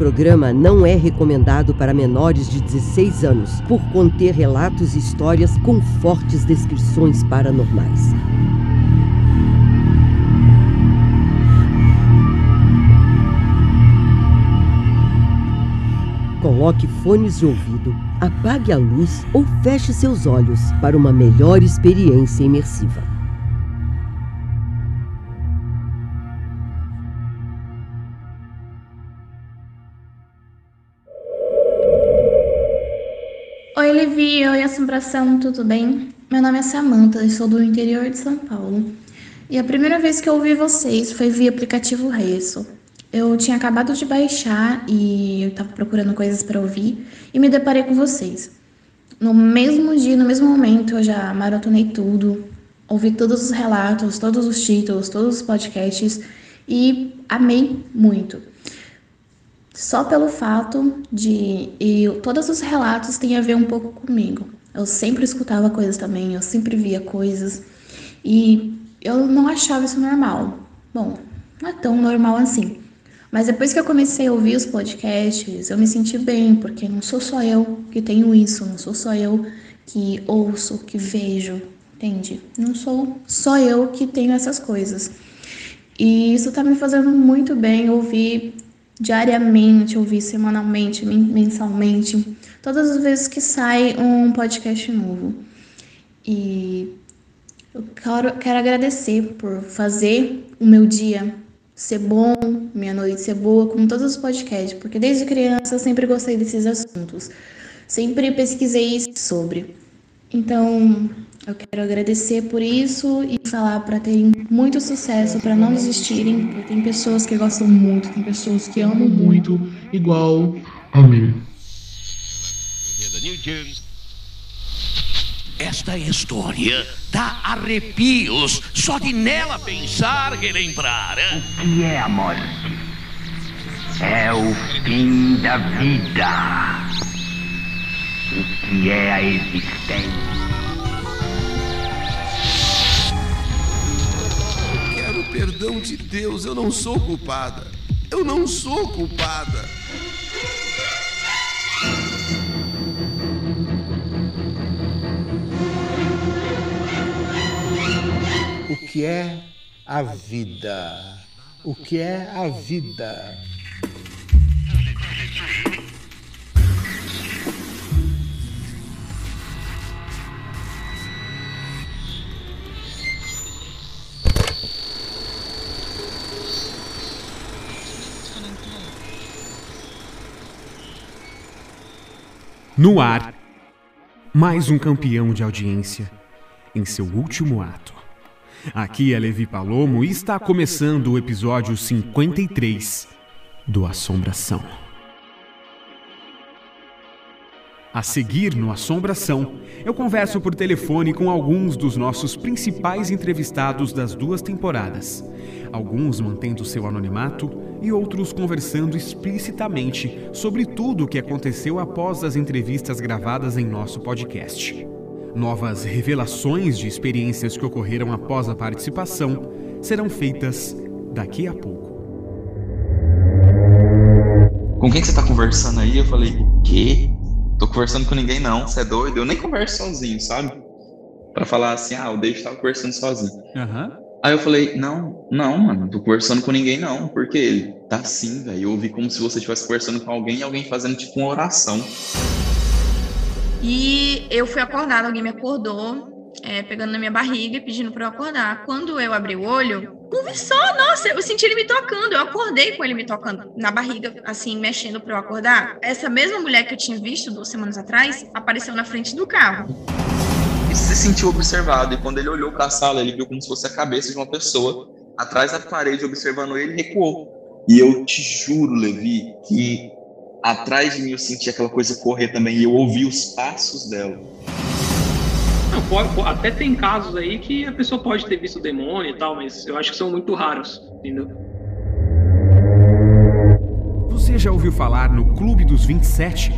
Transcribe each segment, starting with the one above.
programa não é recomendado para menores de 16 anos, por conter relatos e histórias com fortes descrições paranormais. Coloque fones de ouvido, apague a luz ou feche seus olhos para uma melhor experiência imersiva. Levi. Oi, Assombração, tudo bem? Meu nome é Samantha, sou do interior de São Paulo. E a primeira vez que eu ouvi vocês foi via aplicativo Resso. Eu tinha acabado de baixar e eu estava procurando coisas para ouvir e me deparei com vocês. No mesmo dia, no mesmo momento, eu já maratonei tudo, ouvi todos os relatos, todos os títulos, todos os podcasts e amei muito. Só pelo fato de eu, todos os relatos têm a ver um pouco comigo. Eu sempre escutava coisas também, eu sempre via coisas e eu não achava isso normal. Bom, não é tão normal assim. Mas depois que eu comecei a ouvir os podcasts, eu me senti bem, porque não sou só eu que tenho isso, não sou só eu que ouço, que vejo, entende? Não sou só eu que tenho essas coisas. E isso tá me fazendo muito bem ouvir diariamente, ouvir semanalmente, mensalmente, todas as vezes que sai um podcast novo. E eu quero, quero agradecer por fazer o meu dia ser bom, minha noite ser boa, como todos os podcasts, porque desde criança eu sempre gostei desses assuntos, sempre pesquisei sobre. Então, eu quero agradecer por isso e falar para terem muito sucesso, para não desistirem, porque tem pessoas que gostam muito, tem pessoas que amam muito, igual a mim. Esta história dá arrepios só de nela pensar, relembrar. Hein? O que é a morte? É o fim da vida. O que é a existência? Perdão de Deus. Eu não sou culpada. Eu não sou culpada. o que é a vida. O que é a vida? No ar, mais um campeão de audiência em seu último ato. Aqui é Levi Palomo e está começando o episódio 53 do Assombração. A seguir no Assombração, eu converso por telefone com alguns dos nossos principais entrevistados das duas temporadas. Alguns mantendo seu anonimato e outros conversando explicitamente sobre tudo o que aconteceu após as entrevistas gravadas em nosso podcast. Novas revelações de experiências que ocorreram após a participação serão feitas daqui a pouco. Com quem que você tá conversando aí? Eu falei, o quê? Tô conversando com ninguém não, você é doido? Eu nem converso sozinho, sabe? Pra falar assim, ah, o David tava conversando sozinho. Uhum. Aí eu falei, não, não, mano, tô conversando com ninguém não, porque ele tá assim, velho. Eu ouvi como se você estivesse conversando com alguém e alguém fazendo tipo uma oração. E eu fui acordada, alguém me acordou, é, pegando na minha barriga e pedindo para eu acordar. Quando eu abri o olho, só, nossa, eu senti ele me tocando. Eu acordei com ele me tocando na barriga, assim, mexendo para eu acordar. Essa mesma mulher que eu tinha visto duas semanas atrás apareceu na frente do carro. E se sentiu observado, e quando ele olhou para a sala, ele viu como se fosse a cabeça de uma pessoa atrás da parede observando ele, ele recuou. E eu te juro, Levi, que atrás de mim eu senti aquela coisa correr também e eu ouvi os passos dela. Não, pode, até tem casos aí que a pessoa pode ter visto o demônio e tal, mas eu acho que são muito raros, entendeu? Você já ouviu falar no Clube dos 27?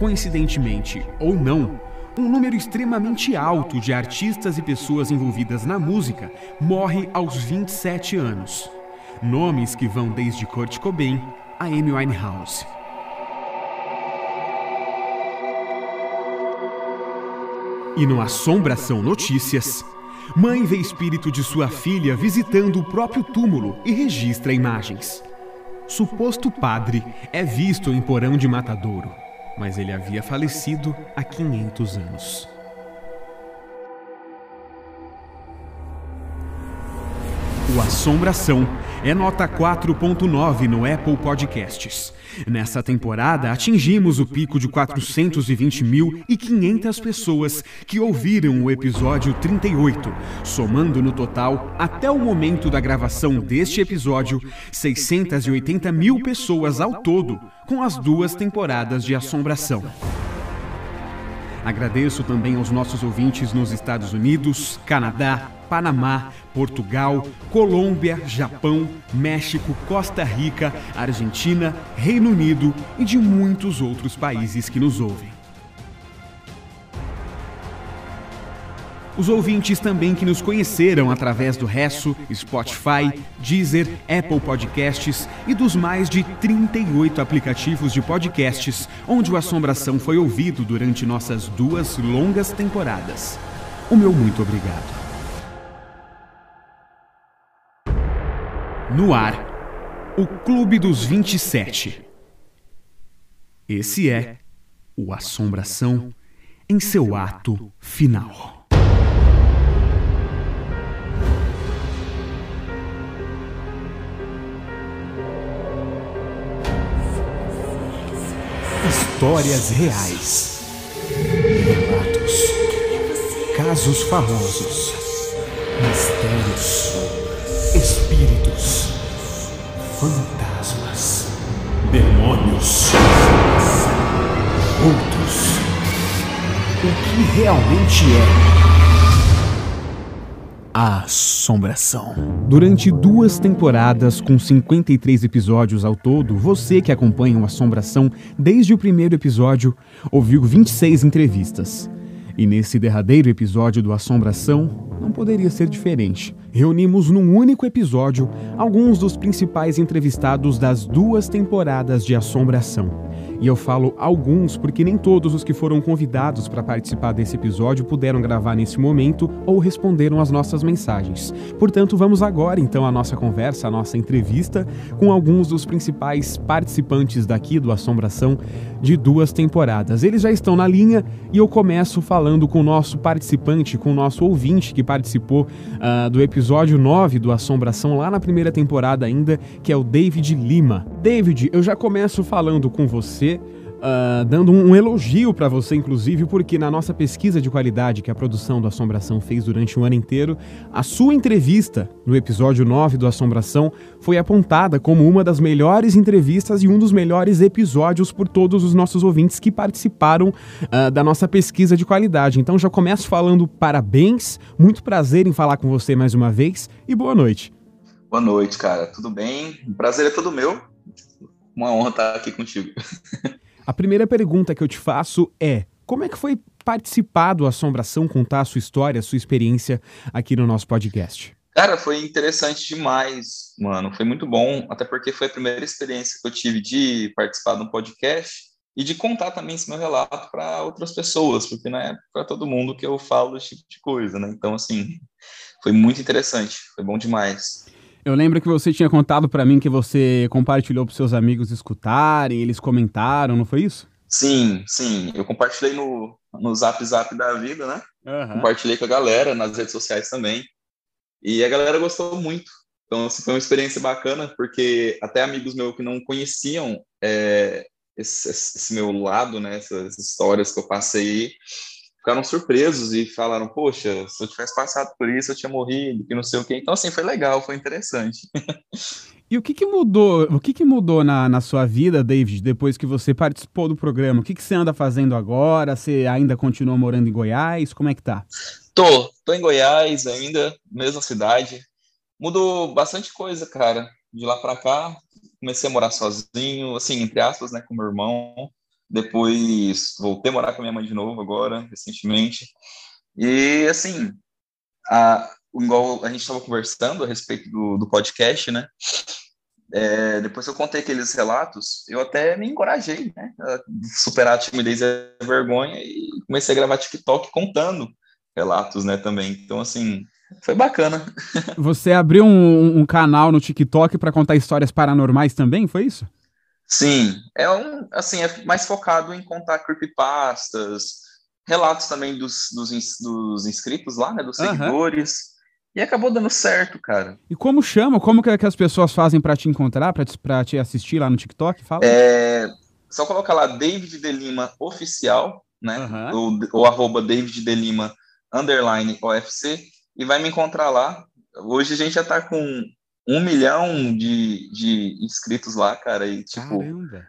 Coincidentemente ou não, um número extremamente alto de artistas e pessoas envolvidas na música morre aos 27 anos. Nomes que vão desde Kurt Cobain, a Amy Winehouse. E no Assombração Notícias, mãe vê espírito de sua filha visitando o próprio túmulo e registra imagens. Suposto padre é visto em porão de matadouro, mas ele havia falecido há 500 anos. O Assombração é nota 4.9 no Apple Podcasts. Nessa temporada, atingimos o pico de 420.500 pessoas que ouviram o episódio 38, somando no total, até o momento da gravação deste episódio, 680 mil pessoas ao todo, com as duas temporadas de Assombração. Agradeço também aos nossos ouvintes nos Estados Unidos, Canadá, Panamá, Portugal, Colômbia, Japão, México, Costa Rica, Argentina, Reino Unido e de muitos outros países que nos ouvem. Os ouvintes também que nos conheceram através do Resso, Spotify, Deezer, Apple Podcasts e dos mais de 38 aplicativos de podcasts onde o Assombração foi ouvido durante nossas duas longas temporadas. O meu muito obrigado. No ar, o Clube dos 27. Esse é o Assombração em seu ato final. Histórias reais. Relatos. Casos famosos. Mistérios. Espíritos. Fantasmas. Demônios. Outros. O que realmente é? A Assombração. Durante duas temporadas, com 53 episódios ao todo, você que acompanha o Assombração desde o primeiro episódio ouviu 26 entrevistas. E nesse derradeiro episódio do Assombração, não poderia ser diferente. Reunimos num único episódio alguns dos principais entrevistados das duas temporadas de Assombração. E eu falo alguns porque nem todos os que foram convidados para participar desse episódio puderam gravar nesse momento ou responderam às nossas mensagens. Portanto, vamos agora então à nossa conversa, à nossa entrevista com alguns dos principais participantes daqui do Assombração de duas temporadas. Eles já estão na linha e eu começo falando com o nosso participante, com o nosso ouvinte que participou uh, do episódio 9 do Assombração lá na primeira temporada ainda, que é o David Lima. David, eu já começo falando com você Uh, dando um, elogio para você, inclusive, porque na nossa pesquisa de qualidade que a produção do Assombração fez durante um ano inteiro, a sua entrevista no episódio 9 do Assombração foi apontada como uma das melhores entrevistas e um dos melhores episódios por todos os nossos ouvintes que participaram uh, da nossa pesquisa de qualidade. Então já começo falando parabéns, muito prazer em falar com você mais uma vez e boa noite. Boa noite, cara. Tudo bem? O prazer é todo meu. Uma honra estar aqui contigo. A primeira pergunta que eu te faço é: como é que foi participar do Assombração, contar a sua história, a sua experiência aqui no nosso podcast? Cara, foi interessante demais, mano. Foi muito bom, até porque foi a primeira experiência que eu tive de participar de um podcast e de contar também esse meu relato para outras pessoas, porque não é para todo mundo que eu falo esse tipo de coisa, né? Então, assim, foi muito interessante, foi bom demais. Eu lembro que você tinha contado para mim que você compartilhou para seus amigos escutarem, eles comentaram, não foi isso? Sim, sim. Eu compartilhei no, no Zap Zap da vida, né? Uhum. Compartilhei com a galera nas redes sociais também. E a galera gostou muito. Então, assim, foi uma experiência bacana, porque até amigos meus que não conheciam é, esse, esse, meu lado, né? Essas histórias que eu passei ficaram surpresos e falaram, poxa, se eu tivesse passado por isso, eu tinha morrido, que não sei o quê. Então, assim, foi legal, foi interessante. E o que, que mudou? O que, que mudou na, na sua vida, David, depois que você participou do programa? O que, que você anda fazendo agora? Você ainda continua morando em Goiás? Como é que tá? Tô, tô em Goiás ainda, mesma cidade. Mudou bastante coisa, cara. De lá para cá, comecei a morar sozinho, assim, entre aspas, né, com meu irmão. Depois voltei a morar com a minha mãe de novo agora, recentemente. E assim, a, igual a gente estava conversando a respeito do, do podcast, né? é, depois que eu contei aqueles relatos, eu até me encorajei, né? A superar a timidez e a vergonha e comecei a gravar TikTok contando relatos, né? Também. Então, assim, foi bacana. Você abriu um, um canal no TikTok para contar histórias paranormais também, foi isso? Sim, é um, assim, é mais focado em contar creepypastas, relatos também dos, dos, dos inscritos lá, né? Dos seguidores. Uhum. E acabou dando certo, cara. E como chama? Como que, que as pessoas fazem para te encontrar, para te, pra te assistir lá no TikTok? Fala. É, só coloca lá David de Lima oficial, né? Uhum. Ou, ou arroba David de Lima underline OFC e vai me encontrar lá. Hoje a gente já tá com um milhão de, de inscritos lá, cara. E tipo, Caramba.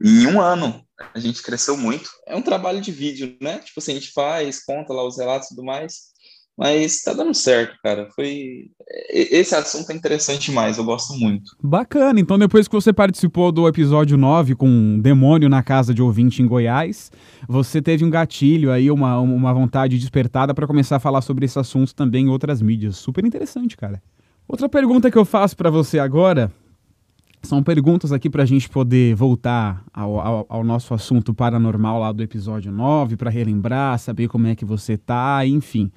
em um ano a gente cresceu muito. É um trabalho de vídeo, né? Tipo assim, a gente faz, conta lá os relatos e tudo mais. Mas tá dando certo, cara. Foi. Esse assunto é interessante demais, eu gosto muito. Bacana. Então, depois que você participou do episódio 9 com um demônio na casa de ouvinte em Goiás, você teve um gatilho aí, uma, uma vontade despertada para começar a falar sobre esse assunto também em outras mídias. Super interessante, cara. Outra pergunta que eu faço para você agora são perguntas aqui para a gente poder voltar ao, ao, ao, nosso assunto paranormal lá do episódio 9, para relembrar, saber como é que você tá, enfim.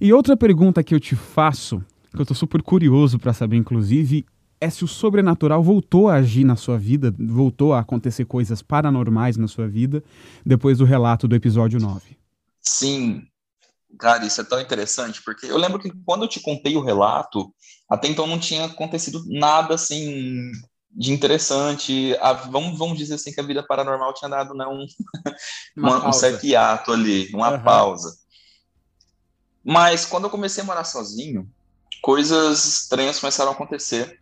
E outra pergunta que eu te faço, que eu tô super curioso para saber, inclusive, é se o sobrenatural voltou a agir na sua vida, voltou a acontecer coisas paranormais na sua vida, depois do relato do episódio 9. Sim, Cara, isso é tão interessante, porque eu lembro que quando eu te contei o relato, até então não tinha acontecido nada assim de interessante. A, vamos, vamos dizer assim que a vida paranormal tinha dado né, um, uma, um certo hiato ali, uma uhum. pausa. Mas quando eu comecei a morar sozinho, coisas estranhas começaram a acontecer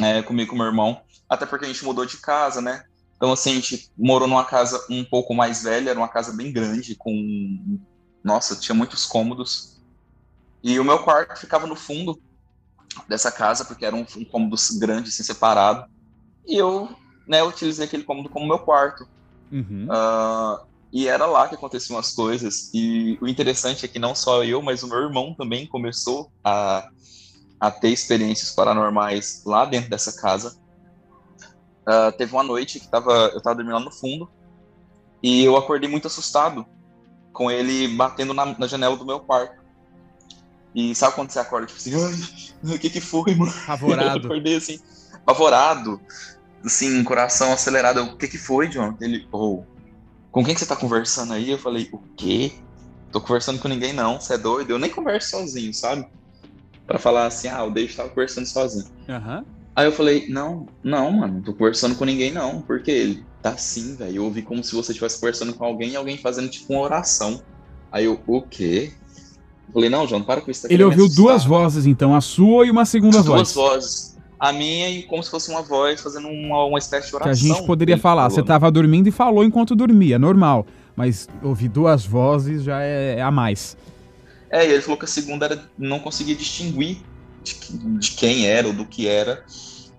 é, comigo e com meu irmão, até porque a gente mudou de casa, né? Então, assim, a gente morou numa casa um pouco mais velha, era uma casa bem grande, com. Nossa, tinha muitos cômodos. E o meu quarto ficava no fundo dessa casa, porque era um, um cômodo grande, assim, separado. E eu, né, utilizei aquele cômodo como meu quarto. Uhum. Uh, e era lá que aconteciam as coisas. E o interessante é que não só eu, mas o meu irmão também começou a, a ter experiências paranormais lá dentro dessa casa. Uh, teve uma noite que tava, eu estava dormindo lá no fundo e eu acordei muito assustado com ele batendo na, na janela do meu quarto. E sabe quando você acorda, tipo assim, o que que foi, mano? Apavorado. Eu acordei assim, apavorado assim, coração acelerado. O que que foi, John? Ele, oh, com quem que você tá conversando aí? Eu falei, o quê? Tô conversando com ninguém não, você é doido? Eu nem converso sozinho, sabe? Pra falar assim, ah, o Dave tava conversando sozinho. Uhum. Aí eu falei, não, não, mano, não tô conversando com ninguém não, porque ele tá assim, velho. Eu ouvi como se você estivesse conversando com alguém e alguém fazendo tipo uma oração. Aí eu, o quê? Eu falei, não, João, para com isso. Tá ele ouviu duas vozes, então, a sua e uma segunda duas voz. Duas vozes a minha e como se fosse uma voz fazendo uma, uma espécie de oração. Que a gente poderia falar, você estava dormindo e falou enquanto dormia, normal. Mas ouvir duas vozes já é, é, a mais. É, e ele falou que a segunda era não conseguia distinguir de, de, quem era ou do que era,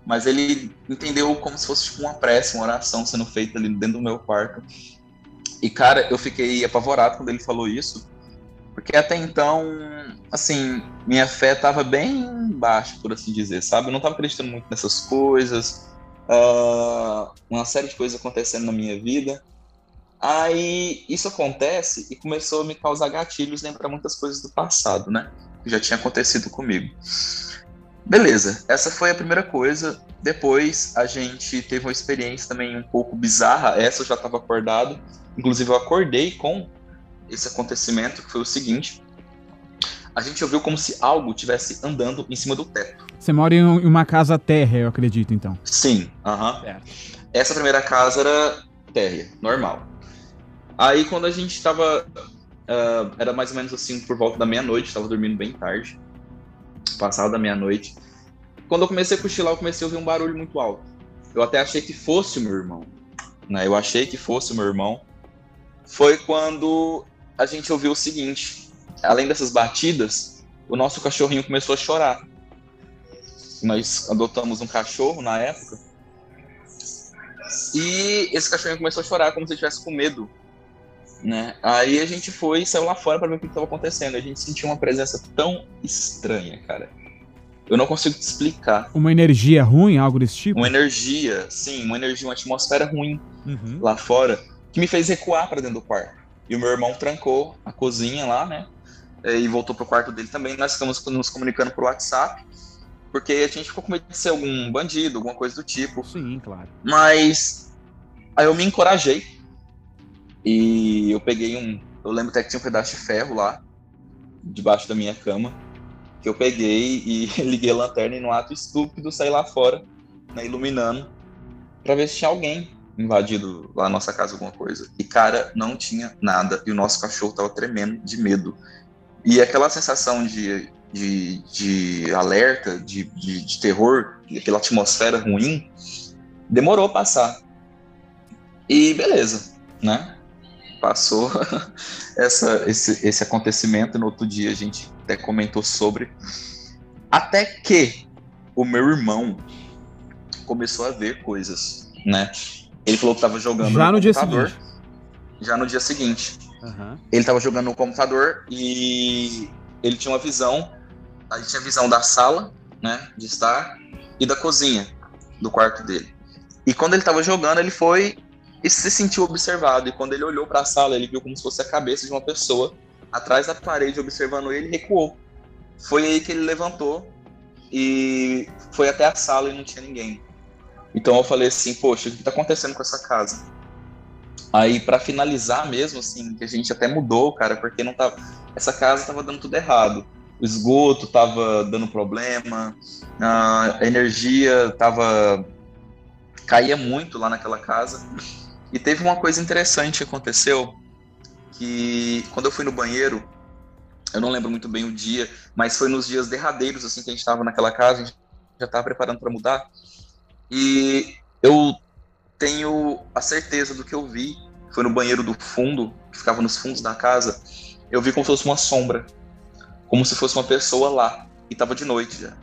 mas ele entendeu como se fosse tipo uma prece, uma oração sendo feita ali dentro do meu quarto. E cara, eu fiquei apavorado quando ele falou isso, porque até então, assim, minha fé estava bem baixa, por assim dizer, sabe? Eu não estava acreditando muito nessas coisas, uh, uma série de coisas acontecendo na minha vida. Aí isso acontece e começou a me causar gatilhos, lembrar muitas coisas do passado, né? Que já tinha acontecido comigo. Beleza, essa foi a primeira coisa. Depois a gente teve uma experiência também um pouco bizarra. Essa eu já estava acordado. Inclusive eu acordei com esse acontecimento, que foi o seguinte: a gente ouviu como se algo estivesse andando em cima do teto. Você mora em uma casa térrea, eu acredito, então. Sim, aham. Uh -huh. Essa primeira casa era térrea, normal. Aí quando a gente estava uh, era mais ou menos assim por volta da meia-noite, estava dormindo bem tarde, passado da meia-noite. Quando eu comecei a cochilar, eu comecei a ouvir um barulho muito alto. Eu até achei que fosse o meu irmão. Né? Eu achei que fosse o meu irmão. Foi quando a gente ouviu o seguinte: além dessas batidas, o nosso cachorrinho começou a chorar. Nós adotamos um cachorro na época. E esse cachorrinho começou a chorar como se estivesse com medo. Né? Aí a gente foi e saiu lá fora para ver o que estava acontecendo. A gente sentiu uma presença tão estranha, cara. Eu não consigo te explicar. Uma energia ruim, algo desse tipo? Uma energia, sim, uma energia, uma atmosfera ruim Uhum. lá fora, que me fez recuar para dentro do quarto. E o meu irmão trancou a cozinha lá, né? E voltou pro quarto dele também. Nós ficamos nos comunicando por WhatsApp, porque a gente ficou com medo de ser algum bandido, alguma coisa do tipo. Sim, claro. Mas aí eu me encorajei e eu peguei um. Eu lembro até que tinha um pedaço de ferro lá, debaixo da minha cama, que eu peguei e liguei a lanterna e no ato estúpido saí lá fora, né, iluminando, pra ver se tinha alguém invadido lá na nossa casa, alguma coisa. E cara, não tinha nada e o nosso cachorro tava tremendo de medo. E aquela sensação de, de, de alerta, de, de, de terror, aquela atmosfera ruim, demorou a passar. E beleza, né? Passou essa, esse, esse acontecimento. No outro dia a gente até comentou sobre. Até que o meu irmão começou a ver coisas, né? Ele falou que estava jogando Já no dia computador. seguinte. Já no dia seguinte. Aham. Ele estava jogando no computador e ele tinha uma visão. A gente tinha visão da sala, né, de estar e da cozinha do quarto dele. E quando ele estava jogando, ele foi e se sentiu observado. E quando ele olhou para a sala, ele viu como se fosse a cabeça de uma pessoa atrás da parede observando ele, e recuou. Foi aí que ele levantou e foi até a sala e não tinha ninguém. Então eu falei assim, poxa, o que está acontecendo com essa casa? Aí para finalizar mesmo, assim, que a gente até mudou, cara, porque não tava, essa casa tava dando tudo errado. O esgoto tava dando problema, a energia tava caía muito lá naquela casa. E teve uma coisa interessante que aconteceu, que quando eu fui no banheiro, eu não lembro muito bem o dia, mas foi nos dias derradeiros assim que a gente estava naquela casa, a gente já estava preparando para mudar. E eu tenho a certeza do que eu vi. Foi no banheiro do fundo, que ficava nos fundos da casa. Eu vi como se fosse uma sombra, como se fosse uma pessoa lá e estava de noite já.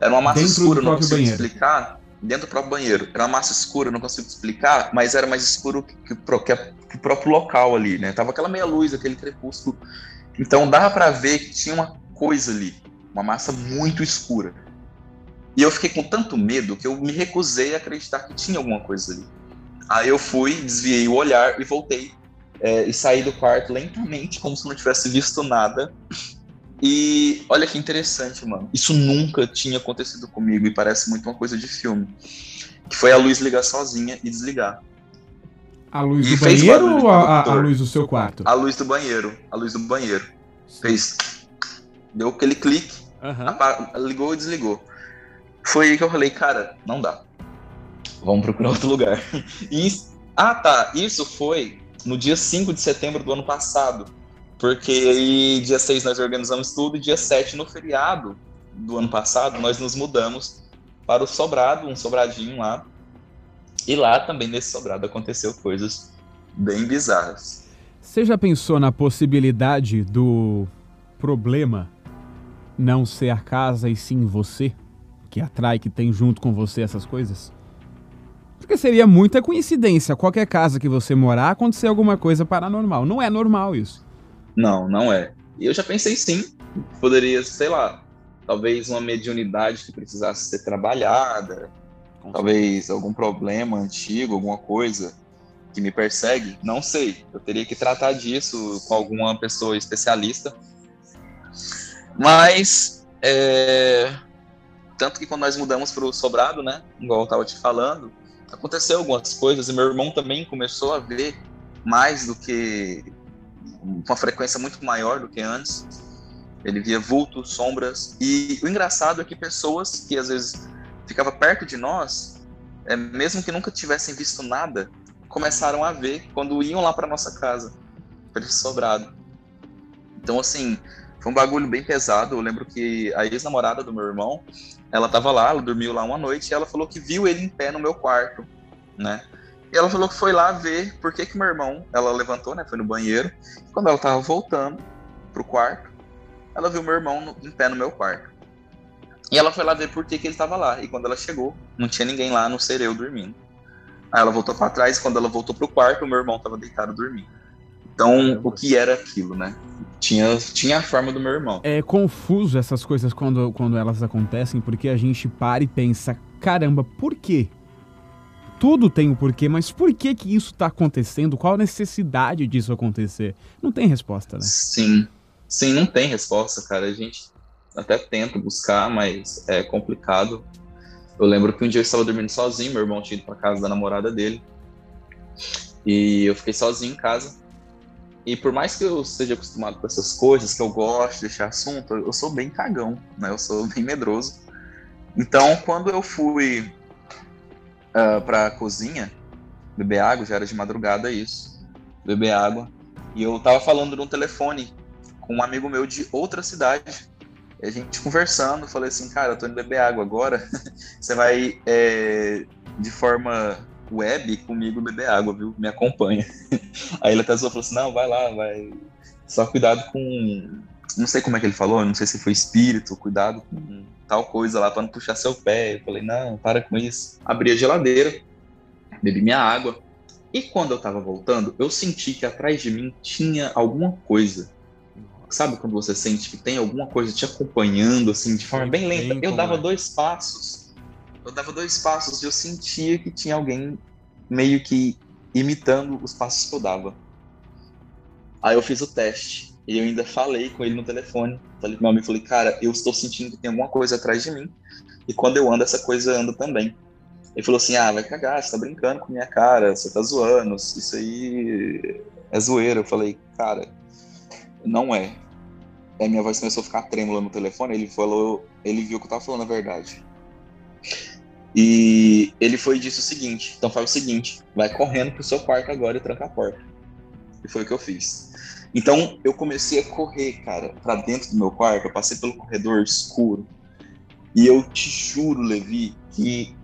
Era uma massa Dentro escura, não consigo banheiro. explicar. Dentro do próprio banheiro. Era uma massa escura, não consigo explicar, mas era mais escuro que, que que que o próprio local ali, né? Tava aquela meia luz, aquele crepúsculo. Então dava pra ver que tinha uma coisa ali, uma massa muito escura. E eu fiquei com tanto medo que eu me recusei a acreditar que tinha alguma coisa ali. Aí eu fui, desviei o olhar e voltei. é, e saí do quarto lentamente, como se não tivesse visto nada. E olha que interessante, mano. Isso nunca tinha acontecido comigo e parece muito uma coisa de filme. Que foi a luz ligar sozinha e desligar. A luz E do fez banheiro ou a, a- luz do seu quarto? A luz do banheiro. A luz do banheiro. Fez. Deu aquele clique, apa- ligou e desligou. Foi aí que eu falei, cara, não dá. Vamos procurar outro lugar. E ah, tá. Isso foi no dia 5 de setembro do ano passado. Porque aí, dia 6 nós organizamos tudo, e dia 7, no feriado do ano passado, nós nos mudamos para o sobrado, um sobradinho lá. E lá também, nesse sobrado, aconteceu coisas bem bizarras. Você já pensou na possibilidade do problema não ser a casa e sim você? Que atrai, que tem junto com você essas coisas? Porque seria muita coincidência qualquer casa que você morar acontecer alguma coisa paranormal. Não é normal isso. Não, não é. E eu já pensei sim. Poderia, sei lá, talvez uma mediunidade que precisasse ser trabalhada, talvez algum problema antigo, alguma coisa que me persegue. Não sei. Eu teria que tratar disso com alguma pessoa especialista. Mas, é, tanto que quando nós mudamos para o Sobrado, né, igual eu estava te falando, aconteceu algumas coisas e meu irmão também começou a ver mais do que uma frequência muito maior do que antes. Ele via vultos, sombras. E o engraçado é que pessoas que às vezes ficavam perto de nós, é, mesmo que nunca tivessem visto nada, começaram a ver quando iam lá para nossa casa, para esse sobrado. Então, assim, foi um bagulho bem pesado. Eu lembro que a ex-namorada do meu irmão, ela tava lá, ela dormiu lá uma noite e ela falou que viu ele em pé no meu quarto, né? E ela falou que foi lá ver por que que meu irmão, ela levantou, né, foi no banheiro. Quando ela tava voltando pro quarto, ela viu meu irmão no- em pé no meu quarto. E ela foi lá ver por que que ele tava lá. E quando ela chegou, não tinha ninguém lá, não ser eu dormindo. Aí ela voltou para trás e quando ela voltou pro quarto, meu irmão tava deitado dormindo. Então, o que era aquilo, né? Tinha, tinha a forma do meu irmão. É confuso essas coisas quando, quando elas acontecem, porque a gente para e pensa, caramba, por quê? Tudo tem um porquê, mas por que que isso tá acontecendo? Qual a necessidade disso acontecer? Não tem resposta, né? Sim, sim, não tem resposta, cara. A gente até tenta buscar, mas é complicado. Eu lembro que um dia eu estava dormindo sozinho, meu irmão tinha ido para casa da namorada dele. E eu fiquei sozinho em casa. E por mais que eu seja acostumado com essas coisas, que eu gosto de deixar assunto, eu sou bem cagão, né? Eu sou bem medroso. Então, quando eu fui uh, pra cozinha, beber água, já era de madrugada isso, beber água, e eu tava falando no telefone com um amigo meu de outra cidade, e a gente conversando, falei assim, cara, eu tô indo beber água agora, você vai é, de forma web comigo beber água, viu? Me acompanha. Aí ele até falou assim, não, vai lá, vai. Só cuidado com. Não sei como é que ele falou, não sei se foi espírito, cuidado com tal coisa lá para não puxar seu pé. Eu falei, não, para com isso. Abri a geladeira, bebi minha água. E quando eu tava voltando, eu senti que atrás de mim tinha alguma coisa. Sabe quando você sente que tem alguma coisa te acompanhando, assim, de forma bem lenta? Eu dava dois passos eu dava dois passos e eu sentia que tinha alguém meio que imitando os passos que eu dava. Aí eu fiz o teste e eu ainda falei com ele no telefone. Falei pro meu amigo, falei, cara, eu estou sentindo que tem alguma coisa atrás de mim. E quando eu ando, essa coisa anda também. Ele falou assim, ah, vai cagar, você tá brincando com minha cara, você tá zoando, isso aí é zoeira. Eu falei, cara, não é. Aí minha voz começou a ficar trêmula no telefone, ele falou, ele viu que eu tava falando a verdade. E ele foi disse o seguinte: então faz o seguinte, vai correndo pro seu quarto agora e tranca a porta. E foi o que eu fiz. Então eu comecei a correr, cara, para dentro do meu quarto. Eu passei pelo corredor escuro. E eu te juro, Levi, que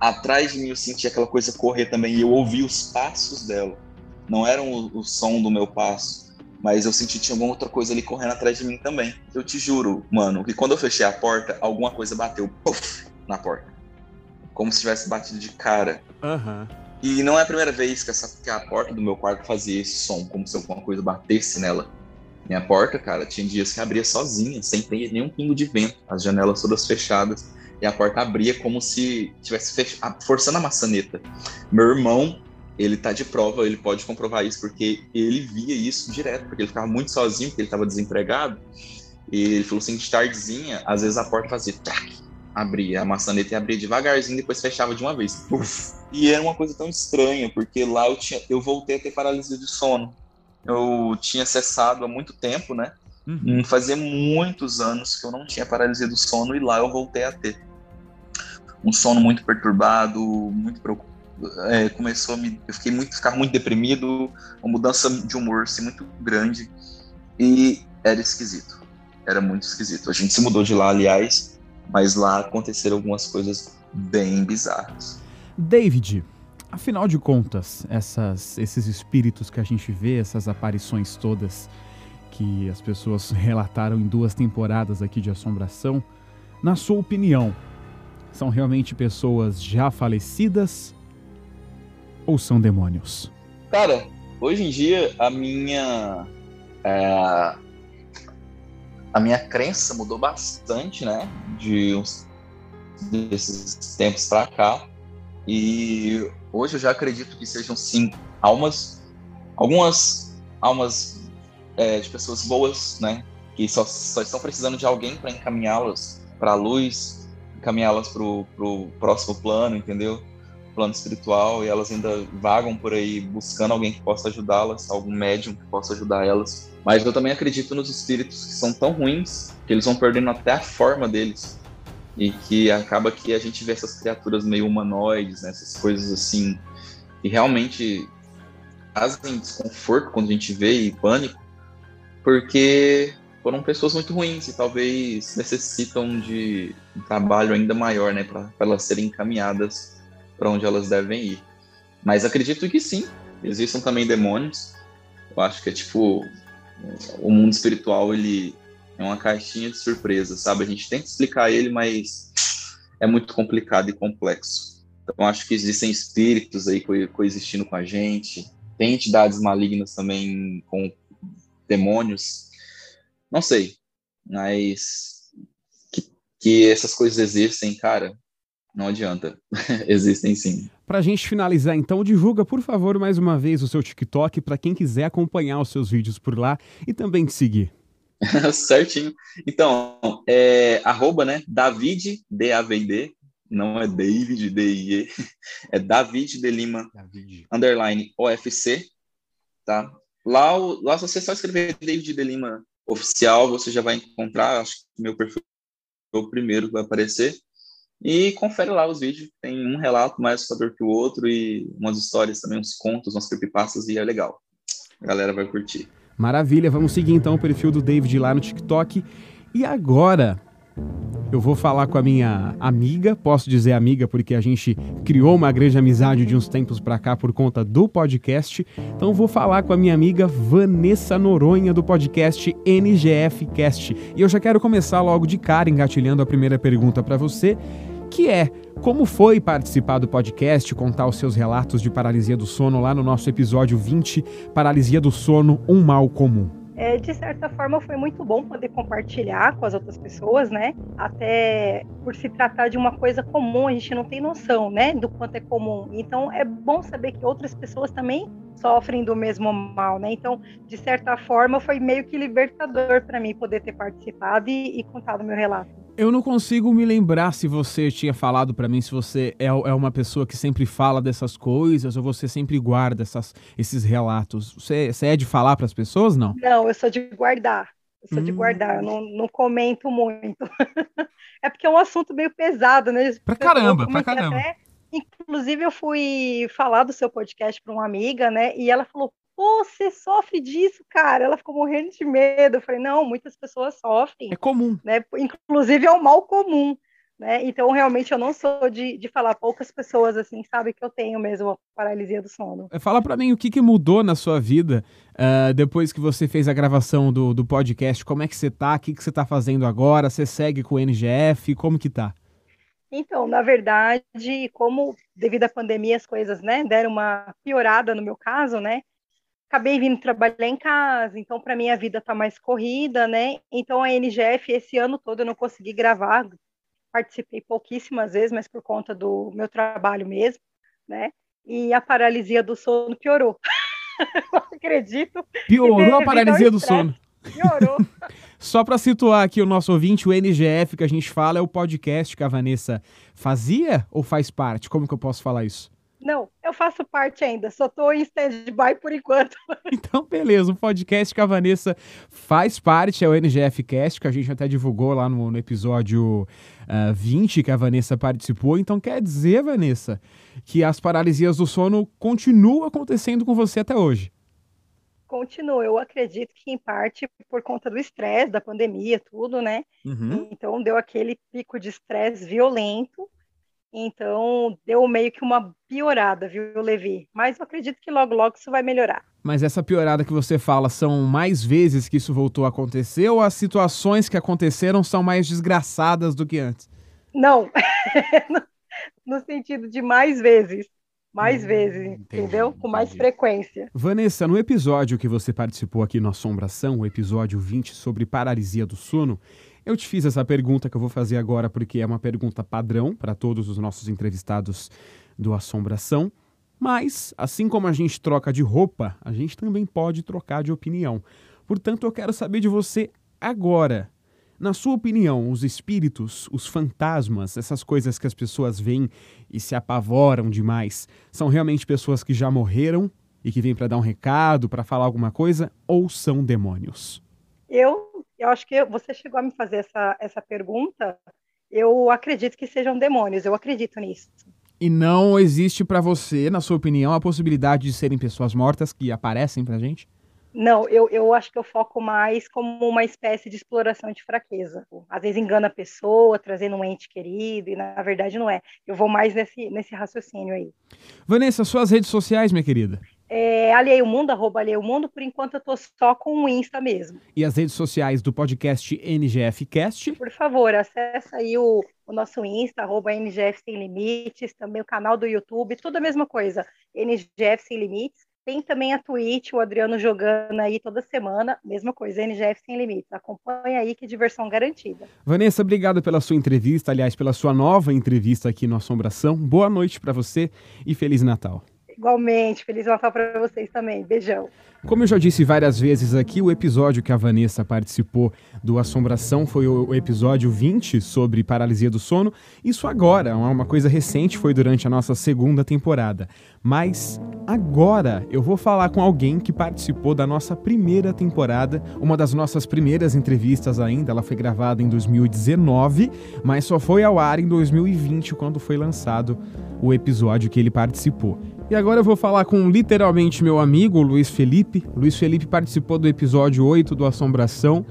atrás de mim eu senti aquela coisa correr também. E eu ouvi os passos dela. Não era o, o som do meu passo, mas eu senti que tinha alguma outra coisa ali correndo atrás de mim também. Eu te juro, mano, que quando eu fechei a porta, alguma coisa bateu puff, na porta como se tivesse batido de cara. Uhum. E não é a primeira vez que, essa, que a porta do meu quarto fazia esse som, como se alguma coisa batesse nela. Minha porta, cara, tinha dias que abria sozinha, sem ter nenhum pingo de vento, as janelas todas fechadas, e a porta abria como se tivesse fech... forçando a maçaneta. Meu irmão, ele tá de prova, ele pode comprovar isso, porque ele via isso direto, porque ele ficava muito sozinho, porque ele estava desempregado, e ele falou assim, de tardezinha, às vezes a porta fazia tac, abria, a maçaneta abria devagarzinho e depois fechava de uma vez. Uf. E era uma coisa tão estranha, porque lá eu, tinha, eu voltei a ter paralisia de sono. Eu tinha cessado há muito tempo, né? Uhum. Fazia muitos anos que eu não tinha paralisia do sono e lá eu voltei a ter. Um sono muito perturbado, muito preocupado. É, começou a me. Eu fiquei muito, ficar muito deprimido, uma mudança de humor assim, muito grande. E era esquisito. Era muito esquisito. A gente se mudou de lá, aliás, mas lá aconteceram algumas coisas bem bizarras. David, afinal de contas, essas, esses espíritos que a gente vê, essas aparições todas que as pessoas relataram em duas temporadas aqui de Assombração, na sua opinião, são realmente pessoas já falecidas ou são demônios? Cara, hoje em dia a minha é, a minha crença mudou bastante, né? De uns desses tempos para cá. E hoje eu já acredito que sejam sim almas, algumas almas é, de pessoas boas, né? Que só, só estão precisando de alguém para encaminhá-las para a luz, encaminhá-las para o próximo plano, entendeu? Plano espiritual, e elas ainda vagam por aí buscando alguém que possa ajudá-las, algum médium que possa ajudar elas mas eu também acredito nos espíritos que são tão ruins que eles vão perdendo até a forma deles. E que acaba que a gente vê essas criaturas meio humanoides, né? essas coisas assim, que realmente trazem desconforto quando a gente vê e pânico, porque foram pessoas muito ruins e talvez necessitam de um trabalho ainda maior, né, para elas serem encaminhadas para onde elas devem ir. Mas acredito que sim, existem também demônios. Eu acho que é tipo o mundo espiritual ele é uma caixinha de surpresa, sabe? A gente tenta explicar ele, mas é muito complicado e complexo. Então acho que existem espíritos aí co coexistindo com a gente, tem entidades malignas também com demônios. Não sei, mas que, que essas coisas existem, cara, não adianta. Existem sim. Pra gente finalizar, então, divulga, por favor, mais uma vez o seu TikTok para quem quiser acompanhar os seus vídeos por lá e também te seguir. Certinho. Então, é arroba, né? David, D-A-V-D, não é David, D-I-E, é David de Lima, David. underline OFC, tá? Lá, lá, se você só escrever David de Lima oficial, você já vai encontrar, acho que meu perfil é o primeiro que vai aparecer. E confere lá os vídeos, tem um relato mais assustador que o outro e umas histórias também, uns contos, umas creepypastas e é legal. A galera vai curtir. Maravilha, vamos seguir então o perfil do David lá no TikTok. E agora, eu vou falar com a minha amiga, posso dizer amiga porque a gente criou uma grande amizade de uns tempos para cá por conta do podcast. Então vou falar com a minha amiga Vanessa Noronha do podcast NGF Cast. E eu já quero começar logo de cara engatilhando a primeira pergunta para você que é como foi participar do podcast, contar os seus relatos de paralisia do sono lá no nosso episódio 20, Paralisia do Sono, um mal comum. É, de certa forma foi muito bom poder compartilhar com as outras pessoas, né? Até por se tratar de uma coisa comum, a gente não tem noção, né, do quanto é comum. Então é bom saber que outras pessoas também sofrem do mesmo mal, né? Então, de certa forma, foi meio que libertador para mim poder ter participado e, e contado meu relato. Eu não consigo me lembrar se você tinha falado para mim, se você é, é uma pessoa que sempre fala dessas coisas ou você sempre guarda essas, esses relatos. Você, você é de falar para as pessoas, não? Não, eu sou de guardar. Eu sou hum. de guardar, eu não, não comento muito. é porque é um assunto meio pesado, né? Pra caramba, pra caramba. Até, inclusive, eu fui falar do seu podcast para uma amiga, né? E ela falou: Pô, você sofre disso, cara? Ela ficou morrendo de medo. Eu falei, não, muitas pessoas sofrem. É comum. Né? Inclusive é um mal comum. Né? Então, realmente, eu não sou de, de falar. Poucas pessoas, assim, sabem que eu tenho mesmo a paralisia do sono. É, fala para mim o que, que mudou na sua vida uh, depois que você fez a gravação do, do podcast. Como é que você tá? O que, que você tá fazendo agora? Você segue com o NGF? Como que tá? Então, na verdade, como devido à pandemia as coisas, né, deram uma piorada no meu caso, né, acabei vindo trabalhar em casa, então para mim a vida está mais corrida, né? Então a NGF esse ano todo eu não consegui gravar, participei pouquíssimas vezes, mas por conta do meu trabalho mesmo, né? E a paralisia do sono piorou. não acredito. Piorou a paralisia do sono. Piorou. Só para situar aqui o nosso ouvinte, o NGF que a gente fala é o podcast que a Vanessa fazia ou faz parte? Como que eu posso falar isso? Não, eu faço parte ainda, só estou em stand-by por enquanto. Então, beleza, o podcast que a Vanessa faz parte é o NGF Cast, que a gente até divulgou lá no, no episódio uh, ah, 20 que a Vanessa participou. Então, quer dizer, Vanessa, que as paralisias do sono continuam acontecendo com você até hoje? Continua, eu acredito que em parte por conta do estresse, da pandemia, tudo, né? Uhum. Então, deu aquele pico de estresse violento então, deu meio que uma piorada, viu, Levi? Mas eu acredito que logo, logo isso vai melhorar. Mas essa piorada que você fala são mais vezes que isso voltou a acontecer ou as situações que aconteceram são mais desgraçadas do que antes? Não, no sentido de mais vezes. Mais hum, vezes, entendi, entendeu? Com mais entendi. frequência. Vanessa, no episódio que você participou aqui no Assombração, o episódio 20 sobre paralisia do sono, eu te fiz essa pergunta que eu vou fazer agora porque é uma pergunta padrão para todos os nossos entrevistados do Assombração. Mas, assim como a gente troca de roupa, a gente também pode trocar de opinião. Portanto, eu quero saber de você agora. Na sua opinião, os espíritos, os fantasmas, essas coisas que as pessoas veem e se apavoram demais, são realmente pessoas que já morreram e que vêm para dar um recado, para falar alguma coisa, ou são demônios? Eu eu acho que você chegou a me fazer essa, essa pergunta. Eu acredito que sejam demônios, eu acredito nisso. E não existe para você, na sua opinião, a possibilidade de serem pessoas mortas que aparecem pra gente? Não, eu, eu acho que eu foco mais como uma espécie de exploração de fraqueza. Às vezes engana a pessoa, trazendo um ente querido, e na verdade não é. Eu vou mais nesse, nesse raciocínio aí. Vanessa, suas redes sociais, minha querida? é, Alheio Mundo, arroba Alheio Mundo, por enquanto eu tô só com o Insta mesmo. E as redes sociais do podcast NGFcast? Por favor, acessa aí o, o nosso Insta, arroba NGF Sem Limites, também o canal do YouTube, tudo a mesma coisa, NGF Sem Limites. Tem também a Twitch, o Adriano jogando aí toda semana, mesma coisa, NGF Sem Limites. Acompanha aí que diversão garantida. Vanessa, obrigado pela sua entrevista, aliás, pela sua nova entrevista aqui no Assombração. Boa noite para você e Feliz Natal. Igualmente, Feliz Natal para vocês também. Beijão. Como eu já disse várias vezes aqui, o episódio que a Vanessa participou do Assombração foi o episódio 20 sobre paralisia do sono. Isso agora, uma coisa recente, foi durante a nossa segunda temporada. Mas agora eu vou falar com alguém que participou da nossa primeira temporada, uma das nossas primeiras entrevistas ainda. Ela foi gravada em 2019, mas só foi ao ar em 2020 quando foi lançado o episódio que ele participou. E agora eu vou falar com literalmente meu amigo Luiz Felipe. Luiz Felipe participou do episódio 8 do Assombração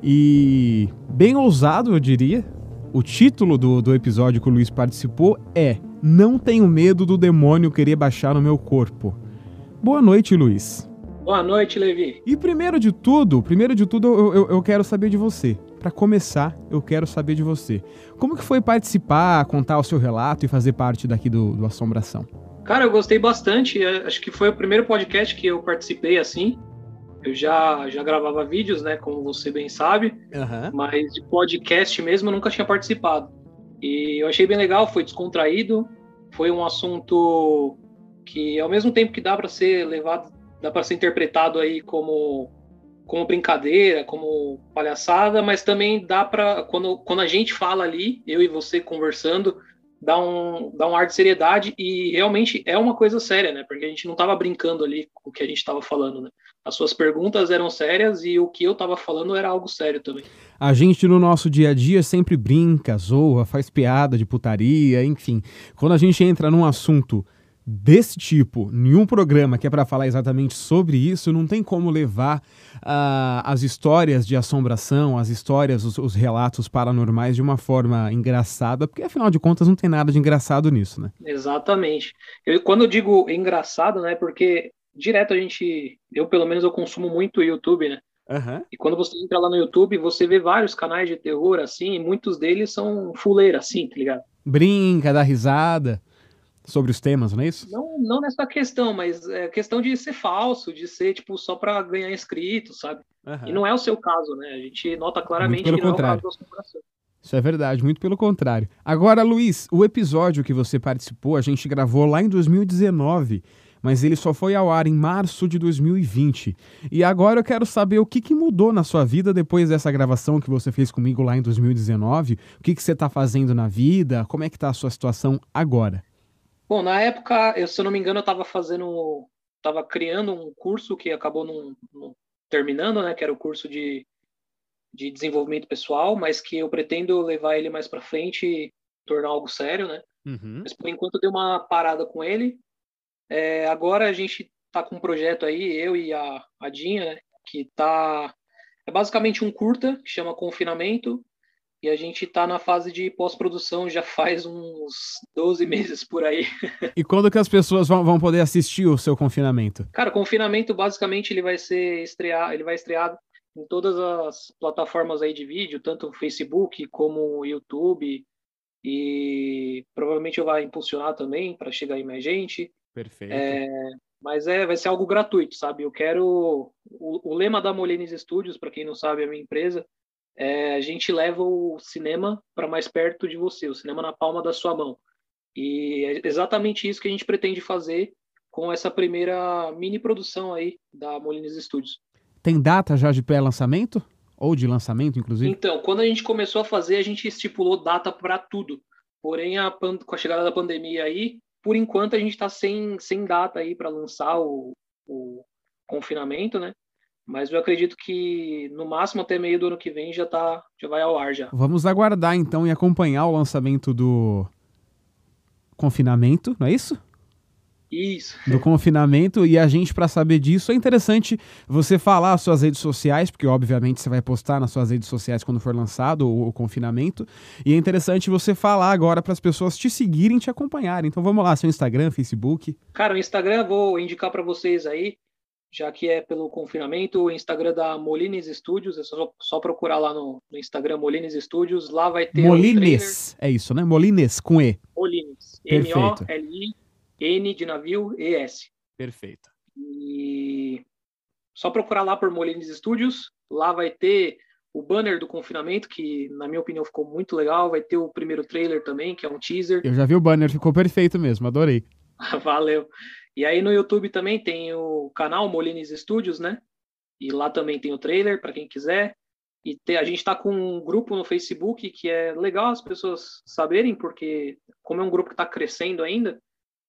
e bem ousado, eu diria. O título do, do episódio que o Luiz participou é Não tenho medo do demônio querer baixar no meu corpo. Boa noite, Luiz. Boa noite, Levi. E primeiro de tudo, primeiro de tudo, eu, eu, eu quero saber de você. Para começar, eu quero saber de você. Como que foi participar, contar o seu relato e fazer parte daqui do, do Assombração? Cara, eu gostei bastante. É, acho que foi o primeiro podcast que eu participei assim. Eu já, já gravava vídeos, né? Como você bem sabe. Uhum. Mas de podcast mesmo eu nunca tinha participado. E eu achei bem legal, foi descontraído. Foi um assunto que, ao mesmo tempo que dá para ser levado, dá para ser interpretado aí como como brincadeira, como palhaçada, mas também dá para quando, quando a gente fala ali, eu e você conversando, dá um, dá um ar de seriedade e realmente é uma coisa séria, né? Porque a gente não estava brincando ali com o que a gente estava falando, né? As suas perguntas eram sérias e o que eu estava falando era algo sério também. A gente no nosso dia a dia sempre brinca, zoa, faz piada de putaria, enfim. Quando a gente entra num assunto desse tipo, nenhum programa que é para falar exatamente sobre isso, não tem como levar uh, as histórias de assombração, as histórias, os, os, relatos paranormais de uma forma engraçada, porque afinal de contas não tem nada de engraçado nisso, né? Exatamente. Eu, quando eu digo engraçado, né, porque direto a gente, eu pelo menos eu consumo muito YouTube, né? Uhum. E quando você entra lá no YouTube, você vê vários canais de terror assim, e muitos deles são fuleira, assim, tá ligado? Brinca, dá risada sobre os temas, não é isso? Não, não nessa questão, mas é questão de ser falso, de ser tipo só para ganhar inscrito, sabe? Uhum. E não é o seu caso, né? A gente nota claramente que não contrário. é o caso da Isso é verdade, muito pelo contrário. Agora, Luiz, o episódio que você participou, a gente gravou lá em 2019, mas ele só foi ao ar em março de 2020. E agora eu quero saber o que, que mudou na sua vida depois dessa gravação que você fez comigo lá em 2019. O que, que você está fazendo na vida? Como é que está a sua situação agora? Bom, na época, eu, se eu não me engano, eu estava fazendo, estava criando um curso que acabou não, terminando, né? Que era o curso de, de desenvolvimento pessoal, mas que eu pretendo levar ele mais para frente e tornar algo sério, né? Uhum. Mas por enquanto deu uma parada com ele. É, agora a gente tá com um projeto aí, eu e a, a Dinha, né? Que tá é basicamente um curta que chama Confinamento, e a gente está na fase de pós-produção já faz uns 12 meses por aí. E quando que as pessoas vão, vão poder assistir o seu confinamento? Cara, o confinamento basicamente ele vai ser estrear, ele vai estrear em todas as plataformas aí de vídeo, tanto o Facebook como o YouTube, e provavelmente eu vai impulsionar também para chegar aí mais gente. Perfeito. É, mas é, vai ser algo gratuito, sabe? Eu quero o, o lema da Molines Studios, para quem não sabe, é a minha empresa, é, a gente leva o cinema para mais perto de você, o cinema na palma da sua mão. E é exatamente isso que a gente pretende fazer com essa primeira mini produção aí da Molines Studios. Tem data já de pré-lançamento? Ou de lançamento, inclusive? Então, quando a gente começou a fazer, a gente estipulou data para tudo. Porém, a, com a chegada da pandemia aí, por enquanto a gente está sem, sem data aí para lançar o, o confinamento, né? Mas eu acredito que no máximo até meio do ano que vem já tá, já vai ao ar já. Vamos aguardar então e acompanhar o lançamento do confinamento, não é isso? Isso. Do confinamento e a gente para saber disso é interessante você falar as suas redes sociais, porque obviamente você vai postar nas suas redes sociais quando for lançado o, o confinamento, e é interessante você falar agora para as pessoas te seguirem, te acompanharem. Então vamos lá, seu Instagram, Facebook. Cara, o Instagram vou indicar para vocês aí já que é pelo confinamento, o Instagram da Molines Studios, é só, só procurar lá no, no, Instagram Molines Studios, lá vai ter Molines, é isso, né? Molines com E. Molines, M-O-L-I-N de navio E-S. Perfeito. E só procurar lá por Molines Studios. Lá vai ter o banner do confinamento, que na minha opinião ficou muito legal. Vai ter o primeiro trailer também, que é um teaser. Eu já vi o banner, ficou perfeito mesmo, adorei. Valeu. E aí no YouTube também tem o canal Molines Studios, né? E lá também tem o trailer para quem quiser. E te, a gente está com um grupo no Facebook que é legal as pessoas saberem, porque como é um grupo que está crescendo ainda,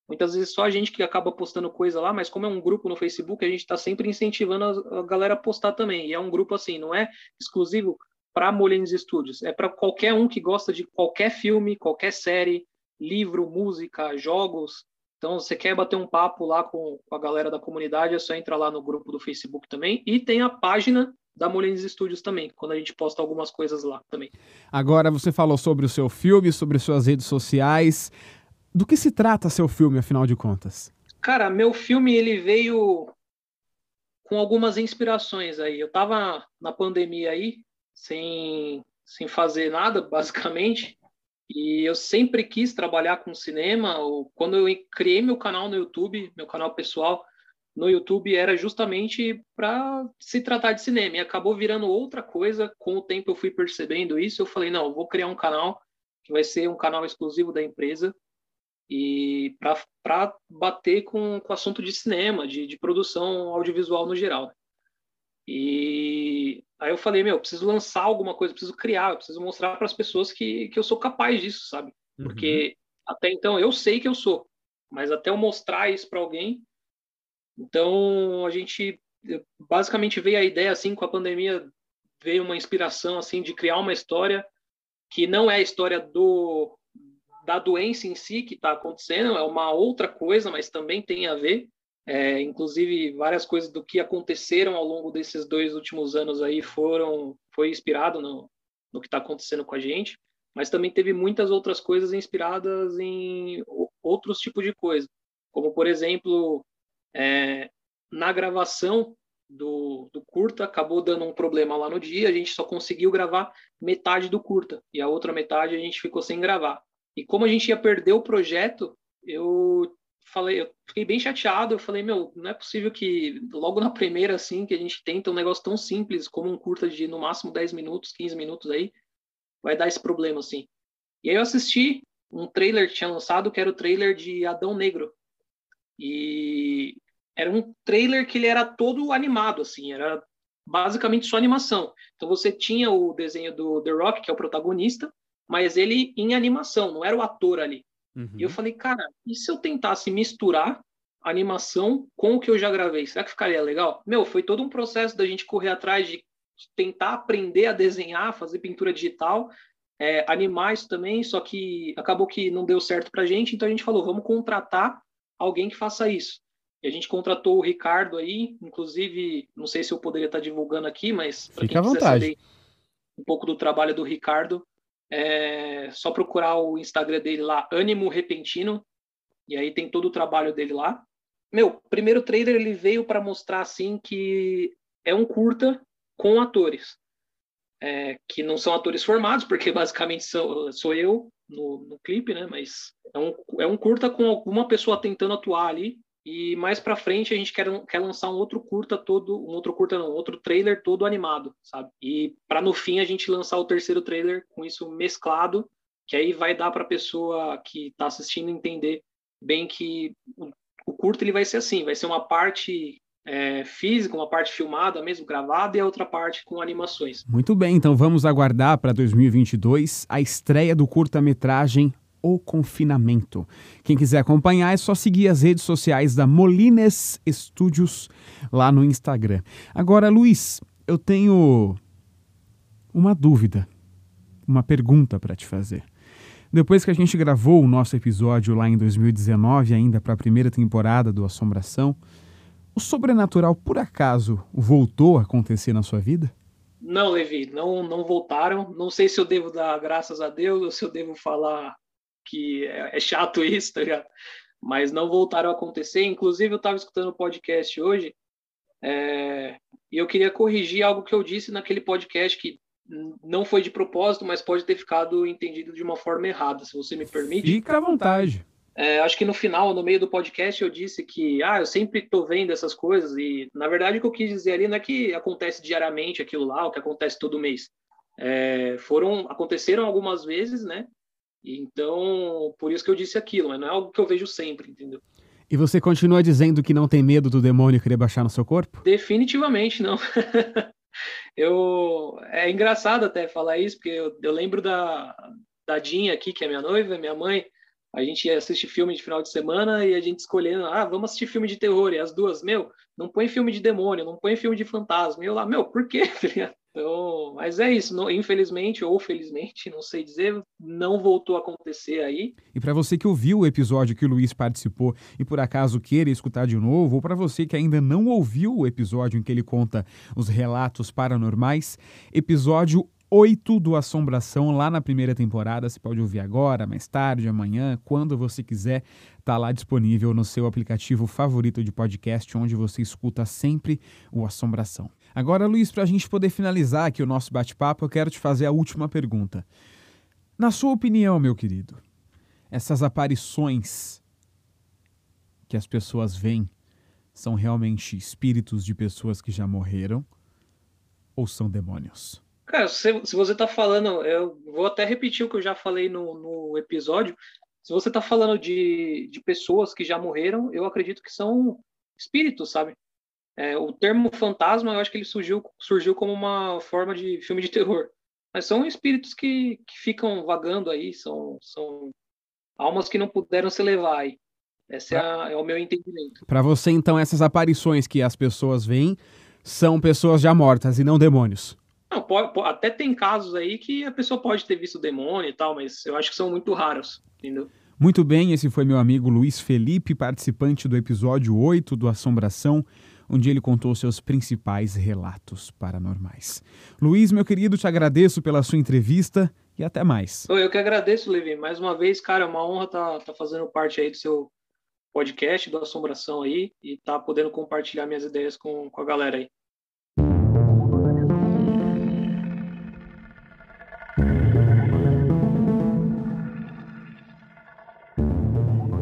muitas vezes só a gente que acaba postando coisa lá, mas como é um grupo no Facebook, a gente está sempre incentivando a, a, galera a postar também. E é um grupo assim, não é exclusivo para Molines Studios, é para qualquer um que gosta de qualquer filme, qualquer série, livro, música, jogos. Então, você quer bater um papo lá com, com a galera da comunidade, é só entrar lá no grupo do Facebook também. E tem a página da Molines Studios também, quando a gente posta algumas coisas lá também. Agora você falou sobre o seu filme, sobre suas redes sociais. Do que se trata seu filme, afinal de contas? Cara, meu filme ele veio com algumas inspirações aí. Eu tava na pandemia aí, sem, sem fazer nada, basicamente. E eu sempre quis trabalhar com cinema. Quando eu criei meu canal no YouTube, meu canal pessoal, no YouTube era justamente para se tratar de cinema e acabou virando outra coisa. Com o tempo eu fui percebendo isso. Eu falei, não, eu vou criar um canal que vai ser um canal exclusivo da empresa e para bater com, com o assunto de cinema, de, de produção audiovisual no geral. E aí eu falei, meu, eu preciso lançar alguma coisa, preciso criar, preciso mostrar para as pessoas que, que eu sou capaz disso, sabe? Uhum. Porque uhum. até então eu sei que eu sou, mas até eu mostrar isso para alguém então, a gente basicamente veio a ideia assim com a pandemia, veio uma inspiração assim de criar uma história que não é a história do da doença em si que está acontecendo, é uma outra coisa, mas também tem a ver. É, inclusive várias coisas do que aconteceram ao longo desses dois últimos anos aí foram foi inspirado no, no que está acontecendo com a gente, mas também teve muitas outras coisas inspiradas em outros tipos de coisa, como por exemplo é, na gravação do, do, curta, acabou dando um problema lá no dia, a gente só conseguiu gravar metade do curta, e a outra metade a gente ficou sem gravar. E como a gente ia perder o projeto, eu falei, eu fiquei bem chateado, eu falei, meu, não é possível que logo na primeira, assim, que a gente tenta um negócio tão simples como um curta de no máximo 10 minutos, 15 minutos aí, vai dar esse problema, assim. E aí eu assisti um trailer que tinha lançado, que era o trailer de Adão Negro, e era um trailer que ele era todo animado, assim, era basicamente só animação. Então você tinha o desenho do The Rock, que é o protagonista, mas ele em animação, não era o ator ali. Uhum. E eu falei, cara, e se eu tentasse misturar a animação com o que eu já gravei? Será que ficaria legal? Meu, foi todo um processo da gente correr atrás de tentar aprender a desenhar, fazer pintura digital, é, animar isso também, só que acabou que não deu certo pra gente, então a gente falou, vamos contratar alguém que faça isso. E a gente contratou o Ricardo aí, inclusive, não sei se eu poderia estar divulgando aqui, mas para quem quiser saber um pouco do trabalho do Ricardo, é só procurar o Instagram dele lá, Ânimo Repentino, e aí tem todo o trabalho dele lá. Meu, primeiro trailer ele veio para mostrar assim que é um curta com atores. É, que não são atores formados, porque basicamente sou, sou eu no, no clipe, né? Mas é um, é um curta com alguma pessoa tentando atuar ali. E mais para frente a gente quer, quer lançar um outro curta todo, um outro curta não, outro trailer todo animado, sabe? E para no fim a gente lançar o terceiro trailer com isso mesclado, que aí vai dar para a pessoa que está assistindo entender bem que o, curto ele vai ser assim, vai ser uma parte é, física, uma parte filmada mesmo, gravada, e a outra parte com animações. Muito bem, então vamos aguardar para 2022 a estreia do curta-metragem O Confinamento. Quem quiser acompanhar é só seguir as redes sociais da Molines Studios lá no Instagram. Agora, Luiz, eu tenho uma dúvida, uma pergunta para te fazer. Depois que a gente gravou o nosso episódio lá em 2019, ainda para a primeira temporada do Assombração, o sobrenatural, por acaso, voltou a acontecer na sua vida? Não, Levi, não, não voltaram. Não sei se eu devo dar graças a Deus ou se eu devo falar que é, é chato isso, tá ligado? Mas não voltaram a acontecer. Inclusive, eu estava escutando o podcast hoje é, e eu queria corrigir algo que eu disse naquele podcast que não foi de propósito, mas pode ter ficado entendido de uma forma errada, se você me permite. Fica à vontade. É, acho que no final, no meio do podcast, eu disse que ah, eu sempre estou vendo essas coisas e, na verdade, o que eu quis dizer ali não é que acontece diariamente aquilo lá, o que acontece todo mês. É, foram aconteceram algumas vezes, né? Então, por isso que eu disse aquilo, mas não é algo que eu vejo sempre, entendeu? E você continua dizendo que não tem medo do demônio querer baixar no seu corpo? Definitivamente não. eu é engraçado até falar isso, porque eu, eu lembro da, da Dinha aqui, que é minha noiva, minha mãe, a gente ia assistir filme de final de semana e a gente escolhendo, ah, vamos assistir filme de terror. E as duas, meu, não põe filme de demônio, não põe filme de fantasma. E eu lá, meu, por quê? Então, mas é isso, não, infelizmente ou felizmente, não sei dizer, não voltou a acontecer aí. E para você que ouviu o episódio que o Luiz participou e por acaso queira escutar de novo, ou para você que ainda não ouviu o episódio em que ele conta os relatos paranormais, episódio 8 do Assombração lá na primeira temporada. Você pode ouvir agora, mais tarde, amanhã, quando você quiser. Tá lá disponível no seu aplicativo favorito de podcast, onde você escuta sempre o Assombração. Agora, Luiz, para a gente poder finalizar aqui o nosso bate-papo, eu quero te fazer a última pergunta. Na sua opinião, meu querido, essas aparições que as pessoas veem são realmente espíritos de pessoas que já morreram ou são demônios? Cara, se, se você está falando, eu vou até repetir o que eu já falei no, no episódio. Se você está falando de, de pessoas que já morreram, eu acredito que são espíritos, sabe? É, o termo fantasma, eu acho que ele surgiu, surgiu como uma forma de filme de terror. Mas são espíritos que, que ficam vagando aí, são, são almas que não puderam se levar aí. Esse é, a, é o meu entendimento. Para você, então, essas aparições que as pessoas veem são pessoas já mortas e não demônios? Não, pode, pode, até tem casos aí que a pessoa pode ter visto demônio e tal, mas eu acho que são muito raros, entendeu? Muito bem, esse foi meu amigo Luiz Felipe, participante do episódio 8 do Assombração, onde ele contou seus principais relatos paranormais. Luiz, meu querido, te agradeço pela sua entrevista e até mais. Eu que agradeço, Levi. Mais uma vez, cara, é uma honra estar tá, tá fazendo parte aí do seu podcast do Assombração aí e tá podendo compartilhar minhas ideias com, com a galera aí.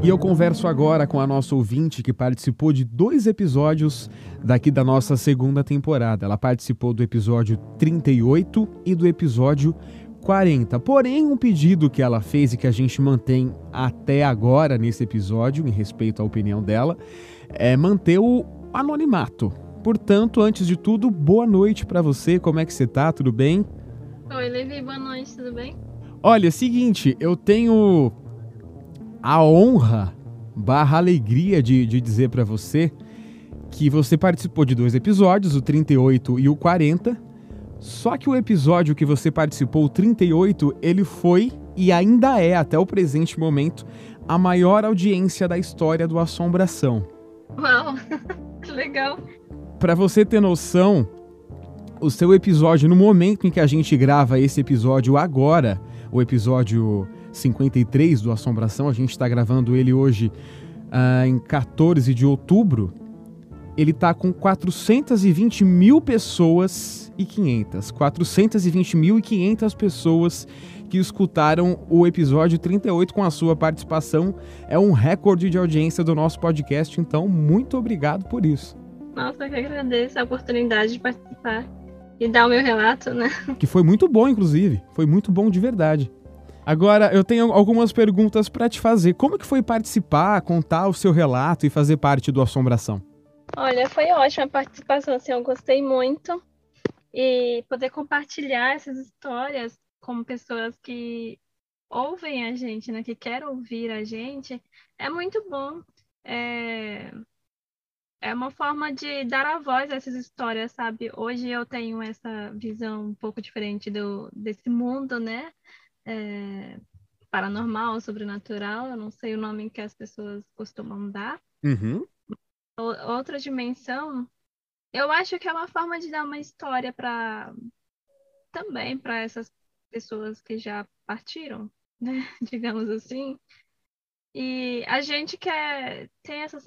E eu converso agora com a nossa ouvinte que participou de dois episódios daqui da nossa segunda temporada. Ela participou do episódio 38 e do episódio 40. Porém, um pedido que ela fez e que a gente mantém até agora nesse episódio, em respeito à opinião dela, é manter o anonimato. Portanto, antes de tudo, boa noite para você. Como é que você tá? Tudo bem? Oi, Levi, boa noite, tudo bem? Olha, seguinte, eu tenho a honra barra alegria de, de dizer para você que você participou de dois episódios, o 38 e o 40. Só que o episódio que você participou, o 38, ele foi e ainda é, até o presente momento, a maior audiência da história do Assombração. Uau, que legal. Para você ter noção, o seu episódio, no momento em que a gente grava esse episódio agora, o episódio 53 do Assombração. A gente está gravando ele hoje uh, em 14 de outubro. Ele está com 420 mil pessoas e 500. 420 mil e 500 pessoas que escutaram o episódio 38 com a sua participação. É um recorde de audiência do nosso podcast, então muito obrigado por isso. Nossa, eu que agradeço a oportunidade de participar e dar o meu relato, né? Que foi muito bom, inclusive. Foi muito bom de verdade. Agora, eu tenho algumas perguntas para te fazer. Como que foi participar, contar o seu relato e fazer parte do Assombração? Olha, foi ótima a participação, assim, eu gostei muito. E poder compartilhar essas histórias com pessoas que ouvem a gente, né, que querem ouvir a gente, é muito bom. É, é uma forma de dar a voz a essas histórias, sabe? Hoje eu tenho essa visão um pouco diferente do, desse mundo, né? É, paranormal, sobrenatural, eu não sei o nome que as pessoas costumam dar. Uhum. Outra dimensão, eu acho que é uma forma de dar uma história para também para essas pessoas que já partiram, né? Digamos assim. E a gente que é, tem essa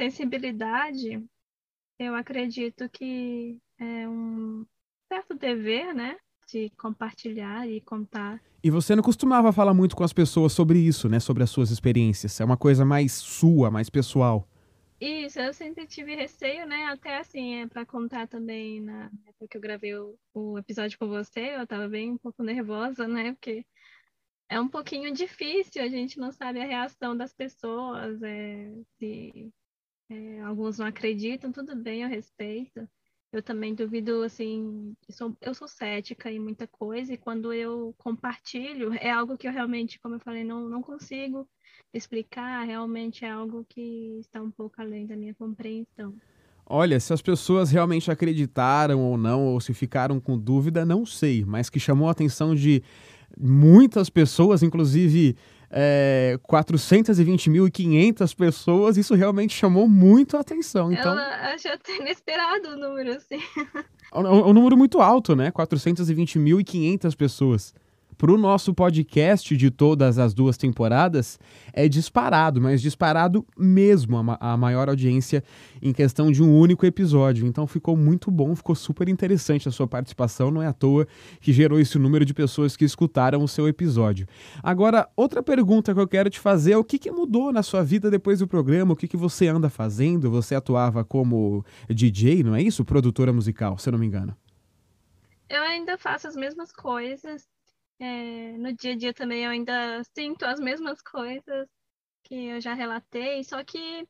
eu acredito que é um certo dever, né? De compartilhar e contar. E você não costumava falar muito com as pessoas sobre isso, né? Sobre as suas experiências. É uma coisa mais sua, mais pessoal. Isso, eu sempre tive receio, né? Até assim, é para contar também na época que eu gravei o, o, episódio com você, eu tava bem um pouco nervosa, né? Porque é um pouquinho difícil, a gente não sabe a reação das pessoas, é, se é, alguns não acreditam, tudo bem, eu respeito. Eu também duvido, assim, eu sou, eu sou cética em muita coisa, e quando eu compartilho, é algo que eu realmente, como eu falei, não, não consigo explicar, realmente é algo que está um pouco além da minha compreensão. Olha, se as pessoas realmente acreditaram ou não, ou se ficaram com dúvida, não sei, mas que chamou a atenção de muitas pessoas, inclusive é, 420.500 pessoas, isso realmente chamou muito a atenção. Então, eu acho até inesperado o número, assim. É um, é um número muito alto, né? 420.500 pessoas para o nosso podcast de todas as duas temporadas é disparado, mas disparado mesmo a, a, maior audiência em questão de um único episódio. Então ficou muito bom, ficou super interessante a sua participação, não é à toa que gerou esse número de pessoas que escutaram o seu episódio. Agora, outra pergunta que eu quero te fazer é o que, que mudou na sua vida depois do programa, o que, que você anda fazendo? Você atuava como DJ, não é isso? Produtora musical, se eu não me engano. Eu ainda faço as mesmas coisas, é, no dia a dia também eu ainda sinto as mesmas coisas que eu já relatei, só que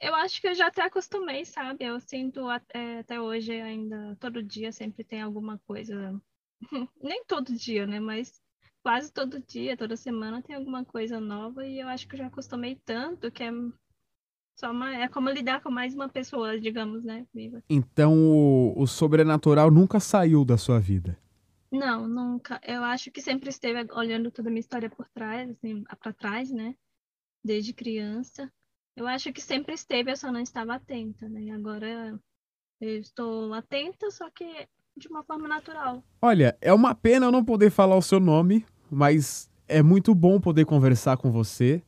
eu acho que eu já até acostumei, sabe? Eu sinto até, até hoje ainda, todo dia sempre tem alguma coisa. Nem todo dia, né? Mas quase todo dia, toda semana tem alguma coisa nova e eu acho que eu já acostumei tanto que é só uma, é como lidar com mais uma pessoa, digamos, né? Viva. Então o, o sobrenatural nunca saiu da sua vida? Não, nunca. Eu acho que sempre esteve olhando toda a minha história por trás, assim, para trás, né? Desde criança. Eu acho que sempre esteve, eu só não estava atenta, né? Agora eu estou atenta, só que de uma forma natural. Olha, é uma pena eu não poder falar o seu nome, mas é muito bom poder conversar com você.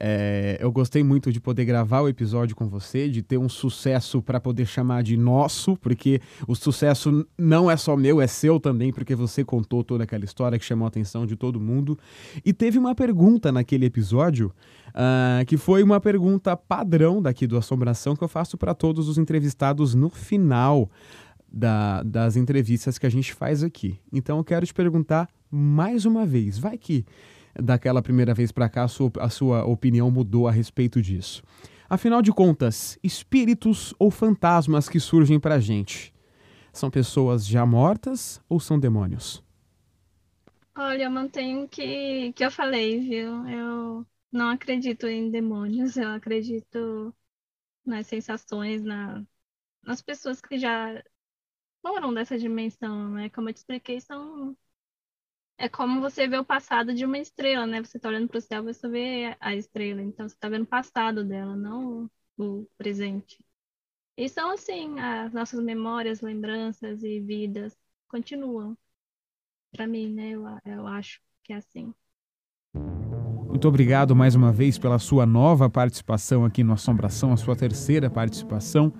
É, eu gostei muito de poder gravar o episódio com você, de ter um sucesso para poder chamar de nosso, porque o sucesso não é só meu, é seu também, porque você contou toda aquela história que chamou a atenção de todo mundo. E teve uma pergunta naquele episódio, uh, que foi uma pergunta padrão daqui do Assombração que eu faço para todos os entrevistados no final da, das entrevistas que a gente faz aqui. Então eu quero te perguntar mais uma vez, vai que daquela primeira vez para cá a sua, a sua opinião mudou a respeito disso. Afinal de contas, espíritos ou fantasmas que surgem para a gente são pessoas já mortas ou são demônios? Olha, eu mantenho que que eu falei, viu? Eu não acredito em demônios, eu acredito nas sensações, na, nas pessoas que já foram dessa dimensão, né? Como eu te expliquei, são é como você vê o passado de uma estrela, né? Você está olhando para o céu, você vê a estrela. Então, você está vendo o passado dela, não o presente. E são assim, as nossas memórias, lembranças e vidas continuam. Para mim, né? Eu, eu acho que é assim. Muito obrigado mais uma vez pela sua nova participação aqui no Assombração, a sua terceira participação.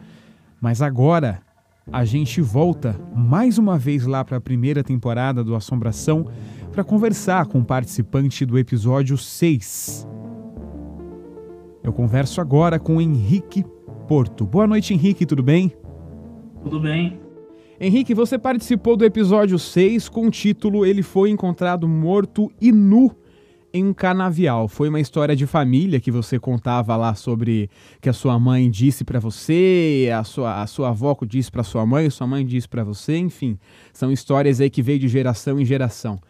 Mas agora a gente volta mais uma vez lá para a primeira temporada do Assombração para conversar com o participante do episódio 6. Eu converso agora com Henrique Porto. Boa noite, Henrique, tudo bem? Tudo bem. Henrique, você participou do episódio 6 com o título Ele foi encontrado morto e nu em um canavial. Foi uma história de família que você contava lá sobre que a sua mãe disse para você, a sua, a sua avó disse para sua mãe, sua mãe disse para você, enfim. São histórias aí que veio de geração em geração.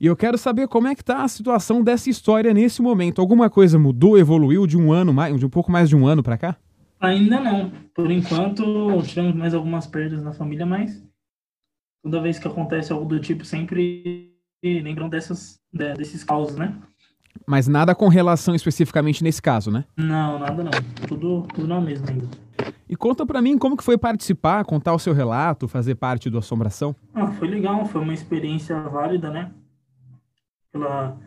E eu quero saber como é que tá a situação dessa história nesse momento. Alguma coisa mudou, evoluiu de um ano mais, de um pouco mais de um ano para cá? Ainda não. Por enquanto, tivemos mais algumas perdas na família, mas toda vez que acontece algo do tipo, sempre lembram dessas, desses causos, né? Mas nada com relação especificamente nesse caso, né? Não, nada não. Tudo, tudo na mesma ainda. E conta para mim como que foi participar, contar o seu relato, fazer parte do Assombração. Ah, foi legal, foi uma experiência válida, né? Pela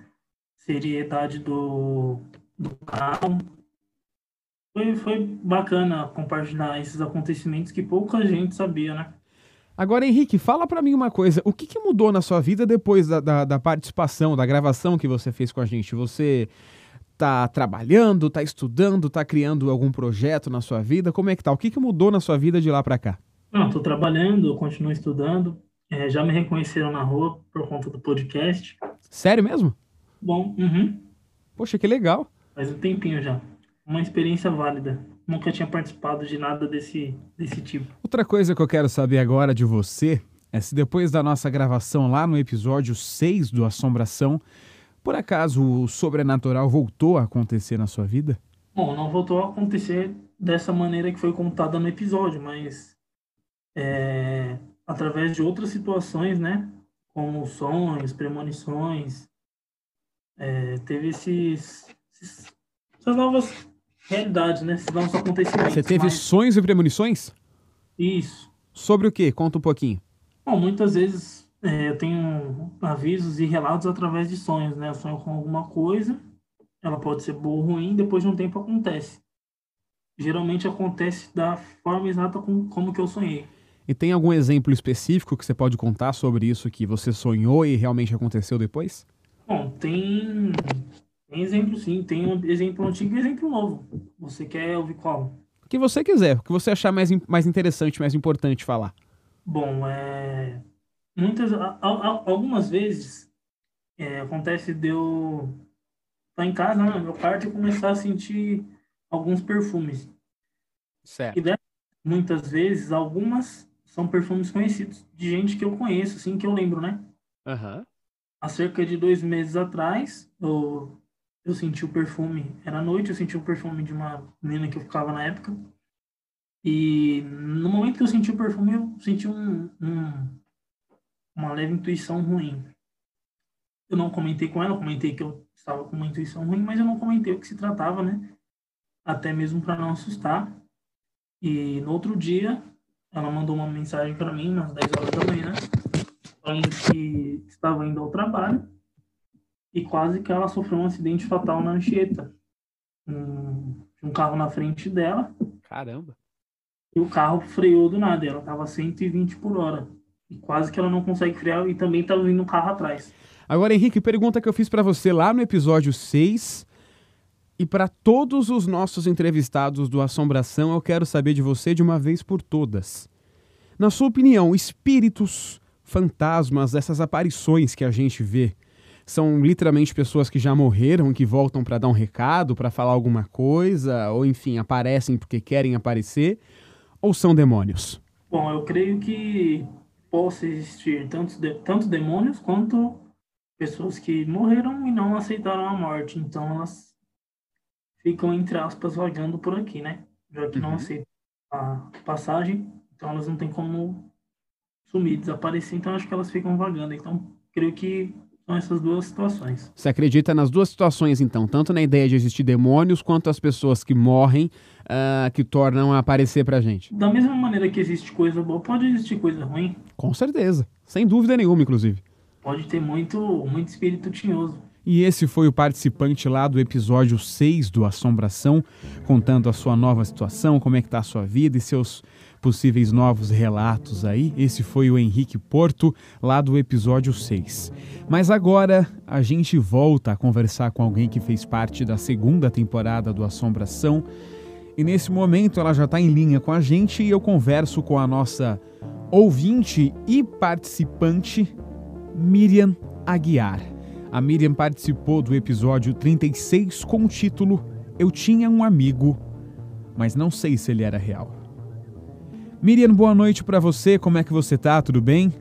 seriedade do, do canal. Foi, foi bacana compartilhar esses acontecimentos que pouca gente sabia, né? Agora, Henrique, fala para mim uma coisa. O que, que, mudou na sua vida depois da, da, da, participação, da gravação que você fez com a gente? Você tá trabalhando, tá estudando, tá criando algum projeto na sua vida? Como é que tá? O que, que mudou na sua vida de lá para cá? Não, tô trabalhando, continuo estudando. É, já me reconheceram na rua por conta do podcast. Sério mesmo? Bom, uhum. Poxa, que legal. Faz um tempinho já. Uma experiência válida nunca tinha participado de nada desse, desse tipo. Outra coisa que eu quero saber agora de você é se depois da nossa gravação lá no episódio 6 do Assombração, por acaso o sobrenatural voltou a acontecer na sua vida? Bom, não voltou a acontecer dessa maneira que foi contada no episódio, mas é, através de outras situações, né? Como sonhos, premonições, é, teve esses, esses, essas novas realidades, né? Se novos acontecimentos. Você teve mas... sonhos e premonições? Isso. Sobre o que? Conta um pouquinho. Bom, muitas vezes é, eu tenho avisos e relatos através de sonhos, né? Eu sonho com alguma coisa, ela pode ser boa ou ruim, depois de um tempo acontece. Geralmente acontece da forma exata com, como que eu sonhei. E tem algum exemplo específico que você pode contar sobre isso que você sonhou e realmente aconteceu depois? Bom, tem tem exemplo sim, tem um exemplo antigo e exemplo novo. Você quer ouvir qual? O que você quiser, o que você achar mais, mais interessante, mais importante falar. Bom, é... Muitas, algumas vezes é, acontece de eu estar em casa, né, no meu quarto, e começar a sentir alguns perfumes. Certo. E dessas, muitas vezes, algumas são perfumes conhecidos, de gente que eu conheço, assim, que eu lembro, né? Uhum. Há cerca de dois meses atrás, eu eu senti o perfume, era noite, eu senti o perfume de uma menina que eu ficava na época. E no momento que eu senti o perfume, eu senti um, um, uma leve intuição ruim. Eu não comentei com ela, comentei que eu estava com uma intuição ruim, mas eu não comentei o que se tratava, né? Até mesmo para não assustar. E no outro dia, ela mandou uma mensagem para mim, umas 10 horas da manhã, falando que estava indo ao trabalho e quase que ela sofreu um acidente fatal na Anchieta. Um, um carro na frente dela. Caramba. E o carro freou do nada. Ela estava 120 por hora. E quase que ela não consegue frear e também tá vindo um carro atrás. Agora, Henrique, pergunta que eu fiz para você lá no episódio 6 e para todos os nossos entrevistados do Assombração, eu quero saber de você de uma vez por todas. Na sua opinião, espíritos, fantasmas, essas aparições que a gente vê, são literalmente pessoas que já morreram, que voltam para dar um recado, para falar alguma coisa, ou enfim, aparecem porque querem aparecer, ou são demônios? Bom, eu creio que possa existir tanto, de, tanto demônios quanto pessoas que morreram e não aceitaram a morte. Então elas ficam, entre aspas, vagando por aqui, né? Já que uhum. não aceitam a passagem, então elas não têm como sumir, desaparecer, então acho que elas ficam vagando. Então, creio que são essas duas situações. Você acredita nas duas situações, então, tanto na ideia de existir demônios quanto as pessoas que morrem uh, que tornam a aparecer pra gente? Da mesma maneira que existe coisa boa, pode existir coisa ruim. Com certeza, sem dúvida nenhuma, inclusive. Pode ter muito, muito espírito tinhoso. E esse foi o participante lá do episódio 6 do Assombração, contando a sua nova situação, como é que tá a sua vida e seus possíveis novos relatos aí. Esse foi o Henrique Porto, lá do episódio 6. Mas agora a gente volta a conversar com alguém que fez parte da segunda temporada do Assombração. E nesse momento ela já está em linha com a gente e eu converso com a nossa ouvinte e participante, Miriam Aguiar. A Miriam participou do episódio 36 com o título Eu Tinha um Amigo, mas não sei se ele era real. Miriam, boa noite para você. Como é que você tá? Tudo bem?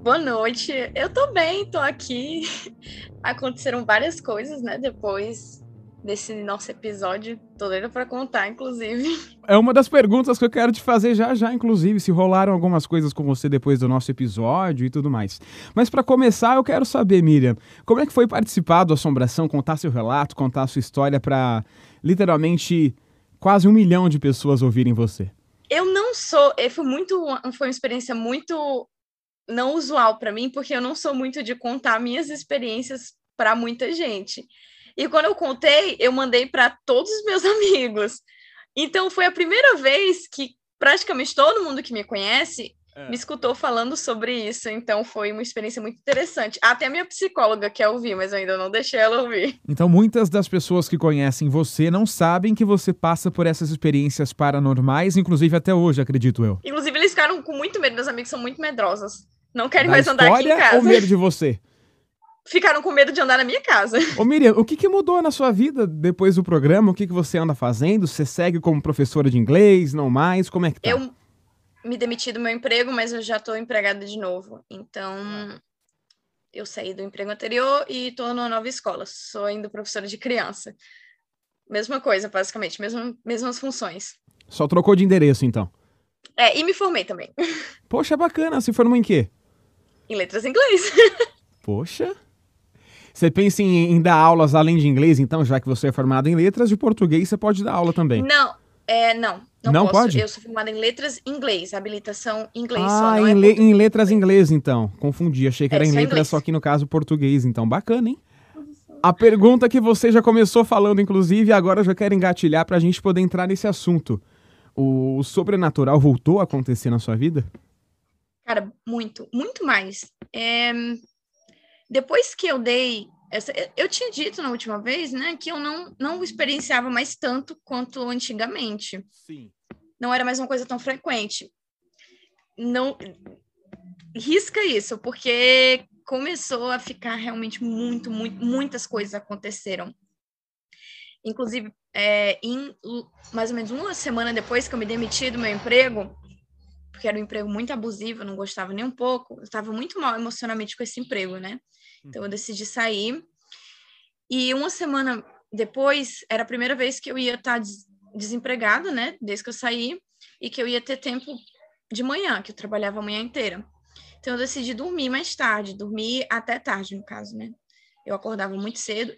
Boa noite. Eu tô bem, tô aqui. Aconteceram várias coisas, né, depois desse nosso episódio. Tô doida para contar, inclusive. É uma das perguntas que eu quero te fazer já já, inclusive, se rolaram algumas coisas com você depois do nosso episódio e tudo mais. Mas para começar, eu quero saber, Miriam, como é que foi participar do Assombração, contar seu relato, contar sua história para literalmente quase um milhão de pessoas ouvirem você? Eu não sou, eh, foi muito, foi uma experiência muito não usual para mim, porque eu não sou muito de contar minhas experiências para muita gente. E quando eu contei, eu mandei para todos os meus amigos. Então foi a primeira vez que praticamente todo mundo que me conhece me escutou falando sobre isso, então foi uma experiência muito interessante. Até a minha psicóloga quer ouvir, mas eu ainda não deixei ela ouvir. Então, muitas das pessoas que conhecem você não sabem que você passa por essas experiências paranormais, inclusive até hoje, acredito eu. Inclusive, eles ficaram com muito medo, meus amigos são muito medrosos. Não querem Da mais andar aqui em casa. ou medo de você? Ficaram com medo de andar na minha casa. Ô Miriam, o que, que mudou na sua vida depois do programa? O que, que você anda fazendo? Você segue como professora de inglês, não mais? Como é que tá? Eu me demiti do meu emprego, mas eu já estou empregada de novo. Então, eu saí do emprego anterior e estou numa nova escola. Sou ainda professora de criança. Mesma coisa, basicamente, mesma, mesmas funções. Só trocou de endereço, então. É, e me formei também, Poxa, bacana. Se formou em quê? em letras em inglês. Poxa. Você pensa em, em dar aulas além de inglês, então, já que você é formado em letras, de português você pode dar aula também. Não, é, não, não, Não pode? Eu sou formada em letras inglês, habilitação inglês só, ah, não em, é le- em letras inglês, então. Confundi, achei que É, era em só letras, só que no caso português, então. Bacana, hein? A pergunta que você já começou falando, inclusive, agora eu já quero engatilhar pra gente poder entrar nesse assunto. O sobrenatural voltou a acontecer na sua vida? Cara, muito, muito mais. É, Depois que eu dei. Essa... Eu tinha dito na última vez, né, que eu não, não experienciava mais tanto quanto antigamente. Sim. Não era mais uma coisa tão frequente. Não. Risca isso, porque começou a ficar realmente muito, muito, muitas coisas aconteceram. Inclusive, é, em mais ou menos uma semana depois que eu me demiti do meu emprego, porque era um emprego muito abusivo, eu não gostava nem um pouco, eu estava muito mal emocionalmente com esse emprego, né? Então eu decidi sair. E uma semana depois, era a primeira vez que eu ia estar des- desempregada, né? Desde que eu saí, e que eu ia ter tempo de manhã, que eu trabalhava a manhã inteira. Então eu decidi dormir mais tarde, dormir até tarde, no caso, né? Eu acordava muito cedo,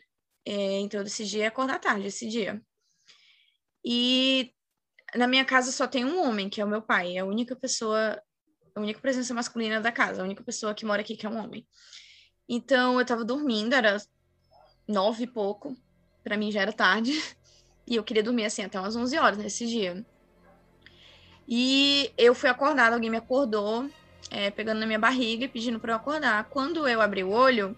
eh, então eu decidi acordar tarde esse dia. E na minha casa só tem um homem, que é o meu pai, é a única pessoa, a única presença masculina da casa, a única pessoa que mora aqui que é um homem. Então eu tava dormindo, era nove e pouco, pra mim já era tarde, e eu queria dormir assim até umas 11 horas nesse dia. E eu fui acordada, alguém me acordou, é, pegando na minha barriga e pedindo para eu acordar. Quando eu abri o olho,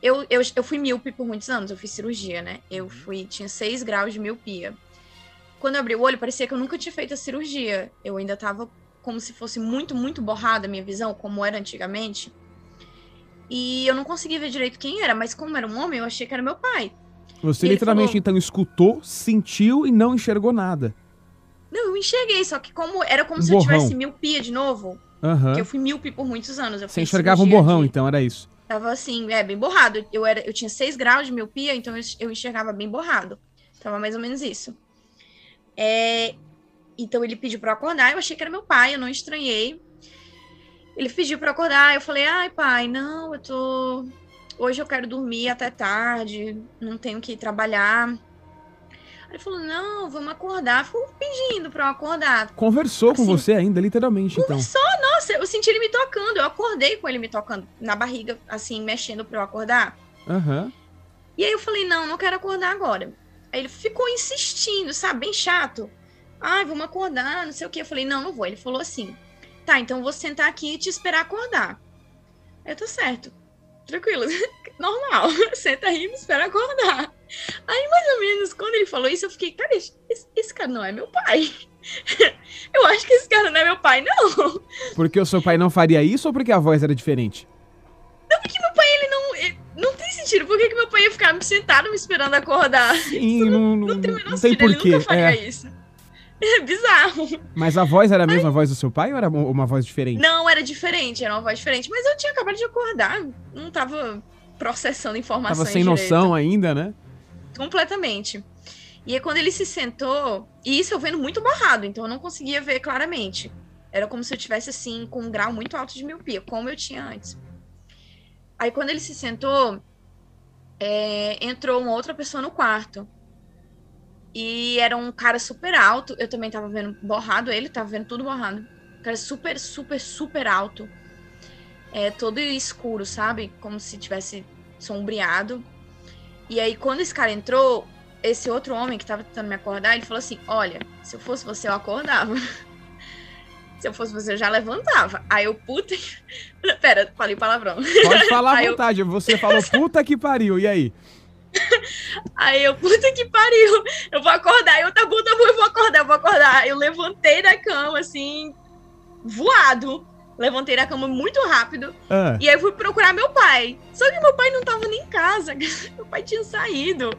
eu, eu, eu fui míope por muitos anos, eu fiz cirurgia, né? Eu fui, tinha 6 graus de miopia. Quando eu abri o olho, parecia que eu nunca tinha feito a cirurgia. Eu ainda tava como se fosse muito, muito borrada a minha visão, como era antigamente. E eu não conseguia ver direito quem era, mas como era um homem, eu achei que era meu pai. Você E literalmente, falou- então, escutou, sentiu e não enxergou nada. Não, eu enxerguei, só que como era como Um se eu borrão. tivesse miopia de novo. Que eu fui míope por muitos anos. Eu Você enxergava um borrão, então, era isso. Tava assim, é, bem borrado. Eu, era, eu tinha 6 graus de miopia, então eu, eu enxergava bem borrado. Tava mais ou menos isso. É, então ele pediu pra eu acordar, eu achei que era meu pai, eu não estranhei. Ele pediu pra eu acordar, eu falei, ai pai, não, eu tô. Hoje eu quero dormir até tarde, não tenho que ir trabalhar. Aí ele falou, não, vamos acordar. Ficou pedindo pra eu acordar. Conversou com Assim, você ainda, literalmente, então. Só, nossa, eu senti ele me tocando. Eu acordei com ele me tocando na barriga, assim, mexendo pra eu acordar. Aham. E aí eu falei, não, não quero acordar agora. Aí ele ficou insistindo, sabe, bem chato. Ai, vamos acordar, não sei o que. Eu falei, não, não vou. Ele falou assim, tá, então vou sentar aqui e te esperar acordar. Eu tô certo, tranquilo, normal. Senta aí e me espera acordar. Aí, mais ou menos, quando ele falou isso, eu fiquei, cara, esse, esse cara não é meu pai. eu acho que esse cara não é meu pai, não. Porque o seu pai não faria isso ou porque a voz era diferente? Não, porque meu pai, ele não. ele- não tem sentido. Por que, que meu pai ia ficar me sentado me esperando acordar? Sim, não, não, não, tem sentido, ele porquê. nunca faria É. isso. É bizarro. Mas a voz era a mesma voz do seu pai ou era uma uma voz diferente? Não, era diferente, era uma voz diferente. Mas eu tinha acabado de acordar, não tava processando informações Tava sem direito. noção ainda, né? Completamente. E aí, quando ele se sentou, e isso eu vendo muito borrado, então eu não conseguia ver claramente. Era como se eu tivesse assim, com um grau muito alto de miopia, como eu tinha antes. Aí, quando ele se sentou, é, entrou uma outra pessoa no quarto. E era um cara super alto. Eu também tava vendo borrado, ele tava vendo tudo borrado. Um cara super, super, super alto. É, todo escuro, sabe? Como se tivesse sombreado. E aí, quando esse cara entrou, esse outro homem que tava tentando me acordar, ele falou assim: Olha, se eu fosse você, eu acordava. Se eu fosse você, eu já levantava. Aí eu, puta. Pera, falei palavrão. Pode falar à Aí eu- vontade. Você falou puta que pariu. E aí? Aí eu, puta que pariu, eu vou acordar. Eu, tá bom, tá bom, eu vou acordar, eu vou acordar. Eu levantei da cama, assim, voado. Levantei da cama muito rápido. Ah. E aí eu fui procurar meu pai. Só que meu pai não tava nem em casa. Meu pai tinha saído.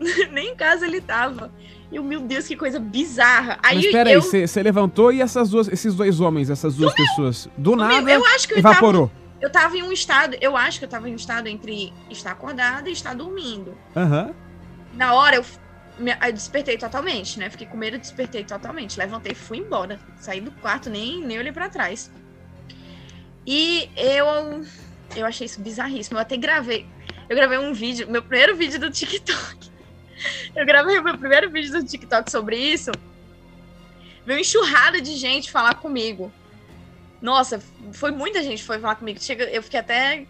Nem em casa ele tava. E eu, meu Deus, que coisa bizarra. Aí Mas peraí, eu, você levantou e essas duas, esses dois homens, essas duas pessoas, do nada, eu acho que eu evaporou. Tava, eu tava em um estado, eu acho que eu tava em um estado entre estar acordada e estar dormindo. Aham. Na hora eu, me- eu despertei totalmente, né? Fiquei com medo, despertei totalmente. Levantei e fui embora. Saí do quarto, nem, nem olhei pra trás. E eu eu achei isso bizarríssimo. Eu até gravei. Eu gravei um vídeo, meu primeiro vídeo do TikTok. Eu gravei o meu primeiro vídeo do TikTok sobre isso. Veio enxurrada de gente falar comigo. Nossa, foi muita gente que foi falar comigo. Chega, eu fiquei até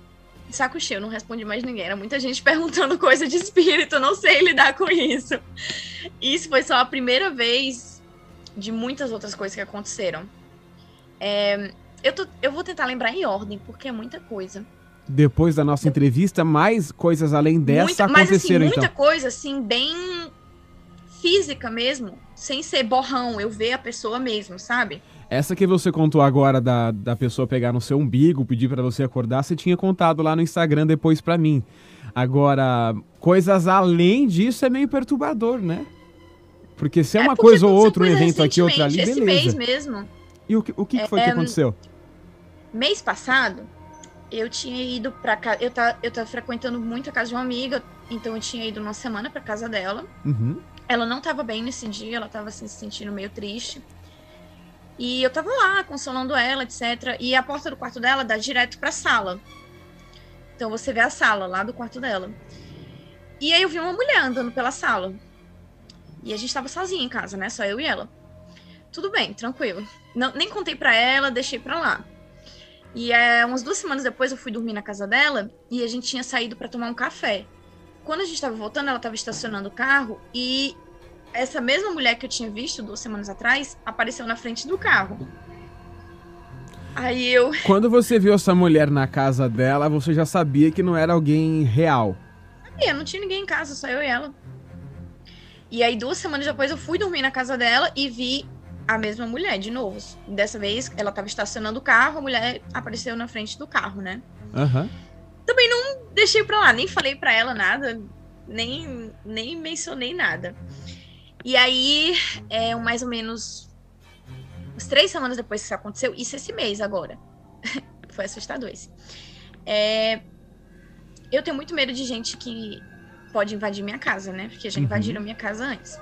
saco cheio, não respondi mais ninguém. Era muita gente perguntando coisa de espírito, eu não sei lidar com isso. Isso foi só a primeira vez de muitas outras coisas que aconteceram. É, eu, tô- eu vou tentar lembrar em ordem, porque é muita coisa. Depois da nossa entrevista, mais coisas além dessa Muita- mas assim, aconteceram, muita então. coisa assim, bem física mesmo, sem ser borrão, eu ver a pessoa mesmo, sabe? Essa que você contou agora da, da pessoa pegar no seu umbigo, pedir pra você acordar, você tinha contado lá no Instagram depois pra mim. Agora, coisas além disso é meio perturbador, né? Porque se é, uma porque coisa ou outra, um evento aqui, outro ali, recentemente, Esse beleza. mês mesmo, E o, que- o que, foi que É, aconteceu? mês passado, eu tinha ido pra casa. Eu tava, eu tava frequentando muito a casa de uma amiga, então eu tinha ido uma semana pra casa dela. Uhum. Ela não tava bem nesse dia, ela tava assim, se sentindo meio triste. E eu tava lá, consolando ela, etc. E a porta do quarto dela dá direto pra sala. Então você vê a sala lá do quarto dela. E aí eu vi uma mulher andando pela sala. E a gente tava sozinha em casa, né? Só eu e ela. Tudo bem, tranquilo. Não, nem contei pra ela, deixei pra lá. E é, umas duas semanas depois eu fui dormir na casa dela e a gente tinha saído pra tomar um café. Quando a gente tava voltando, ela tava estacionando o carro e essa mesma mulher que eu tinha visto duas semanas atrás apareceu na frente do carro. Aí eu. Quando você viu essa mulher na casa dela, você já sabia que não era alguém real. sabia, não tinha ninguém em casa, só eu e ela. E aí, duas semanas depois, eu fui dormir na casa dela e vi a mesma mulher de novo. Dessa vez, ela tava estacionando o carro, a mulher apareceu na frente do carro, né? Aham. Também não deixei pra lá, nem falei pra ela nada, nem, nem mencionei nada. E aí, é, mais ou menos umas três semanas depois que isso aconteceu, isso esse mês agora. Foi assustador esse. É, eu tenho muito medo de gente que pode invadir minha casa, né? Porque já Uhum. invadiram minha casa antes.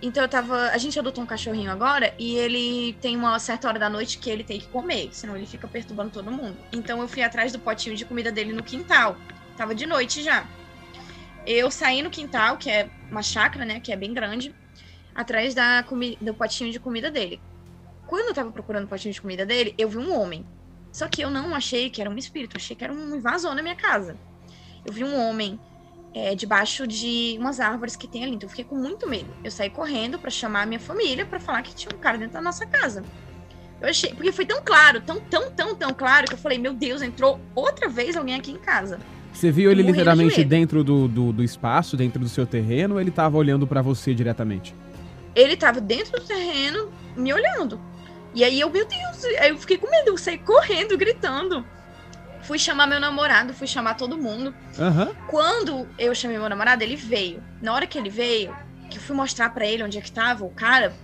Então eu tava. A gente adotou um cachorrinho agora e ele tem uma certa hora da noite que ele tem que comer, senão ele fica perturbando todo mundo. Então eu fui atrás do potinho de comida dele no quintal. Tava de noite já. Eu saí no quintal, que é uma chácara, né? Que é bem grande, atrás da do potinho de comida dele. Quando eu tava procurando o potinho de comida dele, eu vi um homem. Só que eu não achei que era um espírito, achei que era um invasor na minha casa. Eu vi um homem é, debaixo de umas árvores que tem ali, então eu fiquei com muito medo. Eu saí correndo pra chamar a minha família pra falar que tinha um cara dentro da nossa casa. Eu achei, porque foi tão claro, tão, tão, tão, tão claro que eu falei, meu Deus, entrou outra vez alguém aqui em casa. Você viu ele de literalmente dentro do, do, do espaço, dentro do seu terreno, ou ele tava olhando pra você diretamente? Ele tava dentro do terreno, me olhando. E aí eu, meu Deus, aí eu fiquei com medo, eu saí correndo, gritando. Fui chamar meu namorado, fui chamar todo mundo. Aham. Quando eu chamei meu namorado, ele veio. Na hora que ele veio, que eu fui mostrar pra ele onde é que tava o cara,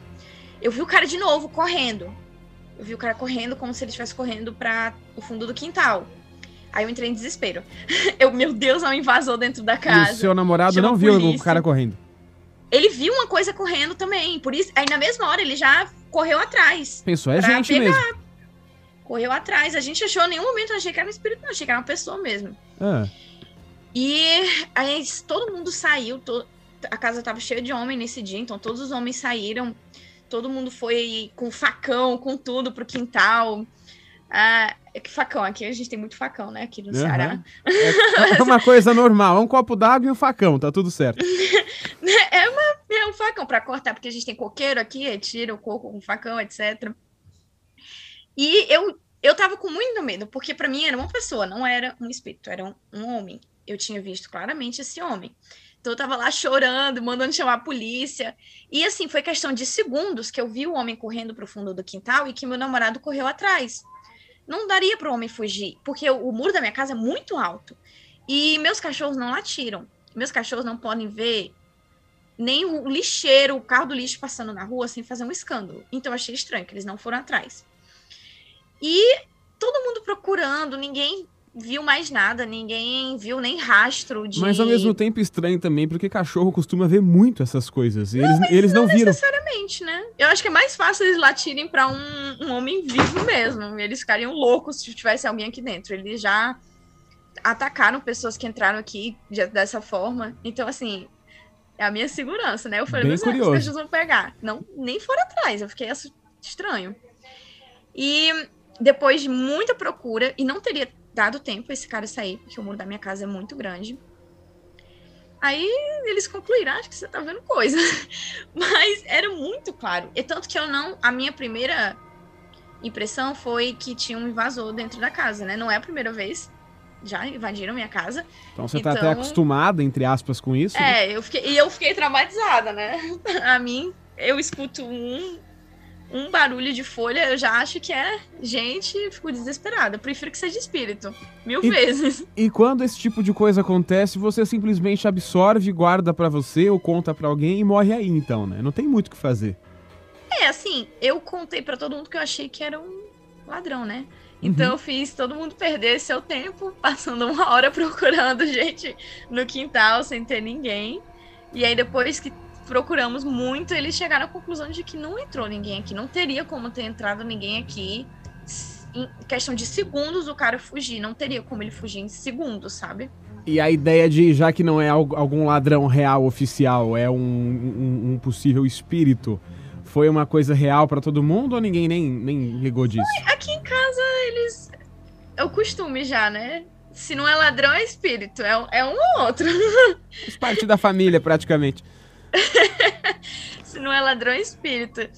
eu vi o cara de novo correndo. Eu vi o cara correndo como se ele estivesse correndo pra o fundo do quintal. Aí eu entrei em desespero. Eu, meu Deus, é um invasor dentro da E casa. o seu namorado Chama não viu o cara correndo? Ele viu uma coisa correndo também. Por isso, aí na mesma hora ele já correu atrás. Pensou, é gente pegar. mesmo. Correu atrás. A gente achou, em nenhum momento achei que era um espírito, não. Achei que era uma pessoa mesmo. Ah, E aí todo mundo saiu, to- a casa tava cheia de homem nesse dia, então todos os homens saíram, todo mundo foi com facão, com tudo pro quintal. Ah, é que facão, aqui a gente tem muito facão, né, aqui no Aham. Ceará. é uma coisa normal, é um copo d'água e um facão, tá tudo certo. É, uma, é um facão pra cortar, porque a gente tem coqueiro aqui, tira o coco com facão, etc. E eu, eu tava com muito medo, porque para mim era uma pessoa, não era um espírito, era um, um homem. Eu tinha visto claramente esse homem. Então eu tava lá chorando, mandando chamar a polícia. E assim, foi questão de segundos que eu vi o homem correndo pro fundo do quintal e que meu namorado correu atrás. Não daria para o homem fugir, porque o, o muro da minha casa é muito alto. E meus cachorros não latiram. Meus cachorros não podem ver nem o lixeiro, o carro do lixo passando na rua sem fazer um escândalo. Então eu achei estranho que eles não foram atrás. E todo mundo procurando, ninguém viu mais nada, ninguém viu nem rastro de. Mas ao mesmo tempo estranho também, porque cachorro costuma ver muito essas coisas. E eles, eles não, não viram. necessariamente, né? Eu acho que é mais fácil eles latirem para um, um homem vivo mesmo. Eles ficariam loucos se tivesse alguém aqui dentro. Eles já atacaram pessoas que entraram aqui de, dessa forma. Então, assim, é a minha segurança, né? Eu falei, Bem mas os cachorros vão pegar. Não, nem foram atrás. Eu fiquei estranho. E depois de muita procura, e não teria dado tempo esse cara sair, porque o muro da minha casa é muito grande. Aí eles concluíram, "Ah, acho que você tá vendo coisa. Mas era muito claro. E tanto que eu não. A minha primeira impressão foi que tinha um invasor dentro da casa, né? Não é a primeira vez. Já invadiram minha casa. Então você tá até acostumada, entre aspas, com isso. né? É, eu fiquei, e eu fiquei traumatizada, né? A mim, eu escuto um, um barulho de folha, eu já acho que é gente fico desesperada. Eu prefiro que seja espírito. Mil E- vezes. E quando esse tipo de coisa acontece, você simplesmente absorve, guarda pra você ou conta pra alguém e morre aí, então, né? Não tem muito o que fazer. É, assim, eu contei pra todo mundo que eu achei que era um ladrão, né? Então Uhum. eu fiz todo mundo perder seu tempo, passando uma hora procurando gente no quintal sem ter ninguém. E aí depois que procuramos muito, eles chegaram à conclusão de que não entrou ninguém aqui, não teria como ter entrado ninguém aqui. Em questão de segundos o cara fugir, não teria como ele fugir em segundos, sabe? E a ideia de, já que não é al- algum ladrão real oficial, é um, um- um possível espírito, foi uma coisa real pra todo mundo ou ninguém nem, nem ligou disso? Aqui em casa eles. É o costume já, né? Se não é ladrão, é espírito. É, um- é um ou outro. Faz parte da família, praticamente. Se não é ladrão, é espírito.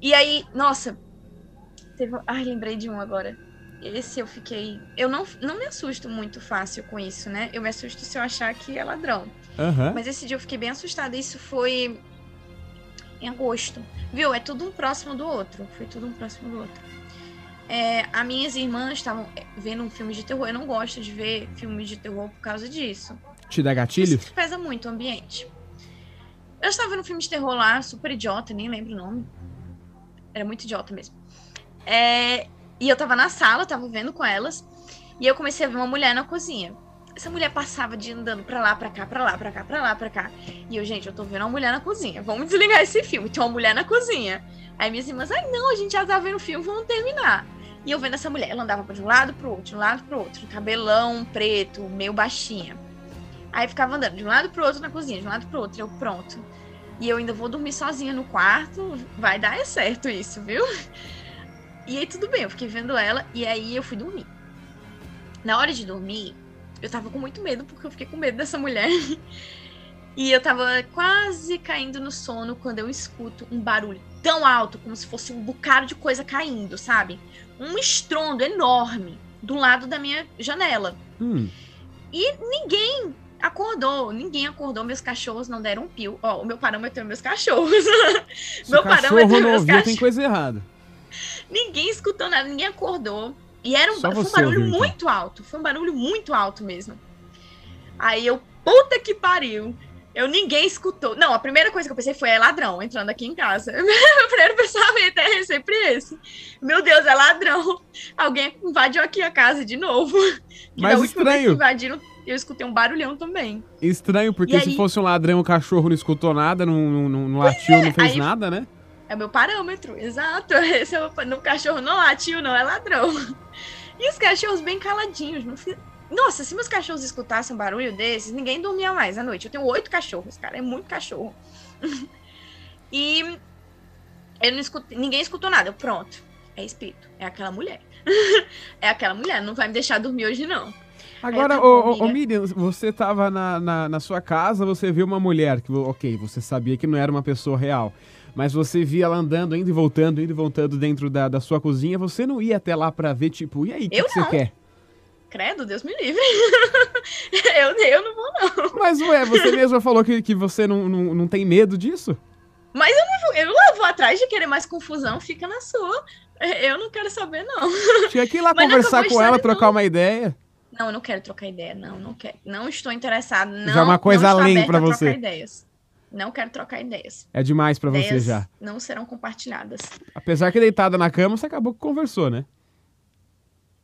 E aí, nossa. Teve... Ai, lembrei de um agora. Esse eu fiquei. Eu não, não me assusto muito fácil com isso, né? Eu me assusto se eu achar que é ladrão. Aham. Mas esse dia eu fiquei bem assustada. Isso foi em agosto. Viu? É tudo um próximo do outro. Foi tudo um próximo do outro. É, as minhas irmãs estavam é, vendo um filme de terror. Eu não gosto de ver filmes de terror por causa disso. Te dá gatilho? Isso pesa muito o ambiente. Eu estava vendo um filme de terror lá, super idiota, nem lembro o nome. Era muito idiota mesmo. É, e eu tava na sala, tava vendo com elas, e eu comecei a ver uma mulher na cozinha. Essa mulher passava de andando pra lá, pra cá, pra lá, pra cá, pra lá, pra cá. E eu, gente, eu tô vendo uma mulher na cozinha. Vamos desligar esse filme. Tem uma mulher na cozinha. Aí minhas irmãs, ai não, a gente já tá vendo o filme, vamos terminar. E eu vendo essa mulher, ela andava de um lado pro outro, de um lado pro outro, cabelão preto, meio baixinha. Aí ficava andando de um lado pro outro na cozinha, de um lado pro outro, eu pronto. E eu ainda vou dormir sozinha no quarto, vai dar certo isso, viu? E aí tudo bem, eu fiquei vendo ela e aí eu fui dormir. Na hora de dormir, eu tava com muito medo, porque eu fiquei com medo dessa mulher. E eu tava quase caindo no sono quando eu escuto um barulho tão alto, como se fosse um bocado de coisa caindo, sabe? Um estrondo enorme do lado da minha janela. Hum. E ninguém acordou, ninguém acordou, meus cachorros não deram um pio. Ó, o meu parâmetro é meus cachorros. Se meu cachorro parâmetro é meus ouviu, cachorros. tem coisa errada. Ninguém escutou nada, ninguém acordou. E era um, foi um barulho ouviu, então. muito alto. Foi um barulho muito alto mesmo. Aí eu, puta que pariu. Eu ninguém escutou. Não, a primeira coisa que eu pensei foi é ladrão entrando aqui em casa. Meu primeiro pensamento é sempre esse. Meu Deus, é ladrão. Alguém invadiu aqui a casa de novo. Que Mas estranho. invadiram, eu escutei um barulhão também. Estranho, porque E se aí- fosse um ladrão, o cachorro não escutou nada, não, não, não- latiu, não fez aí- nada, né? É meu parâmetro, exato. Esse é o, cachorro não latiu, não é ladrão. E os cachorros bem caladinhos. Não fiz... Nossa, se meus cachorros escutassem um barulho desses, ninguém dormia mais à noite. Eu tenho oito cachorros, cara, é muito cachorro. e eu não escutei, ninguém escutou nada. Eu, pronto, é espírito, é aquela mulher. é aquela mulher, não vai me deixar dormir hoje, não. Agora, ô, ô. Miriam, você tava na, na, na sua casa, você viu uma mulher, que, ok, você sabia que não era uma pessoa real. mas você via ela andando, indo e voltando, indo e voltando dentro da, da sua cozinha, você não ia até lá pra ver, tipo, e aí, o que, que você não. quer? Credo, Deus me livre. eu, eu não vou, não. Mas, ué, você mesma falou que, que você não, não, não tem medo disso? Mas eu não, vou, eu não vou atrás de querer mais confusão, fica na sua. Eu não quero saber, não. Tinha que ir lá Mas não conversar com ela, trocar uma ideia. Não, eu não quero trocar ideia, não, não quero. Não estou interessado, não. Já é uma coisa além aberta pra a trocar você. ideias. Não quero trocar ideias. É demais pra você já. não serão compartilhadas. Apesar que deitada na cama, você acabou que conversou, né?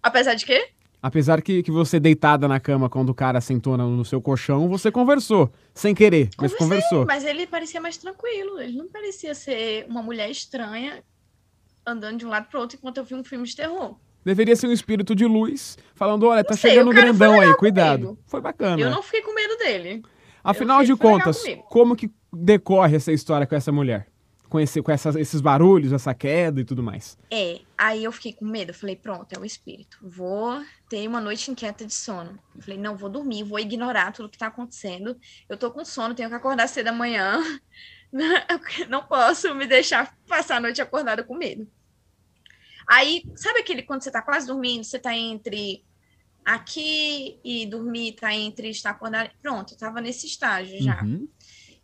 Apesar de quê? Apesar que, que você deitada na cama quando o cara sentou no, no seu colchão, você conversou. Sem querer, mas conversou. Mas ele parecia mais tranquilo. Ele não parecia ser uma mulher estranha andando de um lado pro outro enquanto eu vi um filme de terror. Deveria ser um espírito de luz, falando: olha, tá sei, chegando um grandão aí, cuidado. comigo. Foi bacana. Eu não fiquei com medo dele. Afinal de contas, como que decorre essa história com essa mulher? Com, esse, com essas- esses barulhos, essa queda e tudo mais. É, aí eu fiquei com medo. Eu falei, pronto, é o espírito. Vou ter uma noite inquieta de sono. Eu falei, não, vou dormir, vou ignorar tudo que tá acontecendo. Eu tô com sono, tenho que acordar cedo amanhã. Não posso me deixar passar a noite acordada com medo. Aí, sabe aquele quando você tá quase dormindo, você tá entre aqui e dormir, tá entre estar acordado. Pronto, eu tava nesse estágio já. Uhum.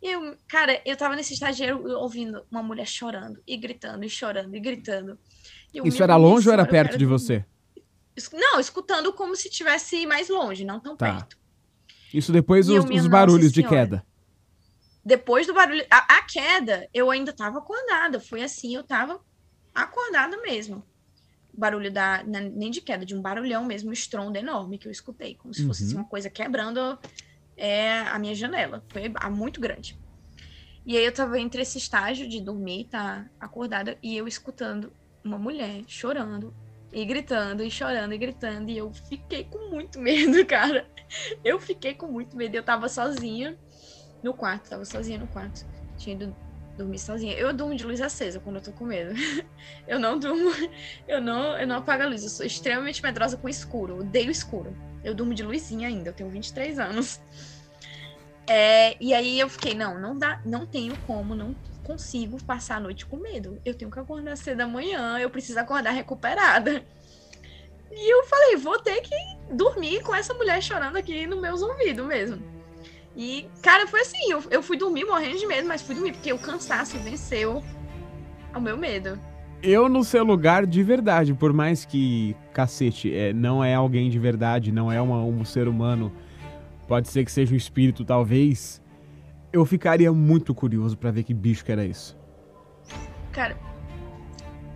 E eu, cara, eu tava nesse estágio ouvindo uma mulher chorando e gritando e chorando e gritando. Eu, Isso era longe ou era perto de você? Não, escutando como se estivesse mais longe, não tão Tá. perto. Isso depois eu, os, os barulhos de Senhora. queda. Depois do barulho, a, a queda, eu ainda tava acordada. Foi assim, eu tava acordada mesmo. Barulho da. na- Nem de queda, de um barulhão mesmo, um estrondo enorme que eu escutei. Como se fosse Uhum. assim, uma coisa quebrando é, a minha janela. Foi ah, muito grande. E aí eu tava entre esse estágio de dormir, tá acordada, e eu escutando uma mulher chorando e gritando e chorando e gritando. E eu fiquei com muito medo, cara. Eu fiquei com muito medo. Eu tava sozinha no quarto, tava sozinha no quarto. Tinha ido dormir sozinha. Eu durmo de luz acesa quando eu tô com medo. Eu não durmo, eu não, eu não apago a luz. Eu sou extremamente medrosa com escuro. Eu odeio escuro. Eu durmo de luzinha ainda, eu tenho 23 anos. É, e aí eu fiquei, não, não dá, não tenho como, não consigo passar a noite com medo. Eu tenho que acordar cedo da manhã, eu preciso acordar recuperada. E eu falei, vou ter que dormir com essa mulher chorando aqui nos meus ouvidos mesmo. E, cara, foi assim, eu, eu fui dormir morrendo de medo, mas fui dormir porque o cansaço venceu o meu medo. Eu no seu lugar de verdade, por mais que, cacete, é, não é alguém de verdade, não é uma- um ser humano, pode ser que seja um espírito, talvez, eu ficaria muito curioso pra ver que bicho que era isso. Cara,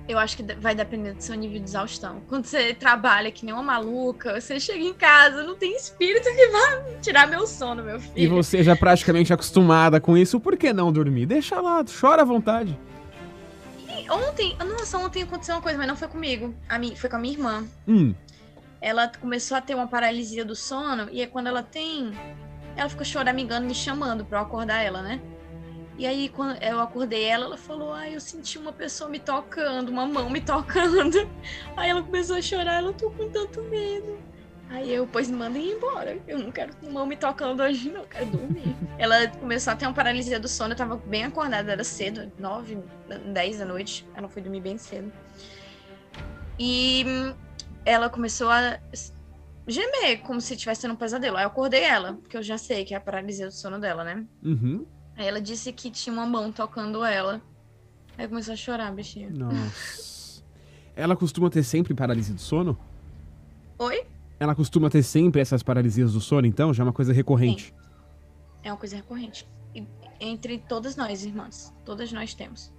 eu acho que vai depender do seu nível de exaustão. Quando você trabalha que nem uma maluca, você chega em casa, não tem espírito que vai tirar meu sono, meu filho. E você já praticamente acostumada com isso, por que não dormir? Deixa lá, chora à vontade. E ontem, nossa, ontem aconteceu uma coisa, mas não foi comigo. A mi, foi com a minha irmã. Hum, Ela começou a ter uma paralisia do sono, e aí quando ela tem. Ela ficou choramingando, me chamando pra eu acordar ela, né? E aí, quando eu acordei ela, ela falou: Ai, eu senti uma pessoa me tocando, uma mão me tocando. Aí ela começou a chorar, ela tô com tanto medo. Aí eu, pois manda ir embora. Eu não quero mão me tocando hoje, não, eu quero dormir. ela começou a ter uma paralisia do sono, eu tava bem acordada, era cedo, 9, 10 da noite. Ela foi dormir bem cedo. E ela começou a gemer, como se estivesse tendo um pesadelo. Aí eu acordei ela, porque eu já sei que é a paralisia do sono dela, né? uhum. Aí ela disse que tinha uma mão tocando ela. Aí começou a chorar, bichinha. Nossa. Ela costuma ter sempre paralisia do sono? Oi? Ela costuma ter sempre essas paralisias do sono, então? Já é uma coisa recorrente. É uma coisa recorrente. E- entre todas nós, irmãs. Todas nós temos.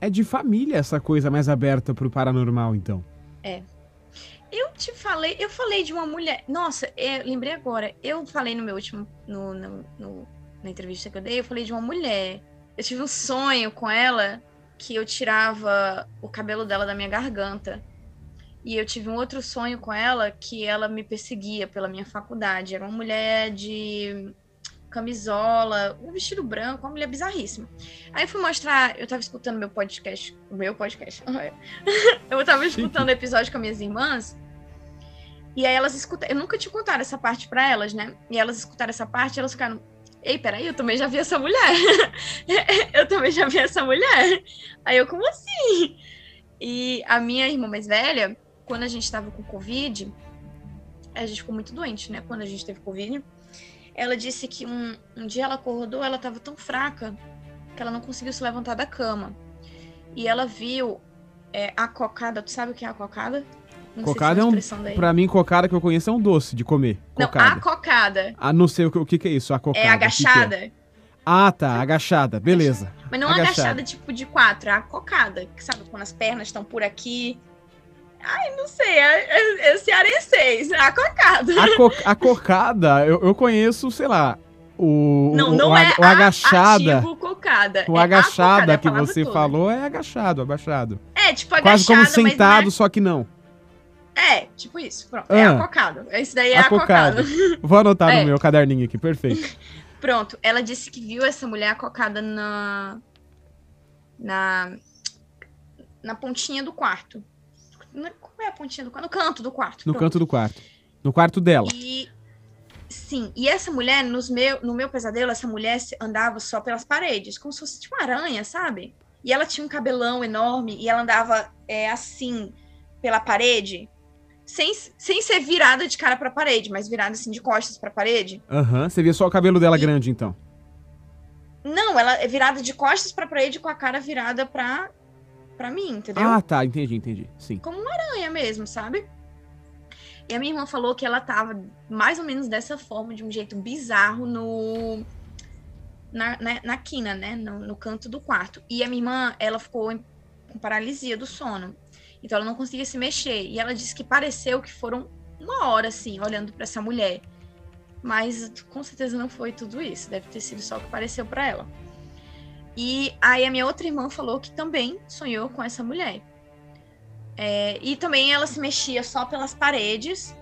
É de família essa coisa mais aberta pro paranormal, então. É. Eu te falei, eu falei de uma mulher. Nossa, eu lembrei agora. Eu falei no meu último. No, no- no- na entrevista que eu dei, eu falei de uma mulher. Eu tive um sonho com ela que eu tirava o cabelo dela da minha garganta. E eu tive um outro sonho com ela que ela me perseguia pela minha faculdade. Era uma mulher de camisola, um vestido branco, uma mulher bizarríssima. Aí eu fui mostrar, eu tava escutando meu podcast, o meu podcast. eu tava escutando episódio com as minhas irmãs. E aí elas escutaram, eu nunca tinha contado essa parte pra elas, né? E elas escutaram essa parte, elas ficaram, Ei, peraí, eu também já vi essa mulher. eu também já vi essa mulher. Aí eu, como assim? E a minha irmã mais velha, quando a gente tava com Covid, a gente ficou muito doente, né? Quando a gente teve Covid, ela disse que um, um dia ela acordou, ela tava tão fraca que ela não conseguiu se levantar da cama. E ela viu é, a cocada. Tu sabe o que é a cocada? Não cocada é um. Pra mim, cocada que eu conheço é um doce de comer. Cocada. Não, a cocada. Ah, não sei o que, o que, que é isso, a cocada. É agachada. Que que é? Ah, tá, agachada, beleza. Mas não agachada. agachada tipo de quatro, é a cocada. Que sabe quando as pernas estão por aqui. Ai, não sei, é, é, é cearenseis, é a cocada. A, co a cocada, eu, eu conheço, sei lá, o, não, não o, é o agachada. Ativo cocada. O é agachada cocada, que você toda. falou é agachado, abaixado. É, tipo agachado, Quase como sentado, é... só que não. É, tipo isso. Pronto, ah, é a cocada. Esse daí é a, a cocada. Vou anotar é. no meu caderninho aqui, perfeito. Pronto, ela disse que viu essa mulher cocada na. na. na pontinha do quarto. Qual é a pontinha do quarto? No canto do quarto. No pronto. canto do quarto. No quarto dela. E. Sim, e essa mulher, nos meu, no meu pesadelo, essa mulher andava só pelas paredes, como se fosse tipo uma aranha, sabe? E ela tinha um cabelão enorme e ela andava é, assim, pela parede, sem, sem ser virada de cara pra parede, mas virada assim de costas pra parede. Aham, uhum. você via só o cabelo dela e... grande, então. Não, ela é virada de costas pra parede com a cara virada pra, pra mim, entendeu? Ah, tá, entendi, entendi. Sim. Como uma aranha mesmo, sabe? E a minha irmã falou que ela tava mais ou menos dessa forma, de um jeito bizarro, no. Na, na, na quina, né? No, no canto do quarto. E a minha irmã, ela ficou com paralisia do sono. Então ela não conseguia se mexer. E ela disse que pareceu que foram uma hora, assim, olhando para essa mulher. Mas com certeza não foi tudo isso. Deve ter sido só o que pareceu para ela. E aí a minha outra irmã falou que também sonhou com essa mulher. É, e também ela se mexia só pelas paredes,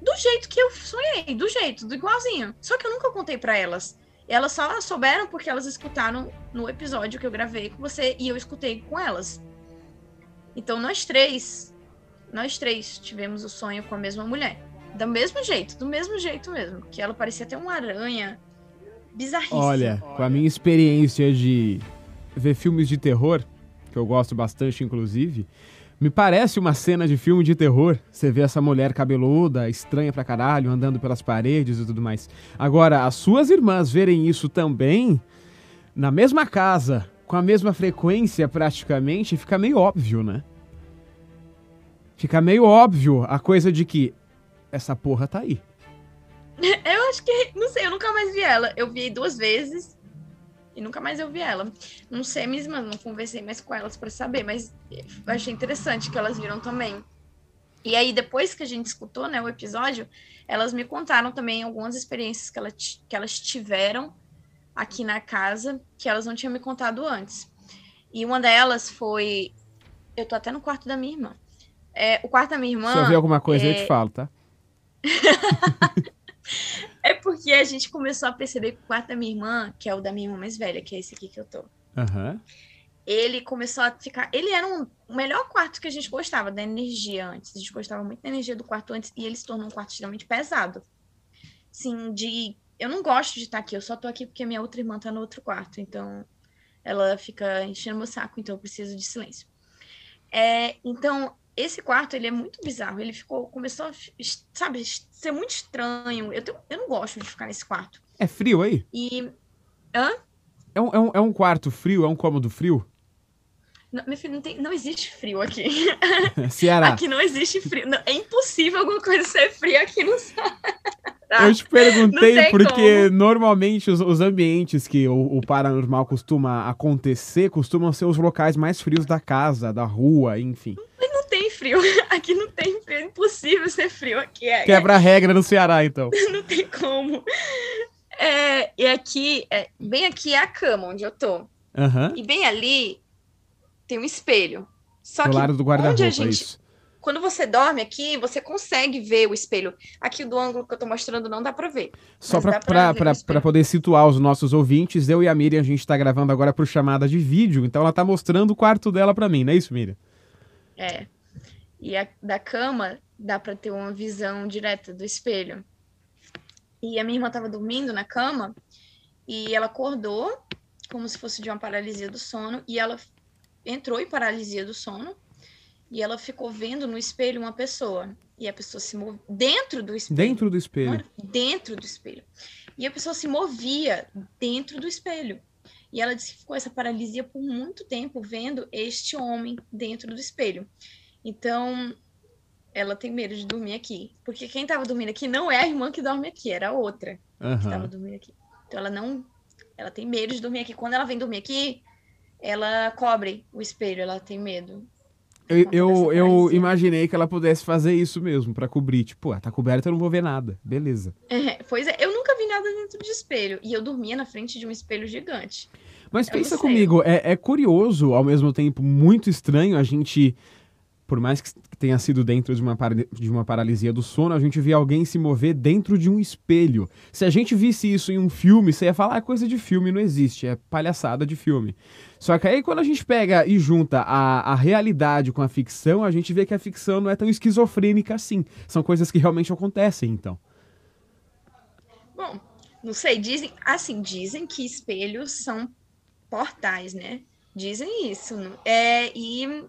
do jeito que eu sonhei, do jeito, do igualzinho. Só que eu nunca contei para elas. Elas só souberam porque elas escutaram no episódio que eu gravei com você e eu escutei com elas. Então nós três, nós três tivemos o sonho com a mesma mulher. Do mesmo jeito, do mesmo jeito mesmo. Que ela parecia até uma aranha bizarríssima. Olha, com a minha experiência de ver filmes de terror, que eu gosto bastante, inclusive, me parece uma cena de filme de terror. Você vê essa mulher cabeluda, estranha pra caralho, andando pelas paredes e tudo mais. Agora, as suas irmãs verem isso também, na mesma casa, com a mesma frequência praticamente, fica meio óbvio, né? Fica meio óbvio a coisa de que essa porra tá aí. Eu acho que, não sei, eu nunca mais vi ela. Eu vi duas vezes e nunca mais eu vi ela. Não sei mesmo, não conversei mais com elas para saber, mas achei interessante que elas viram também. E aí, depois que a gente escutou né, o episódio, elas me contaram também algumas experiências que, ela, que elas tiveram aqui na casa, que elas não tinham me contado antes. E uma delas foi. Eu tô até no quarto da minha irmã. É, o quarto da minha irmã. Se eu ver alguma coisa, é... eu te falo, tá? É porque a gente começou a perceber que o quarto da minha irmã, que é o da minha irmã mais velha, que é esse aqui que eu tô. Uhum. Ele começou a ficar. Ele era um, o melhor quarto que a gente gostava da energia antes. A gente gostava muito da energia do quarto antes e ele se tornou um quarto extremamente pesado. Sim, de. Eu não gosto de estar aqui, eu só tô aqui porque minha outra irmã tá no outro quarto. Então ela fica enchendo meu saco, então eu preciso de silêncio. É, então, esse quarto, ele é muito bizarro. Ele ficou, começou a, sabe, ser muito estranho. Eu, tenho, eu não gosto de ficar nesse quarto. É frio aí? E. Hã? É um, é um, é um quarto frio? É um cômodo frio? Não, meu filho, não, tem, não existe frio aqui. Ceará. Aqui não existe frio. Não, é impossível alguma coisa ser fria aqui no Ceará. Eu te perguntei porque como. normalmente os, os, ambientes que o, o, paranormal costuma acontecer costumam ser os locais mais frios da casa, da rua, enfim. Mas não tem frio. Aqui não tem frio. É impossível ser frio aqui. É, Quebra a regra no Ceará, então. não tem como. É, e aqui, é, bem aqui é a cama onde eu tô. Uhum. E bem ali tem um espelho. Só do que lado do guarda-roupa, é gente... isso. Quando você dorme aqui, você consegue ver o espelho. Aqui do ângulo que eu tô mostrando não dá pra ver. Só pra, poder situar os nossos ouvintes, eu e a Miriam, a gente tá gravando agora por chamada de vídeo, então ela tá mostrando o quarto dela pra mim, não é isso, Miriam? É. E a, da cama dá para ter uma visão direta do espelho. E a minha irmã estava dormindo na cama E ela acordou como se fosse de uma paralisia do sono e ela entrou em paralisia do sono e ela ficou vendo no espelho uma pessoa e a pessoa se movia dentro do espelho. Dentro do espelho. Dentro do espelho. E a pessoa se movia dentro do espelho. E ela disse que ficou essa paralisia por muito tempo vendo este homem dentro do espelho. Então, ela tem medo de dormir aqui. Porque quem estava dormindo aqui não é a irmã que dorme aqui, era a outra Aham. que estava dormindo aqui. Então, ela não. Ela tem medo de dormir aqui. Quando ela vem dormir aqui, ela cobre o espelho, ela tem medo. Eu, eu, eu imaginei que ela pudesse fazer isso mesmo, pra cobrir. Tipo, ah, tá coberta, eu não vou ver nada. Beleza. É, pois é, eu nunca vi nada dentro de espelho. E eu dormia na frente de um espelho gigante. Mas Eu pensa comigo, é, é curioso, ao mesmo tempo muito estranho a gente, por mais que tenha sido dentro de uma, para- de uma paralisia do sono, a gente vê alguém se mover dentro de um espelho. Se a gente visse isso em um filme, você ia falar, ah, coisa de filme, não existe, é palhaçada de filme. Só que aí quando a gente pega e junta a, a realidade com a ficção, a gente vê que a ficção não é tão esquizofrênica assim. São coisas que realmente acontecem, então. Bom, não sei, dizem, assim, dizem que espelhos são portais, né? Dizem isso. É, e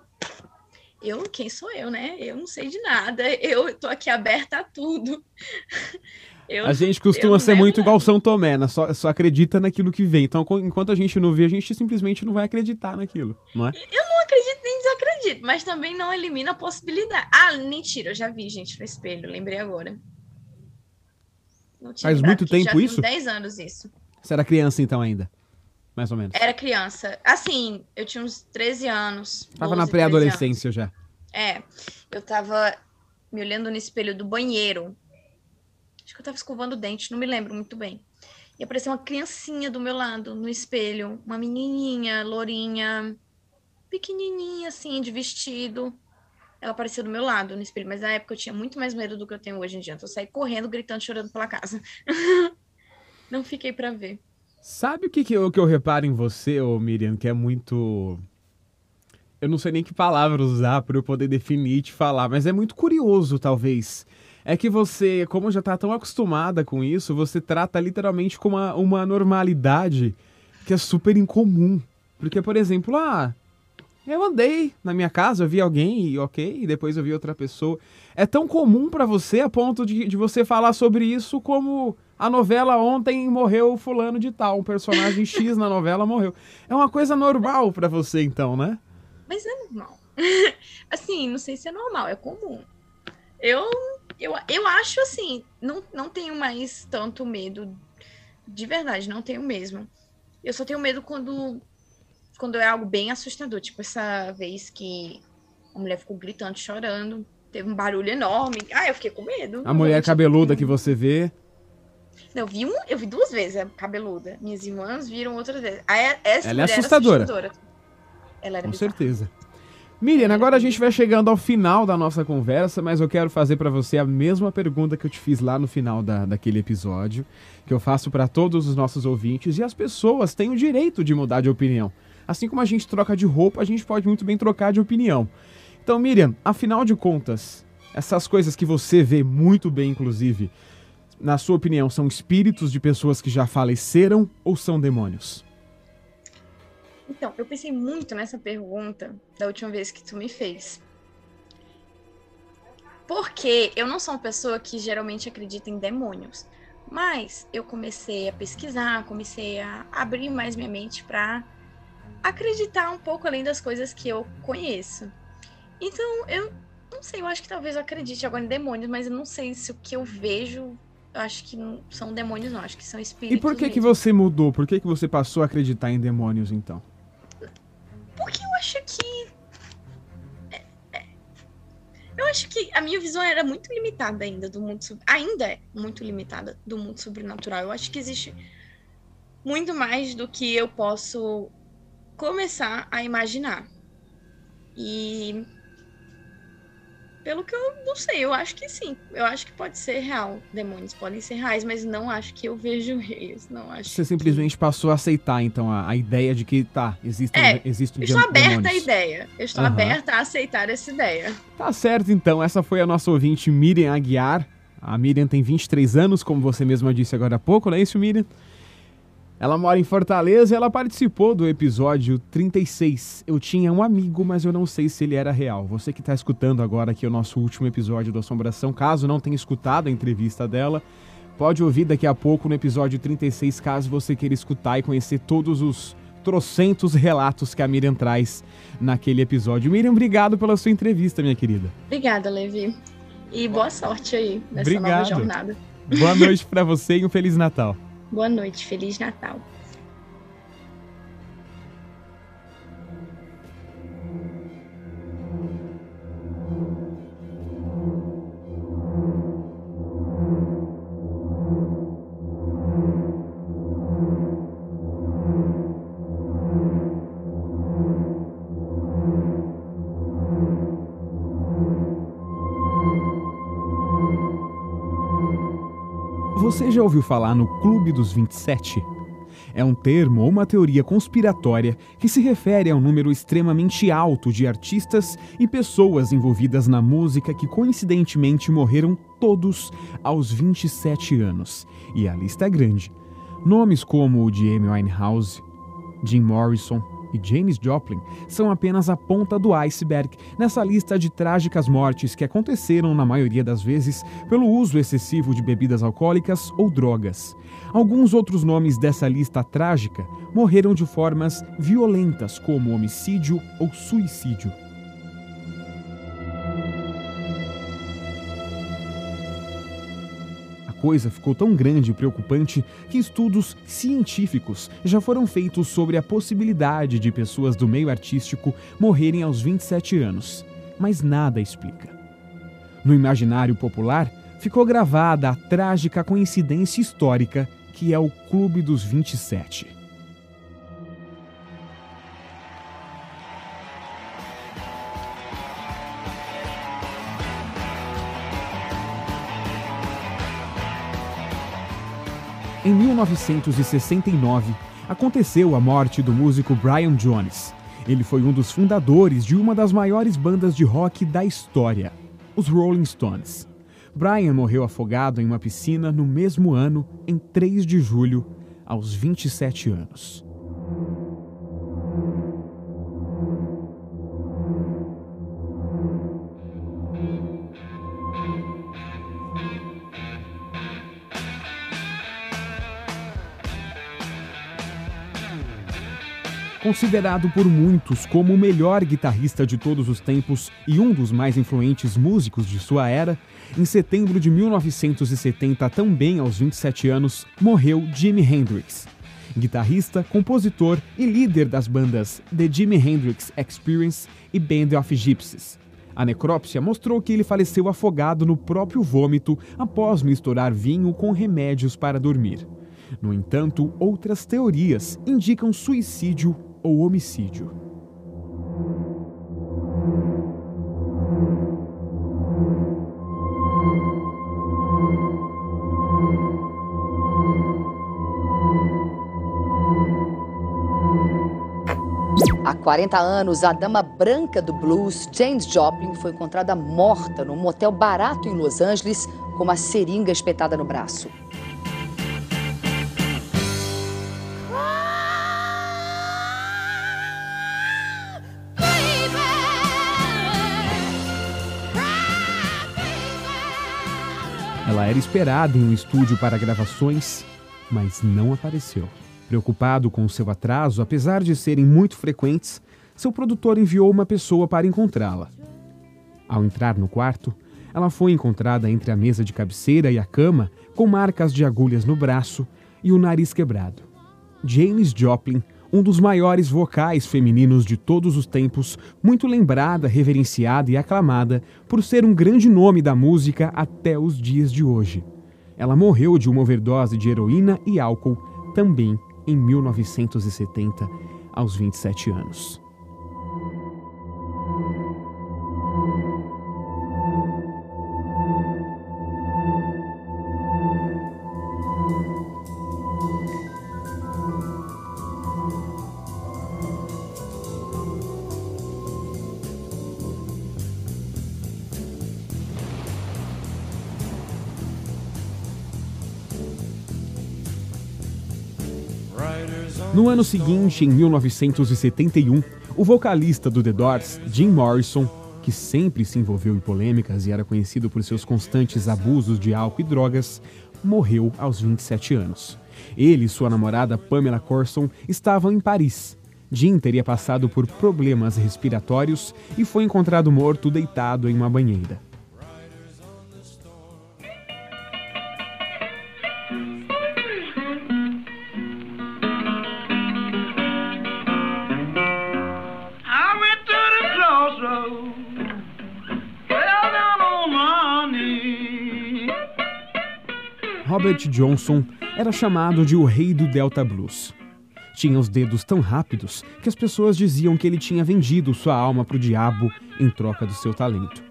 eu, quem sou eu, né? Eu não sei de nada. Eu tô aqui aberta a tudo. Eu- a gente costuma ser muito nada. igual São Tomé, né? Só, só acredita naquilo que vem. Então, enquanto a gente não vê, a gente simplesmente não vai acreditar naquilo, não é? Eu não acredito nem desacredito, mas também não elimina a possibilidade. Ah, mentira, eu já vi, gente, no espelho, lembrei agora. Faz muito já tempo tem uns isso? 10 anos isso. Você era criança então ainda? Mais ou menos. Era criança. Assim, eu tinha uns 13 anos. Tava 12, na 13 pré-adolescência já. É, eu tava me olhando no espelho do banheiro. Eu tava escovando o dente, não me lembro muito bem. E apareceu uma criancinha do meu lado, no espelho. Uma menininha, lourinha, pequenininha, assim, de vestido. Ela apareceu do meu lado no espelho, mas na época eu tinha muito mais medo do que eu tenho hoje em dia. Então eu saí correndo, gritando, chorando pela casa. não fiquei pra ver. Sabe o que, que, eu, que eu reparo em você, ô Miriam, que é muito. Eu não sei nem que palavra usar para eu poder definir e te falar, mas é muito curioso, talvez. É que você, como já tá tão acostumada com isso, você trata literalmente como uma, uma normalidade que é super incomum. Porque, por exemplo, ah, eu andei na minha casa, eu vi alguém e ok, e depois eu vi outra pessoa. É tão comum pra você a ponto de, de você falar sobre isso como a novela ontem morreu fulano de tal, um personagem X na novela morreu. É uma coisa normal pra você então, né? Mas é normal. assim, não sei se é normal, é comum. Eu, eu, eu acho assim, não, não tenho mais tanto medo. De verdade, não tenho mesmo. Eu só tenho medo quando, quando é algo bem assustador. Tipo, essa vez que a mulher ficou gritando, chorando. Teve um barulho enorme. Ah, eu fiquei com medo. A mulher cabeluda que você vê. Não, eu vi, um, eu vi duas vezes a cabeluda. Minhas irmãs viram outras vezes. Aí, essa Ela é era assustadora. Ela era Com bizarra. certeza. Miriam, agora a gente vai chegando ao final da nossa conversa, mas eu quero fazer pra você a mesma pergunta que eu te fiz lá no final da, daquele episódio, que eu faço pra todos os nossos ouvintes, e as pessoas têm o direito de mudar de opinião. Assim como a gente troca de roupa, a gente pode muito bem trocar de opinião. Então, Miriam, afinal de contas, essas coisas que você vê muito bem, inclusive, na sua opinião, são espíritos de pessoas que já faleceram ou são demônios? Então, eu pensei muito nessa pergunta da última vez que tu me fez. Porque eu não sou uma pessoa que geralmente acredita em demônios. Mas eu comecei a pesquisar, comecei a abrir mais minha mente para acreditar um pouco além das coisas que eu conheço. Então, eu não sei, eu acho que talvez eu acredite agora em demônios, mas eu não sei se o que eu vejo, eu acho que não são demônios, não, acho que são espíritos. E por que que você mudou? Por que que você passou a acreditar em demônios, então? Acho que. é- é- Eu acho que a minha visão era muito limitada ainda do mundo. Ainda é muito limitada do mundo sobrenatural. Eu acho que existe muito mais do que eu posso começar a imaginar. E. Pelo que eu não sei, eu acho que sim. Eu acho que pode ser real. Demônios podem ser reais, mas não acho que eu vejo eles. Não acho. Você simplesmente passou a aceitar, então, a, a ideia de que, tá, existem, É, existem Eu estou aberta à ideia. Eu estou Aham. aberta a aceitar essa ideia. Tá certo, então. Essa foi a nossa ouvinte Miriam Aguiar. A Miriam tem 23 anos, como você mesma disse agora há pouco, não é isso, Miriam? Ela mora em Fortaleza e ela participou do episódio 36. Eu tinha um amigo, mas eu não sei se ele era real. Você que está escutando agora aqui o nosso último episódio do Assombração, caso não tenha escutado a entrevista dela, pode ouvir daqui a pouco no episódio 36, caso você queira escutar e conhecer todos os trocentos relatos que a Miriam traz naquele episódio. Miriam, obrigado pela sua entrevista, minha querida. Obrigada, Levi. E boa sorte aí nessa obrigado. nova jornada. Boa noite para você e um Feliz Natal. Boa noite, Feliz Natal. Você já ouviu falar no Clube dos 27? É um termo ou uma teoria conspiratória que se refere a um número extremamente alto de artistas e pessoas envolvidas na música que coincidentemente morreram todos aos 27 anos. E a lista é grande. Nomes como o de Amy Winehouse, Jim Morrison, e James Joplin são apenas a ponta do iceberg nessa lista de trágicas mortes que aconteceram, na maioria das vezes, pelo uso excessivo de bebidas alcoólicas ou drogas. Alguns outros nomes dessa lista trágica morreram de formas violentas, como homicídio ou suicídio. Coisa ficou tão grande e preocupante que estudos científicos já foram feitos sobre a possibilidade de pessoas do meio artístico morrerem aos 27 anos, mas nada explica. No imaginário popular, ficou gravada a trágica coincidência histórica que é o Clube dos 27. Em 1969, aconteceu a morte do músico Brian Jones. Ele foi um dos fundadores de uma das maiores bandas de rock da história, os Rolling Stones. Brian morreu afogado em uma piscina no mesmo ano, em 3 de julho, aos 27 anos. Considerado por muitos como o melhor guitarrista de todos os tempos e um dos mais influentes músicos de sua era, em setembro de 1970, também aos 27 anos, morreu Jimi Hendrix. Guitarrista, compositor e líder das bandas The Jimi Hendrix Experience e Band of Gypsies. A necrópsia mostrou que ele faleceu afogado no próprio vômito após misturar vinho com remédios para dormir. No entanto, outras teorias indicam suicídio ou homicídio. Há 40 anos, a dama branca do blues, James Joplin, foi encontrada morta num motel barato em Los Angeles com uma seringa espetada no braço. Ela era esperada em um estúdio para gravações, mas não apareceu. Preocupado com seu atraso, apesar de serem muito frequentes, seu produtor enviou uma pessoa para encontrá-la. Ao entrar no quarto, ela foi encontrada entre a mesa de cabeceira e a cama, com marcas de agulhas no braço e o nariz quebrado. James Joplin um dos maiores vocais femininos de todos os tempos, muito lembrada, reverenciada e aclamada por ser um grande nome da música até os dias de hoje. Ela morreu de uma overdose de heroína e álcool também em 1970, aos 27 anos. No ano seguinte, em 1971, o vocalista do The Doors, Jim Morrison, que sempre se envolveu em polêmicas e era conhecido por seus constantes abusos de álcool e drogas, morreu aos 27 anos. Ele e sua namorada Pamela Corson estavam em Paris. Jim teria passado por problemas respiratórios e foi encontrado morto deitado em uma banheira. Robert Johnson era chamado de o rei do Delta Blues. Tinha os dedos tão rápidos que as pessoas diziam que ele tinha vendido sua alma para o diabo em troca do seu talento.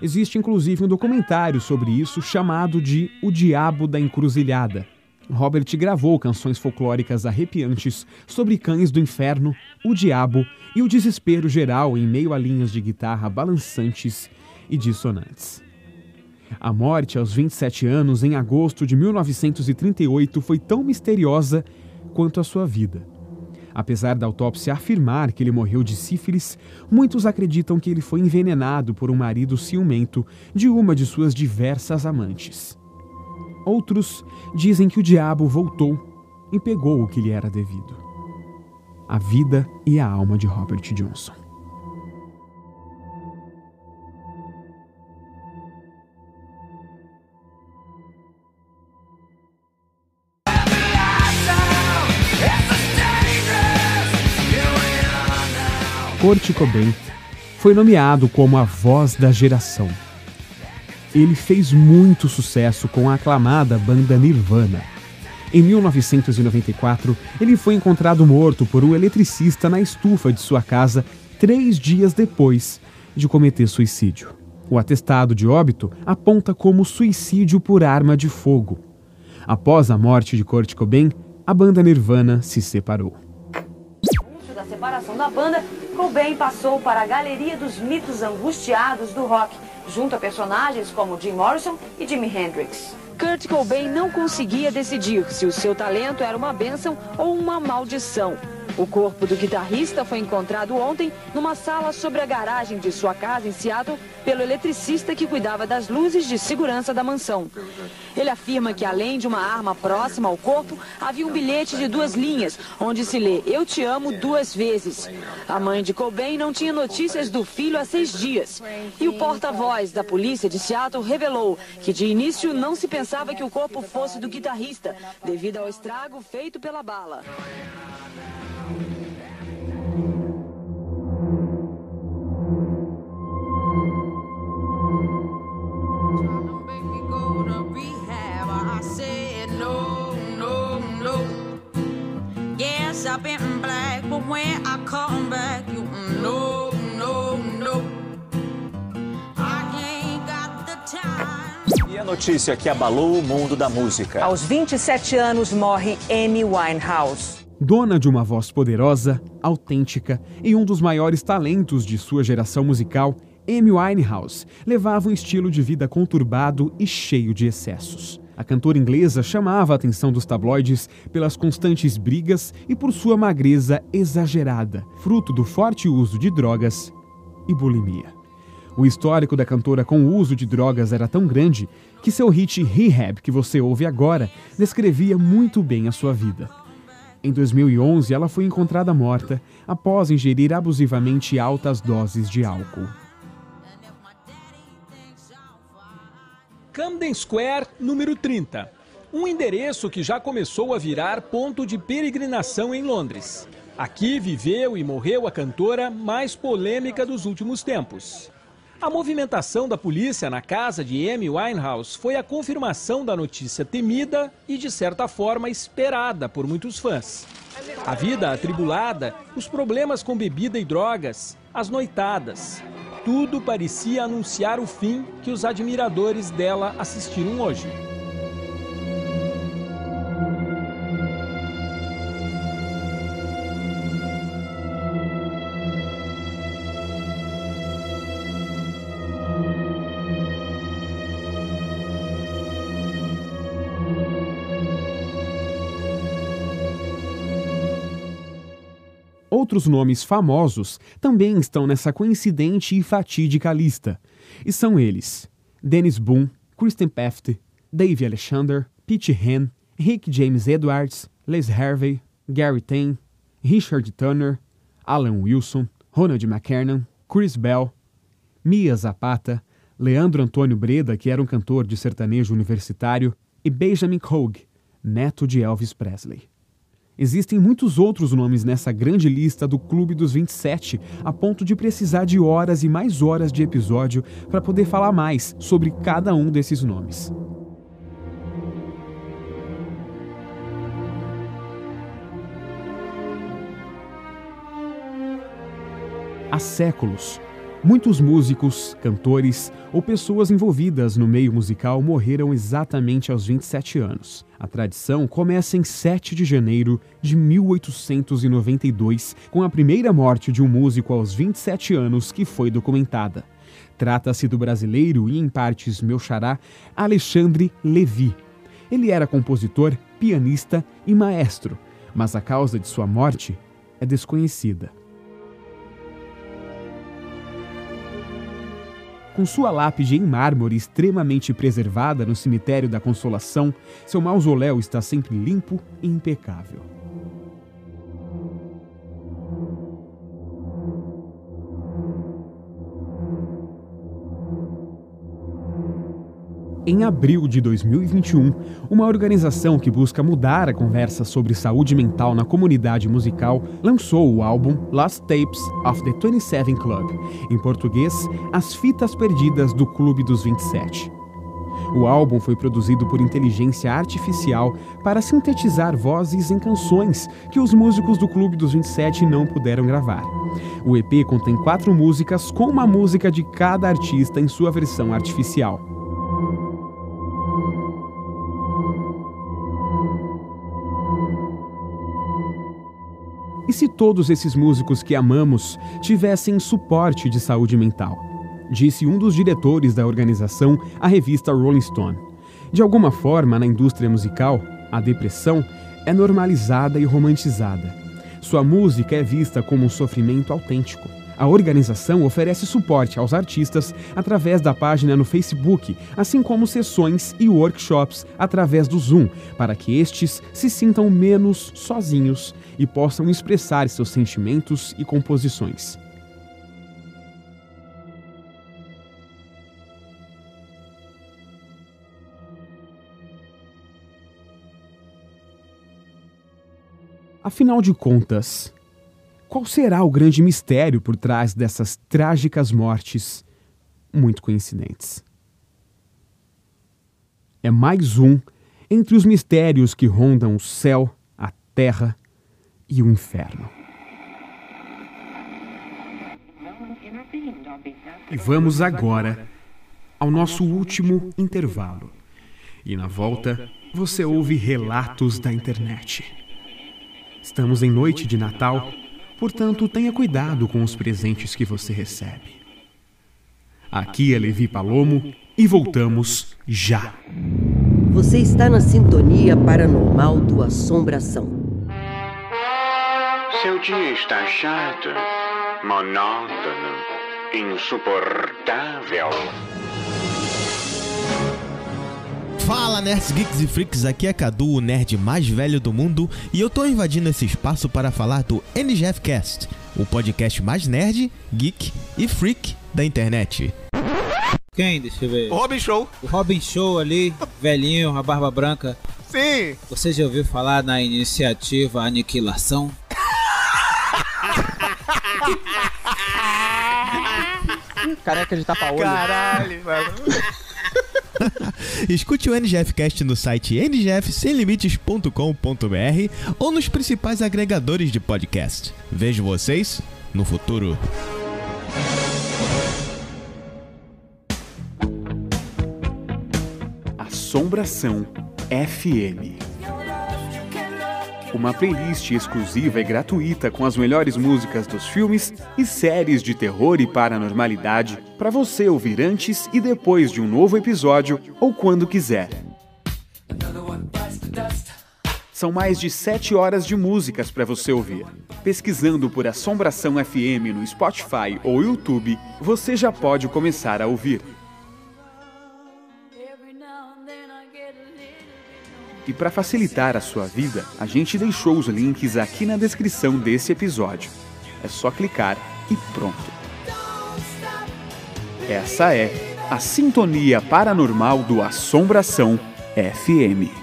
Existe inclusive um documentário sobre isso chamado de O Diabo da Encruzilhada. Robert gravou canções folclóricas arrepiantes sobre cães do inferno, o diabo e o desespero geral em meio a linhas de guitarra balançantes e dissonantes. A morte aos 27 anos, em agosto de 1938, foi tão misteriosa quanto a sua vida. Apesar da autópsia afirmar que ele morreu de sífilis, muitos acreditam que ele foi envenenado por um marido ciumento de uma de suas diversas amantes. Outros dizem que o diabo voltou e pegou o que lhe era devido: a vida e a alma de Robert Johnson. Kurt Cobain foi nomeado como a voz da geração. Ele fez muito sucesso com a aclamada banda Nirvana. Em 1994, ele foi encontrado morto por um eletricista na estufa de sua casa três dias depois de cometer suicídio. O atestado de óbito aponta como suicídio por arma de fogo. Após a morte de Kurt Cobain, a banda Nirvana se separou. Da separação da banda, Cobain passou para a galeria dos mitos angustiados do rock, junto a personagens como Jim Morrison e Jimi Hendrix. Kurt Cobain não conseguia decidir se o seu talento era uma bênção ou uma maldição. O corpo do guitarrista foi encontrado ontem numa sala sobre a garagem de sua casa em Seattle pelo eletricista que cuidava das luzes de segurança da mansão. Ele afirma que além de uma arma próxima ao corpo, havia um bilhete de duas linhas, onde se lê Eu te amo duas vezes. A mãe de Cobain não tinha notícias do filho há seis dias. E o porta-voz da polícia de Seattle revelou que de início não se pensava que o corpo fosse do guitarrista, devido ao estrago feito pela bala. Up in black, but when I come back, you know, no, no. I ain't got the time. E a notícia que abalou o mundo da música. Aos 27 anos morre Amy Winehouse. Dona de uma voz poderosa, autêntica e um dos maiores talentos de sua geração musical, Amy Winehouse levava um estilo de vida conturbado e cheio de excessos. A cantora inglesa chamava a atenção dos tabloides pelas constantes brigas e por sua magreza exagerada, fruto do forte uso de drogas e bulimia. O histórico da cantora com o uso de drogas era tão grande que seu hit Rehab, que você ouve agora, descrevia muito bem a sua vida. Em 2011, ela foi encontrada morta após ingerir abusivamente altas doses de álcool. Camden Square, número 30. Um endereço que já começou a virar ponto de peregrinação em Londres. Aqui viveu e morreu a cantora mais polêmica dos últimos tempos. A movimentação da polícia na casa de Amy Winehouse foi a confirmação da notícia temida e, de certa forma, esperada por muitos fãs. A vida atribulada, os problemas com bebida e drogas, as noitadas. Tudo parecia anunciar o fim que os admiradores dela assistiram hoje. Outros nomes famosos também estão nessa coincidente e fatídica lista. E são eles: Dennis Boone, Kristen Peft, Dave Alexander, Pete Hen, Rick James Edwards, Les Harvey, Gary Tane, Richard Turner, Alan Wilson, Ronald McKernan, Chris Bell, Mia Zapata, Leandro Antônio Breda, que era um cantor de sertanejo universitário, e Benjamin Cogue, neto de Elvis Presley. Existem muitos outros nomes nessa grande lista do Clube dos 27, a ponto de precisar de horas e mais horas de episódio para poder falar mais sobre cada um desses nomes. Há séculos, muitos músicos, cantores ou pessoas envolvidas no meio musical morreram exatamente aos 27 anos. A tradição começa em 7 de janeiro de 1892, com a primeira morte de um músico aos 27 anos que foi documentada. Trata-se do brasileiro e, em partes, meu xará, Alexandre Levi. Ele era compositor, pianista e maestro, mas a causa de sua morte é desconhecida. Com sua lápide em mármore extremamente preservada no cemitério da Consolação, seu mausoléu está sempre limpo e impecável. Em abril de 2021, uma organização que busca mudar a conversa sobre saúde mental na comunidade musical lançou o álbum Lost Tapes of the 27 Club, em português, As Fitas Perdidas do Clube dos 27. O álbum foi produzido por inteligência artificial para sintetizar vozes em canções que os músicos do Clube dos 27 não puderam gravar. O EP contém quatro músicas com uma música de cada artista em sua versão artificial. E se todos esses músicos que amamos tivessem suporte de saúde mental? Disse um dos diretores da organização à revista Rolling Stone. De alguma forma, na indústria musical, a depressão é normalizada e romantizada. Sua música é vista como um sofrimento autêntico. A organização oferece suporte aos artistas através da página no Facebook, assim como sessões e workshops através do Zoom, para que estes se sintam menos sozinhos e possam expressar seus sentimentos e composições. Afinal de contas, qual será o grande mistério por trás dessas trágicas mortes muito coincidentes? É mais um entre os mistérios que rondam o céu, a terra e o inferno. E vamos agora ao nosso último intervalo. E na volta, você ouve relatos da internet. Estamos em noite de Natal Portanto, tenha cuidado com os presentes que você recebe. Aqui é Levi Palomo e voltamos já. Você está na sintonia paranormal do Assombração. Seu dia está chato, monótono, insuportável. Fala nerds, geeks e freaks, aqui é Cadu, o nerd mais velho do mundo, e eu tô invadindo esse espaço para falar do NGF Cast, o podcast mais nerd, geek e freak da internet. Quem? Deixa eu ver. O Robin Show. O Robin Show ali, velhinho, a barba branca. Sim. Você já ouviu falar na iniciativa Aniquilação? Careca de tapa-olho. Caralho, mano. Escute o NGF Cast no site ngfsemlimites.com.br ou nos principais agregadores de podcast. Vejo vocês no futuro. Assombração FM. Uma playlist exclusiva e gratuita com as melhores músicas dos filmes e séries de terror e paranormalidade para você ouvir antes e depois de um novo episódio ou quando quiser. São mais de 7 horas de músicas para você ouvir. Pesquisando por Assombração FM no Spotify ou YouTube, você já pode começar a ouvir. E para facilitar a sua vida, a gente deixou os links aqui na descrição desse episódio. É só clicar e pronto. Essa é a Sintonia Paranormal do Assombração FM.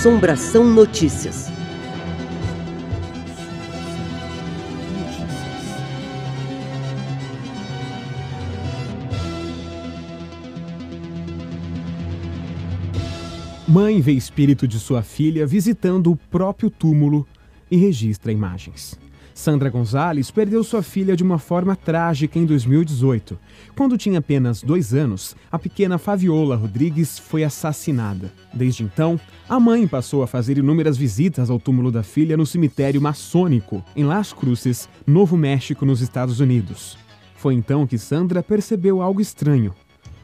Assombração Notícias. Mãe vê espírito de sua filha visitando o próprio túmulo e registra imagens. Sandra Gonzalez perdeu sua filha de uma forma trágica em 2018. Quando tinha apenas dois anos, a pequena Fabiola Rodrigues foi assassinada. Desde então, a mãe passou a fazer inúmeras visitas ao túmulo da filha no cemitério maçônico, em Las Cruces, Novo México, nos Estados Unidos. Foi então que Sandra percebeu algo estranho.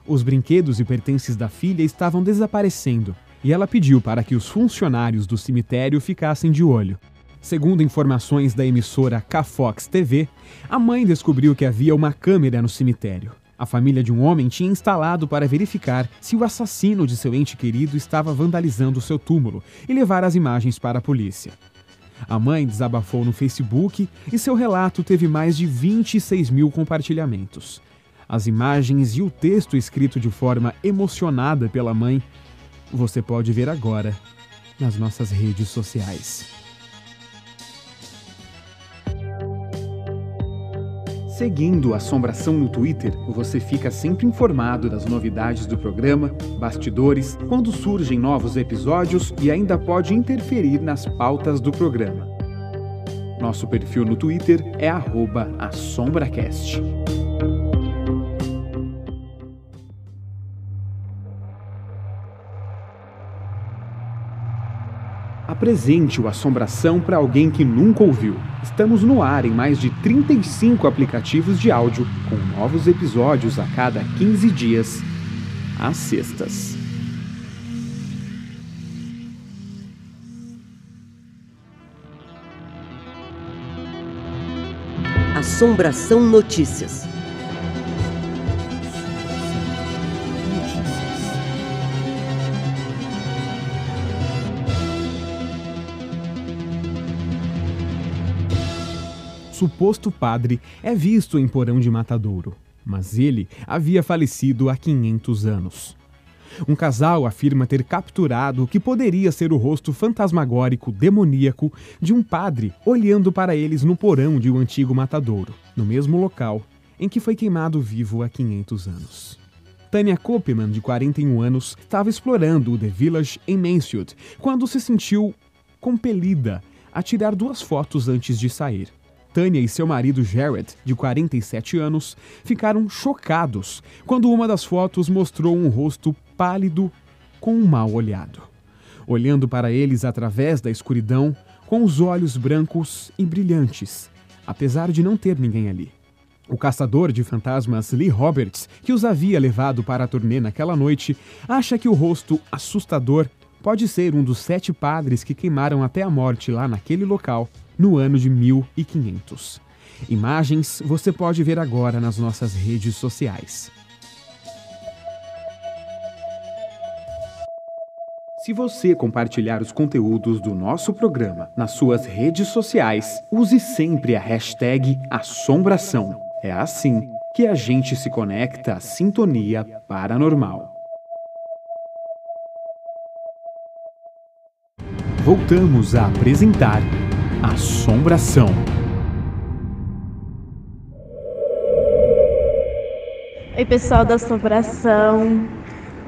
Os brinquedos e pertences da filha estavam desaparecendo e ela pediu para que os funcionários do cemitério ficassem de olho. Segundo informações da emissora K-Fox TV, a mãe descobriu que havia uma câmera no cemitério. A família de um homem tinha instalado para verificar se o assassino de seu ente querido estava vandalizando seu túmulo e levar as imagens para a polícia. A mãe desabafou no Facebook e seu relato teve mais de 26 mil compartilhamentos. As imagens e o texto escrito de forma emocionada pela mãe você pode ver agora nas nossas redes sociais. Seguindo Assombração no Twitter, você fica sempre informado das novidades do programa, bastidores, quando surgem novos episódios e ainda pode interferir nas pautas do programa. Nosso perfil no Twitter é @assombracast. Apresente o Assombração para alguém que nunca ouviu. Estamos no ar em mais de 35 aplicativos de áudio, com novos episódios a cada 15 dias, às sextas. Assombração Notícias. Suposto padre é visto em porão de matadouro, mas ele havia falecido há 500 anos. Um casal afirma ter capturado o que poderia ser o rosto fantasmagórico demoníaco de um padre olhando para eles no porão de um antigo matadouro, no mesmo local em que foi queimado vivo há 500 anos. Tânia Koppmann, de 41 anos, estava explorando o The Village em Mansfield quando se sentiu compelida a tirar duas fotos antes de sair. Tânia e seu marido Jared, de 47 anos, ficaram chocados quando uma das fotos mostrou um rosto pálido com um mal olhado. Olhando para eles através da escuridão, com os olhos brancos e brilhantes, apesar de não ter ninguém ali. O caçador de fantasmas Lee Roberts, que os havia levado para a turnê naquela noite, acha que o rosto assustador pode ser um dos sete padres que queimaram até a morte lá naquele local no ano de 1500. Imagens você pode ver agora nas nossas redes sociais. Se você compartilhar os conteúdos do nosso programa nas suas redes sociais, use sempre a hashtag Assombração. É assim que a gente se conecta à sintonia paranormal. Voltamos a apresentar Assombração. Oi, pessoal da Assombração.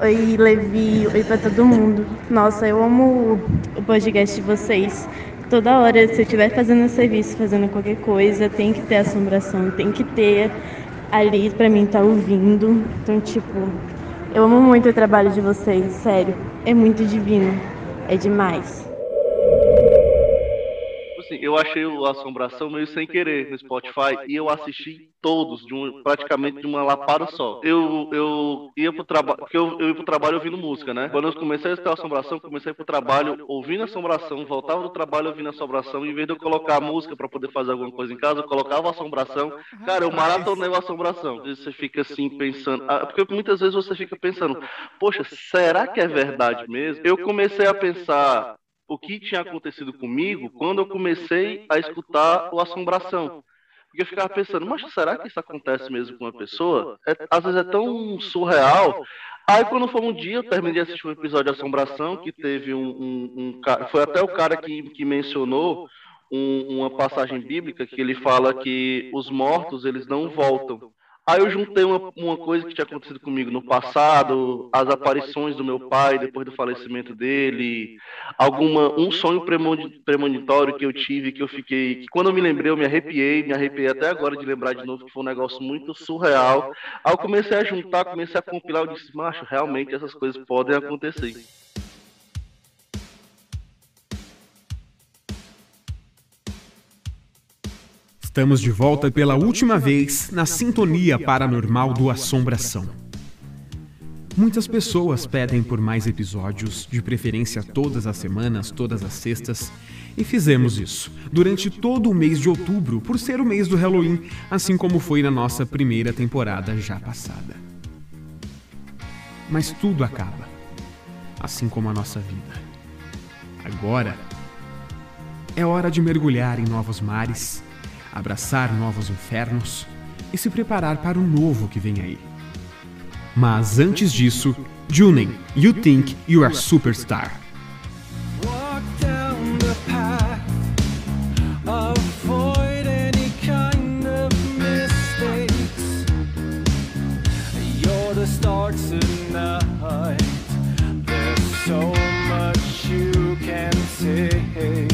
Oi, Levi. Oi pra todo mundo. Nossa, eu amo o podcast de vocês. Toda hora, se eu estiver fazendo serviço, fazendo qualquer coisa, tem que ter assombração, tem que ter ali pra mim estar tá ouvindo. Então, tipo, eu amo muito o trabalho de vocês, sério. É muito divino. É demais. Assim, eu achei o Assombração meio sem querer no Spotify e eu assisti todos, de um, praticamente de uma lapada só. Eu, eu ia pro trabalho, porque eu, eu ia pro trabalho ouvindo música, né? Quando eu comecei a escutar Assombração, comecei pro trabalho ouvindo Assombração, voltava do trabalho ouvindo Assombração, em vez de eu colocar a música para poder fazer alguma coisa em casa, eu colocava Assombração. Cara, eu maratonei a Assombração. Você fica assim pensando, ah, porque muitas vezes você fica pensando, poxa, será que é verdade mesmo? Eu comecei a pensar o que tinha acontecido comigo quando eu comecei a escutar o Assombração. Porque eu ficava pensando, mas será que isso acontece mesmo com uma pessoa? É, às vezes é tão surreal. Aí quando foi um dia, eu terminei de assistir um episódio de Assombração, que teve um, um, um cara, foi até o cara que, que mencionou um, uma passagem bíblica que ele fala que os mortos, eles não voltam. Aí eu juntei uma, uma coisa que tinha acontecido comigo no passado, as aparições do meu pai depois do falecimento dele, alguma um sonho premonitório que eu tive que eu fiquei, que quando eu me lembrei eu me arrepiei, me arrepiei até agora de lembrar de novo que foi um negócio muito surreal. Aí eu comecei a juntar, comecei a compilar, eu disse, macho, realmente essas coisas podem acontecer. Estamos de volta pela última vez na sintonia paranormal do Assombração. Muitas pessoas pedem por mais episódios, de preferência todas as semanas, todas as sextas, e fizemos isso durante todo o mês de outubro, por ser o mês do Halloween, assim como foi na nossa primeira temporada já passada. Mas tudo acaba, assim como a nossa vida. Agora é hora de mergulhar em novos mares abraçar novos infernos e se preparar para o novo que vem aí. Mas antes disso, Junen, You Think You Are Superstar. crowd screaming, but let me break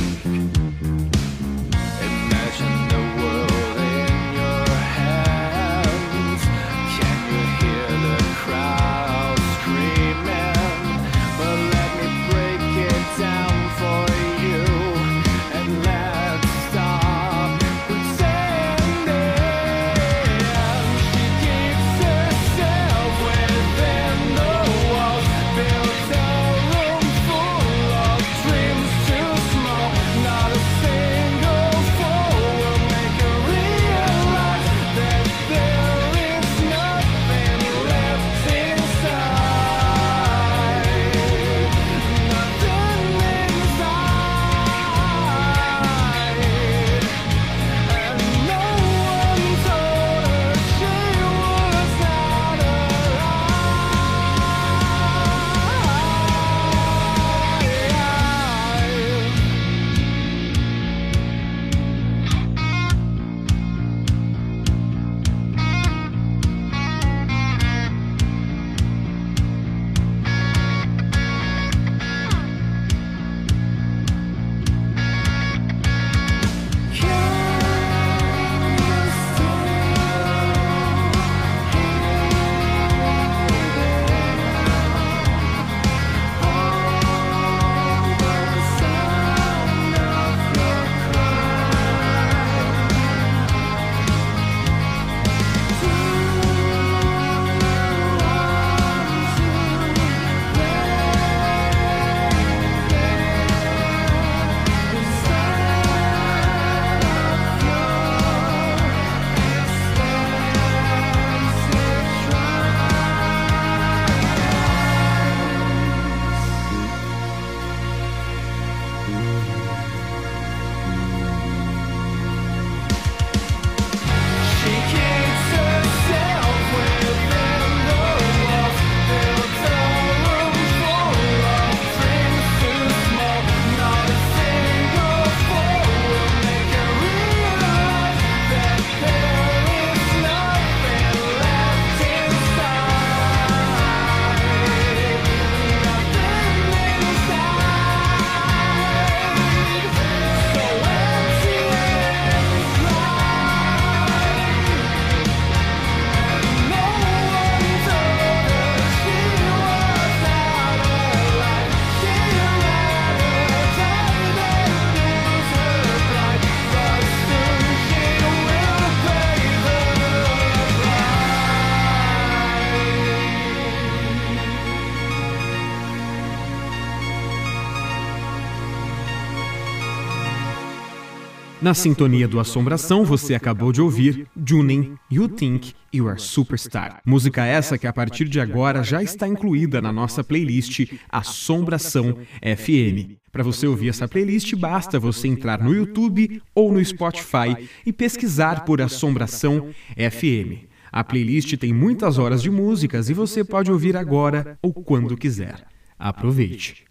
Na sintonia do Assombração, você acabou de ouvir Junin, You Think You Are Superstar. Música essa que a partir de agora já está incluída na nossa playlist Assombração FM. Para você ouvir essa playlist, basta você entrar no YouTube ou no Spotify e pesquisar por Assombração FM. A playlist tem muitas horas de músicas e você pode ouvir agora ou quando quiser. Aproveite.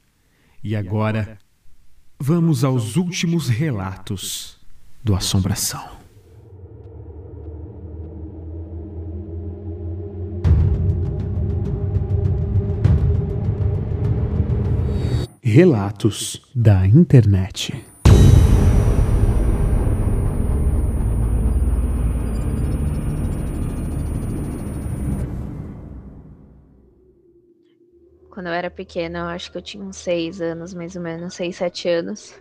E agora, vamos aos últimos relatos do Assombração. Relatos da internet. Quando eu era pequena, eu acho que eu tinha uns seis anos, mais ou menos, seis, sete anos.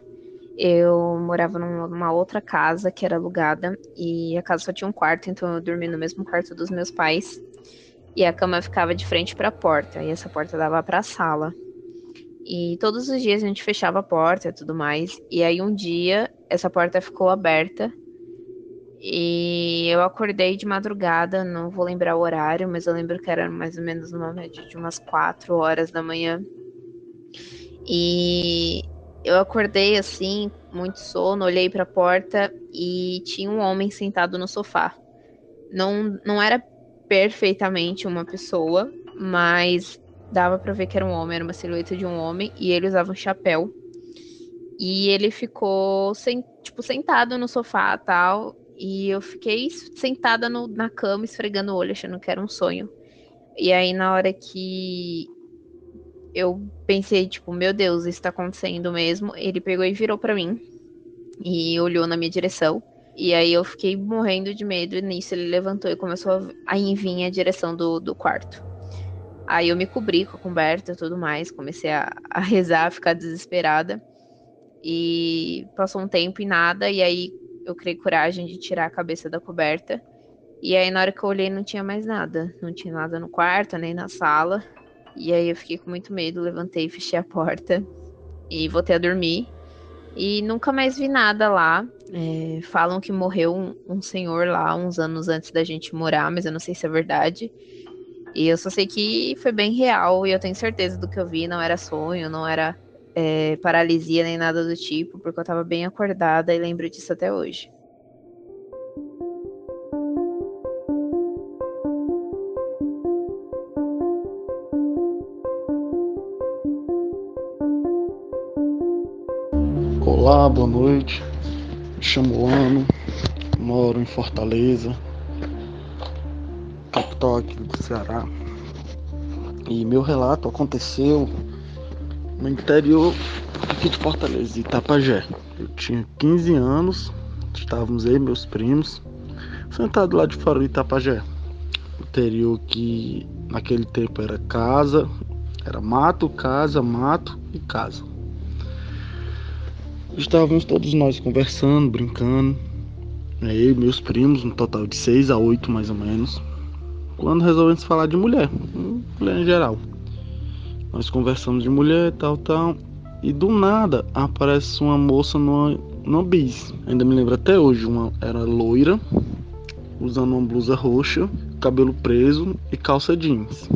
Eu morava numa outra casa que era alugada e a casa só tinha um quarto, então eu dormia no mesmo quarto dos meus pais. E a cama ficava de frente para a porta, e essa porta dava para a sala. E todos os dias a gente fechava a porta e tudo mais. E aí um dia essa porta ficou aberta e eu acordei de madrugada, não vou lembrar o horário, mas eu lembro que era mais ou menos numa média de umas 4 horas da manhã. E eu acordei assim, muito sono, olhei para a porta e tinha um homem sentado no sofá. Não, não era perfeitamente uma pessoa, mas dava para ver que era um homem, era uma silhueta de um homem e ele usava um chapéu. E ele ficou sem, tipo sentado no sofá, tal, e eu fiquei sentada no, na cama esfregando o olho, achando que era um sonho. E aí na hora que eu pensei, tipo, meu Deus, isso tá acontecendo mesmo. Ele pegou e virou para mim e olhou na minha direção. E aí eu fiquei morrendo de medo. E nisso ele levantou e começou a, ir vir a direção do, do quarto. Aí eu me cobri com a coberta e tudo mais. Comecei a, a rezar, a ficar desesperada. E passou um tempo e nada. E aí eu criei coragem de tirar a cabeça da coberta. E aí na hora que eu olhei não tinha mais nada. Não tinha nada no quarto, nem na sala. E aí eu fiquei com muito medo, levantei, fechei a porta e voltei a dormir. E nunca mais vi nada lá. É, falam que morreu um, um, senhor lá uns anos antes da gente morar, mas eu não sei se é verdade. E eu só sei que foi bem real e eu tenho certeza do que eu vi, não era sonho, não era é, paralisia nem nada do tipo, porque eu tava bem acordada e lembro disso até hoje. Olá, boa noite. Me chamo Lano, moro em Fortaleza, capital aqui do Ceará. E meu relato aconteceu no interior aqui de Fortaleza, Itapajé. Eu tinha 15 anos, estávamos aí, meus primos, sentados lá de fora de Itapajé. Interior que naquele tempo era casa, era mato, casa, mato e casa. Estávamos todos nós conversando, brincando. Eu e meus primos, um total de seis a oito mais ou menos. Quando resolvemos falar de mulher, mulher em geral. Nós conversamos de mulher, tal, tal. E do nada aparece uma moça numa, numa bis. Ainda me lembro até hoje, uma era loira, usando uma blusa roxa, cabelo preso e calça jeans.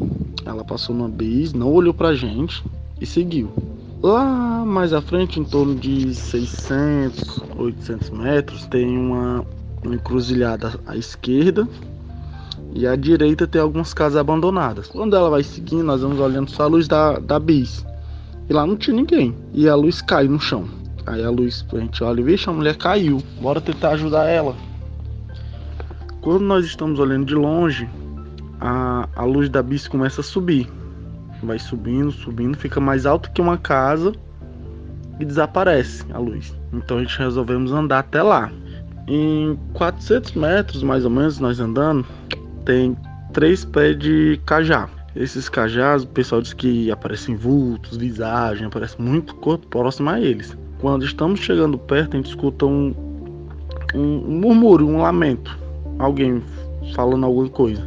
Ela passou numa bis, não olhou pra gente e seguiu. Lá mais à frente, em torno de 600, 800 metros, tem uma, uma encruzilhada à esquerda e à direita tem algumas casas abandonadas. Quando ela vai seguindo, nós vamos olhando só a luz da, da bis. E lá não tinha ninguém. E a luz cai no chão. Aí a luz, a gente olha vixe, a mulher caiu. Bora tentar ajudar ela. Quando nós estamos olhando de longe, a, a luz da bis começa a subir vai subindo, subindo, fica mais alto que uma casa e desaparece a luz. Então a gente resolvemos andar até lá. Em 400 metros mais ou menos, nós andando, tem três pés de cajá. Esses cajás, o pessoal diz que aparecem vultos, visagem, aparece muito corpo próximo a eles. Quando estamos chegando perto, a gente escuta um, um, murmúrio, um lamento, alguém falando alguma coisa.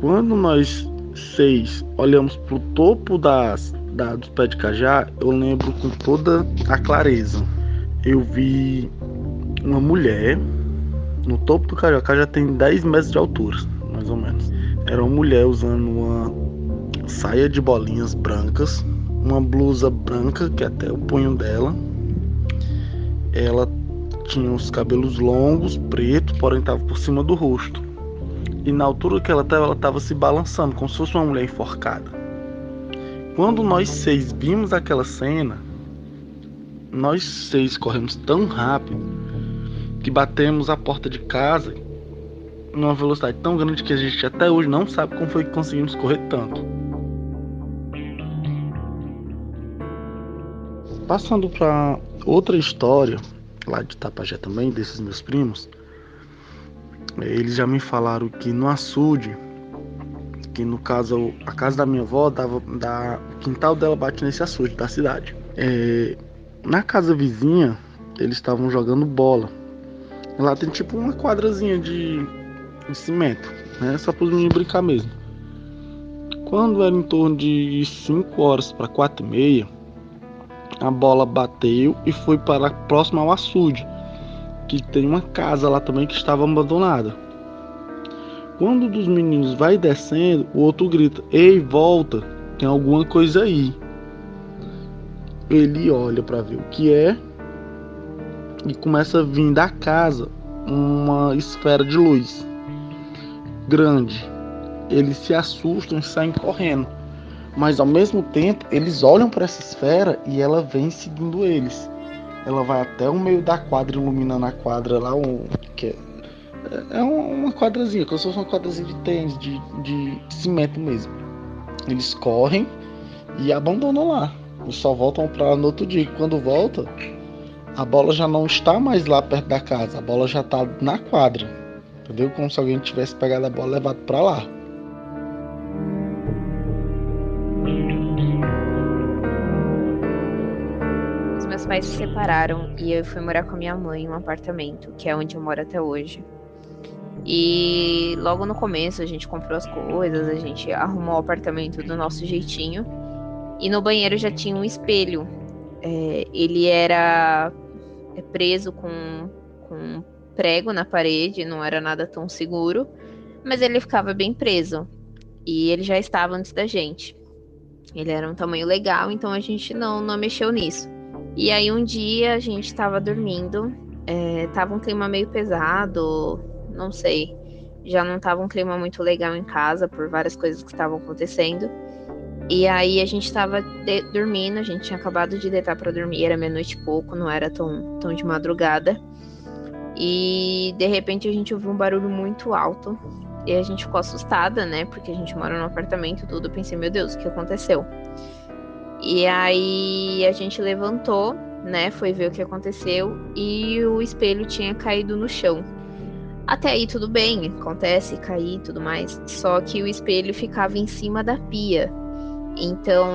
Quando nós seis olhamos para o topo das, da, dos pés de cajá, eu lembro com toda a clareza. Eu vi uma mulher no topo do Carioca já tem 10 metros de altura, mais ou menos. Era uma mulher usando uma saia de bolinhas brancas, uma blusa branca que é até o punho dela. Ela tinha os cabelos longos, preto, porém estava por cima do rosto. E na altura que ela estava, ela estava se balançando, como se fosse uma mulher enforcada. Quando nós seis vimos aquela cena, nós seis corremos tão rápido que batemos a porta de casa numa velocidade tão grande que a gente até hoje não sabe como foi que conseguimos correr tanto. Passando para outra história, lá de Tapajé também, desses meus primos, eles já me falaram que no açude, que no caso a casa da minha avó, dava, da, o quintal dela bate nesse açude da cidade. É, na casa vizinha, eles estavam jogando bola. Lá tem tipo uma quadrazinha de, de cimento, né? Só para os meninos brincar mesmo. Quando era em torno de 5 horas para 4 e meia, a bola bateu e foi para próximo ao açude, que tem uma casa lá também que estava abandonada. Quando um dos meninos vai descendo, o outro grita: Ei, volta, tem alguma coisa aí. Ele olha para ver o que é e começa a vir da casa uma esfera de luz grande. Eles se assustam e saem correndo. Mas ao mesmo tempo, eles olham para essa esfera e ela vem seguindo eles. Ela vai até o meio da quadra, iluminando a quadra lá, um, que é, é uma quadrazinha, como se fosse uma quadrazinha de tênis, de, de cimento mesmo. Eles correm e abandonam lá. E só voltam para no outro dia. Quando volta, a bola já não está mais lá perto da casa, a bola já está na quadra. Entendeu? Como se alguém tivesse pegado a bola e levado para lá. Meus pais se separaram e eu fui morar com a minha mãe em um apartamento, que é onde eu moro até hoje. E logo no começo a gente comprou as coisas, a gente arrumou o apartamento do nosso jeitinho. E no banheiro já tinha um espelho. É, ele era é preso com, com prego na parede, não era nada tão seguro, mas ele ficava bem preso. E ele já estava antes da gente. Ele era um tamanho legal, então a gente não, não mexeu nisso. E aí um dia a gente estava dormindo, é, tava um clima meio pesado, não sei. Já não tava um clima muito legal em casa por várias coisas que estavam acontecendo. E aí a gente tava de, dormindo, a gente tinha acabado de deitar para dormir, era meia-noite e pouco, não era tão, tão de madrugada. E de repente a gente ouviu um barulho muito alto. E a gente ficou assustada, né? Porque a gente mora num apartamento tudo. Eu pensei, meu Deus, o que aconteceu? E aí a gente levantou, né? Foi ver o que aconteceu. E o espelho tinha caído no chão. Até aí tudo bem, acontece, cair e tudo mais. Só que o espelho ficava em cima da pia. Então,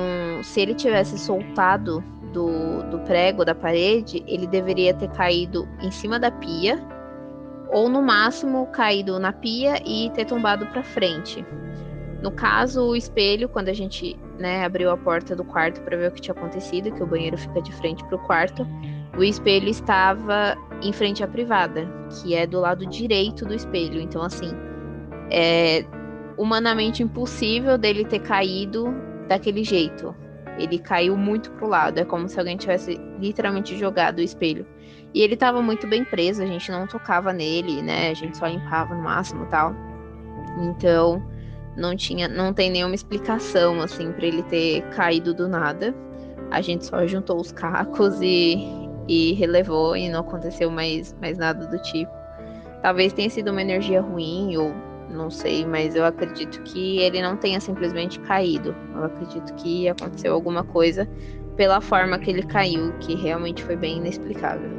se ele tivesse soltado do, do prego da parede, ele deveria ter caído em cima da pia, ou no máximo caído na pia e ter tombado para frente. No caso, o espelho, quando a gente né, abriu a porta do quarto para ver o que tinha acontecido, que o banheiro fica de frente para o quarto, o espelho estava em frente à privada, que é do lado direito do espelho. Então, assim, é humanamente impossível dele ter caído daquele jeito. Ele caiu muito pro lado, é como se alguém tivesse literalmente jogado o espelho. E ele tava muito bem preso, a gente não tocava nele, né? A gente só limpava no máximo, tal. Então, não tinha, não tem nenhuma explicação assim para ele ter caído do nada. A gente só juntou os cacos e, e relevou e não aconteceu mais, mais nada do tipo. Talvez tenha sido uma energia ruim ou não sei, mas eu acredito que ele não tenha simplesmente caído. Eu acredito que aconteceu alguma coisa pela forma que ele caiu, que realmente foi bem inexplicável.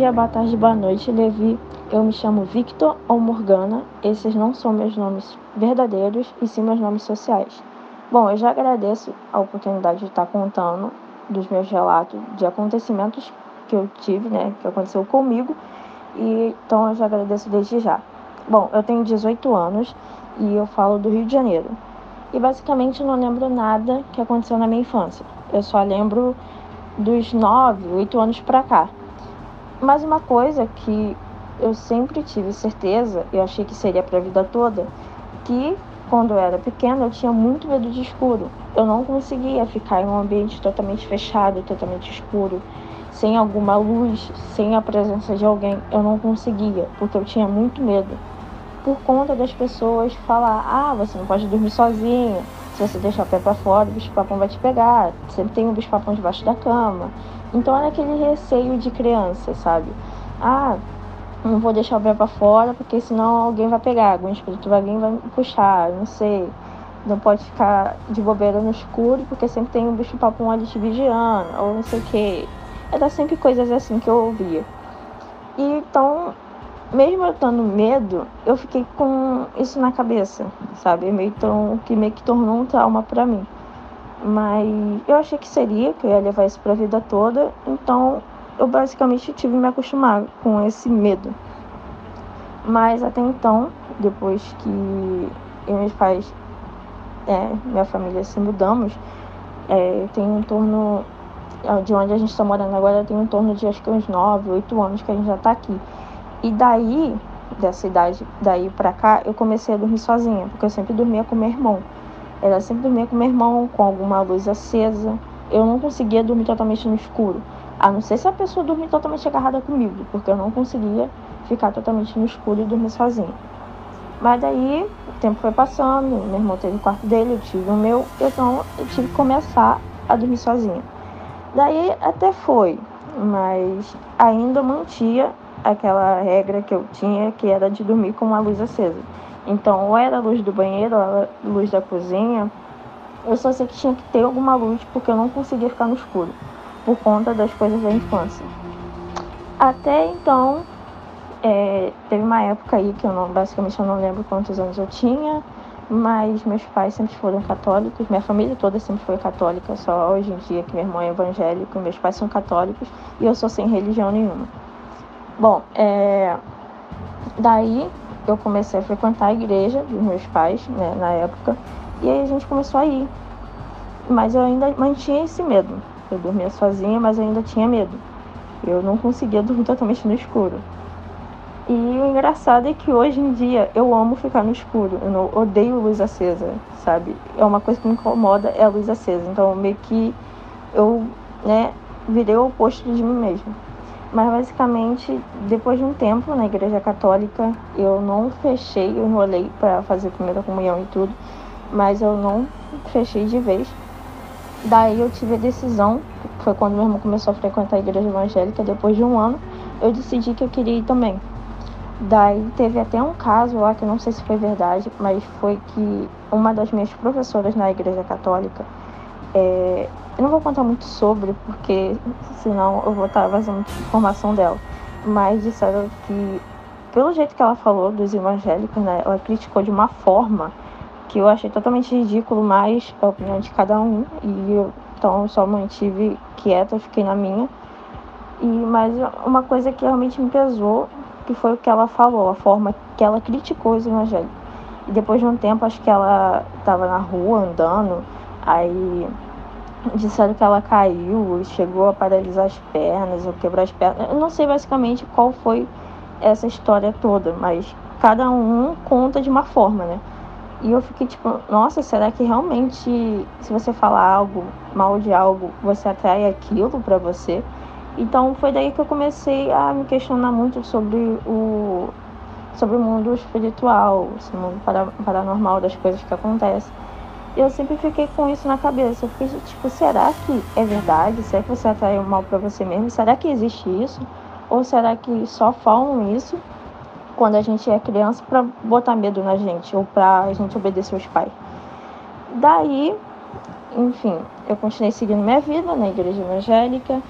Dia, boa tarde, boa noite, Levi. Eu me chamo Victor ou Morgana. Esses não são meus nomes verdadeiros e sim meus nomes sociais. Bom, eu já agradeço a oportunidade de estar contando dos meus relatos de acontecimentos que eu tive, né, que aconteceu comigo. E, então eu já agradeço desde já. Bom, eu tenho 18 anos e eu falo do Rio de Janeiro. E basicamente não lembro nada que aconteceu na minha infância. Eu só lembro dos 9, 8 anos pra cá. Mas uma coisa que eu sempre tive certeza, eu achei que seria para a vida toda, que quando eu era pequena eu tinha muito medo de escuro. Eu não conseguia ficar em um ambiente totalmente fechado, totalmente escuro, sem alguma luz, sem a presença de alguém. Eu não conseguia, porque eu tinha muito medo. Por conta das pessoas falar: ah, você não pode dormir sozinha, se você deixar o pé para fora, o bicho-papão vai te pegar, sempre tem um bicho-papão debaixo da cama. Então era aquele receio de criança, sabe? Ah, não vou deixar o pé para fora porque senão alguém vai pegar, algum espírito vai vir vai puxar, não sei. Não pode ficar de bobeira no escuro porque sempre tem um bicho papão ali te vigiando, ou não sei o que. Era sempre coisas assim que eu ouvia. E então, mesmo eu tendo medo, eu fiquei com isso na cabeça, sabe? Meio tão, que meio que tornou um trauma para mim. Mas eu achei que seria, que eu ia levar isso pra vida toda, então eu basicamente tive que me acostumar com esse medo. Mas até então, depois que eu e meus pais, é, minha família se mudamos, é, tem um torno de onde a gente está morando agora, tem um torno de acho que uns 9, 8 anos que a gente já está aqui. E daí, dessa idade, daí pra cá, eu comecei a dormir sozinha, porque eu sempre dormia com meu irmão. Ela sempre dormia com meu irmão, com alguma luz acesa. Eu não conseguia dormir totalmente no escuro. A não ser se a pessoa dormir totalmente agarrada comigo, porque eu não conseguia ficar totalmente no escuro e dormir sozinha. Mas daí o tempo foi passando, meu irmão teve o quarto dele, eu tive o meu, então eu tive que começar a dormir sozinha. Daí até foi, mas ainda mantia aquela regra que eu tinha, que era de dormir com uma luz acesa. Então, ou era a luz do banheiro, ou era a luz da cozinha. Eu só sei que tinha que ter alguma luz, porque eu não conseguia ficar no escuro por conta das coisas da infância. Até então, é, teve uma época aí que eu não, basicamente eu não lembro quantos anos eu tinha, mas meus pais sempre foram católicos, minha família toda sempre foi católica, só hoje em dia que meu irmão é evangélico, meus pais são católicos e eu sou sem religião nenhuma. Bom, é, daí eu comecei a frequentar a igreja dos meus pais, né, na época, e aí a gente começou a ir. Mas eu ainda mantinha esse medo. Eu dormia sozinha, mas eu ainda tinha medo. Eu não conseguia dormir totalmente no escuro. E o engraçado é que hoje em dia eu amo ficar no escuro. Eu não, odeio luz acesa, sabe? É uma coisa que me incomoda é a luz acesa. Então meio que eu, né, virei o oposto de mim mesmo. Mas basicamente, depois de um tempo na igreja católica, eu não fechei, eu enrolei para fazer a primeira comunhão e tudo, mas eu não fechei de vez. Daí eu tive a decisão, foi quando meu irmão começou a frequentar a igreja evangélica, depois de um ano, eu decidi que eu queria ir também. Daí teve até um caso lá que não sei se foi verdade, mas foi que uma das minhas professoras na igreja católica, é, eu não vou contar muito sobre, porque senão eu vou estar vazando informação dela, mas disseram que, pelo jeito que ela falou dos evangélicos, né, ela criticou de uma forma que eu achei totalmente ridículo, mas é a opinião de cada um. E eu, então eu só mantive quieta, fiquei na minha. E, mas uma coisa que realmente me pesou, que foi o que ela falou, a forma que ela criticou os evangélicos. E depois de um tempo, acho que ela estava na rua andando, aí disseram que ela caiu, chegou a paralisar as pernas, ou quebrar as pernas. Eu não sei basicamente qual foi essa história toda, mas cada um conta de uma forma, né? E eu fiquei tipo, nossa, será que realmente se você falar algo mal de algo, você atrai aquilo para você? Então foi daí que eu comecei a me questionar muito sobre o sobre o mundo espiritual, o mundo paranormal das coisas que acontecem. Eu sempre fiquei com isso na cabeça. Eu fiquei tipo, será que é verdade? Será que você atrai o mal para você mesmo? Será que existe isso? Ou será que só falam isso quando a gente é criança para botar medo na gente ou para a gente obedecer os pais. Daí, enfim, eu continuei seguindo minha vida na igreja evangélica.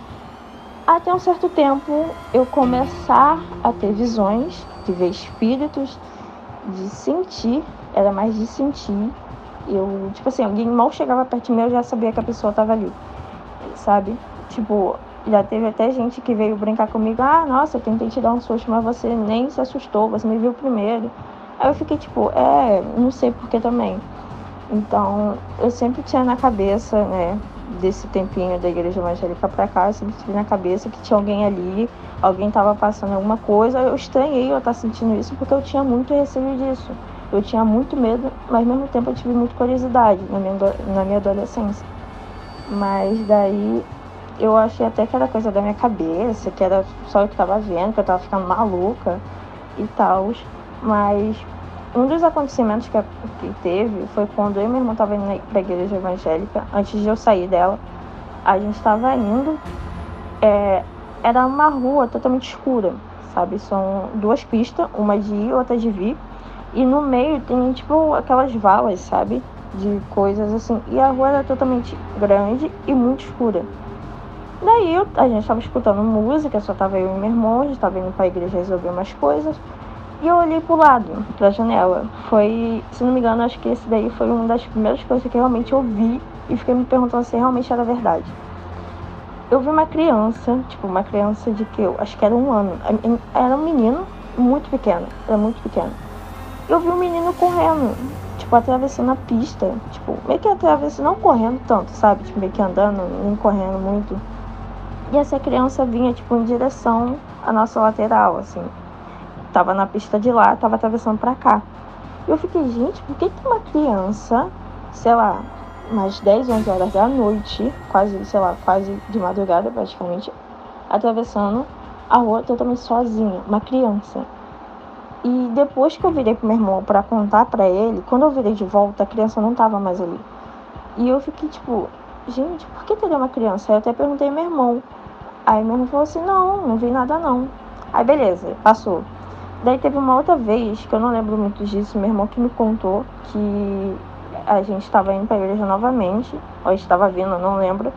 Até um certo tempo eu começar a ter visões, de ver espíritos, de sentir, era mais de sentir. Eu, tipo assim, alguém mal chegava perto de mim, eu já sabia que a pessoa estava ali, sabe? Tipo, Já teve até gente que veio brincar comigo, ah, nossa, eu tentei te dar um susto, mas você nem se assustou, você me viu primeiro. Aí eu fiquei tipo, é, não sei por que também. Então, eu sempre tinha na cabeça, né, desse tempinho da igreja evangélica pra cá, eu sempre tive na cabeça que tinha alguém ali, alguém tava passando alguma coisa. Eu estranhei eu estar sentindo isso porque eu tinha muito receio disso. Eu tinha muito medo, mas ao mesmo tempo eu tive muita curiosidade na minha, na minha adolescência. Mas daí eu achei até que era coisa da minha cabeça, que era só eu que tava vendo, que eu tava ficando maluca e tal. Mas um dos acontecimentos que, que teve foi quando eu e meu irmão estavam indo pra igreja evangélica, antes de eu sair dela. A gente estava indo, é, era uma rua totalmente escura, sabe? São duas pistas, uma de ir e outra de vir. E no meio tem, tipo, aquelas valas, sabe? De coisas assim. E a rua era totalmente grande e muito escura. Daí eu, a gente estava escutando música, só tava eu e meu irmão, a gente tava indo pra igreja resolver umas coisas. E eu olhei pro lado da janela. Foi, se não me engano, acho que esse daí foi uma das primeiras coisas que eu realmente ouvi e fiquei me perguntando se realmente era verdade. Eu vi uma criança, tipo, uma criança de que eu acho que era um ano. Era um menino muito pequeno, era muito pequeno. Eu vi um menino correndo, tipo, atravessando a pista, tipo, meio que atravessando, não correndo tanto, sabe? Tipo, meio que andando, nem correndo muito. E essa criança vinha, tipo, em direção à nossa lateral, assim tava na pista de lá, tava atravessando para cá. Eu fiquei, gente, por que, uma criança, sei lá, mais 10, 11 horas da noite, quase, sei lá, quase de madrugada praticamente, atravessando a rua totalmente sozinha, uma criança. E depois que eu virei pro meu irmão para contar para ele, quando eu virei de volta, a criança não tava mais ali. E eu fiquei tipo, gente, por que teria uma criança? Aí eu até perguntei ao meu irmão. Aí meu irmão falou assim, não, não vi nada não. Aí beleza, passou. Daí teve uma outra vez, que eu não lembro muito disso, meu irmão que me contou que a gente estava indo para a igreja novamente, ou estava vindo, não lembro,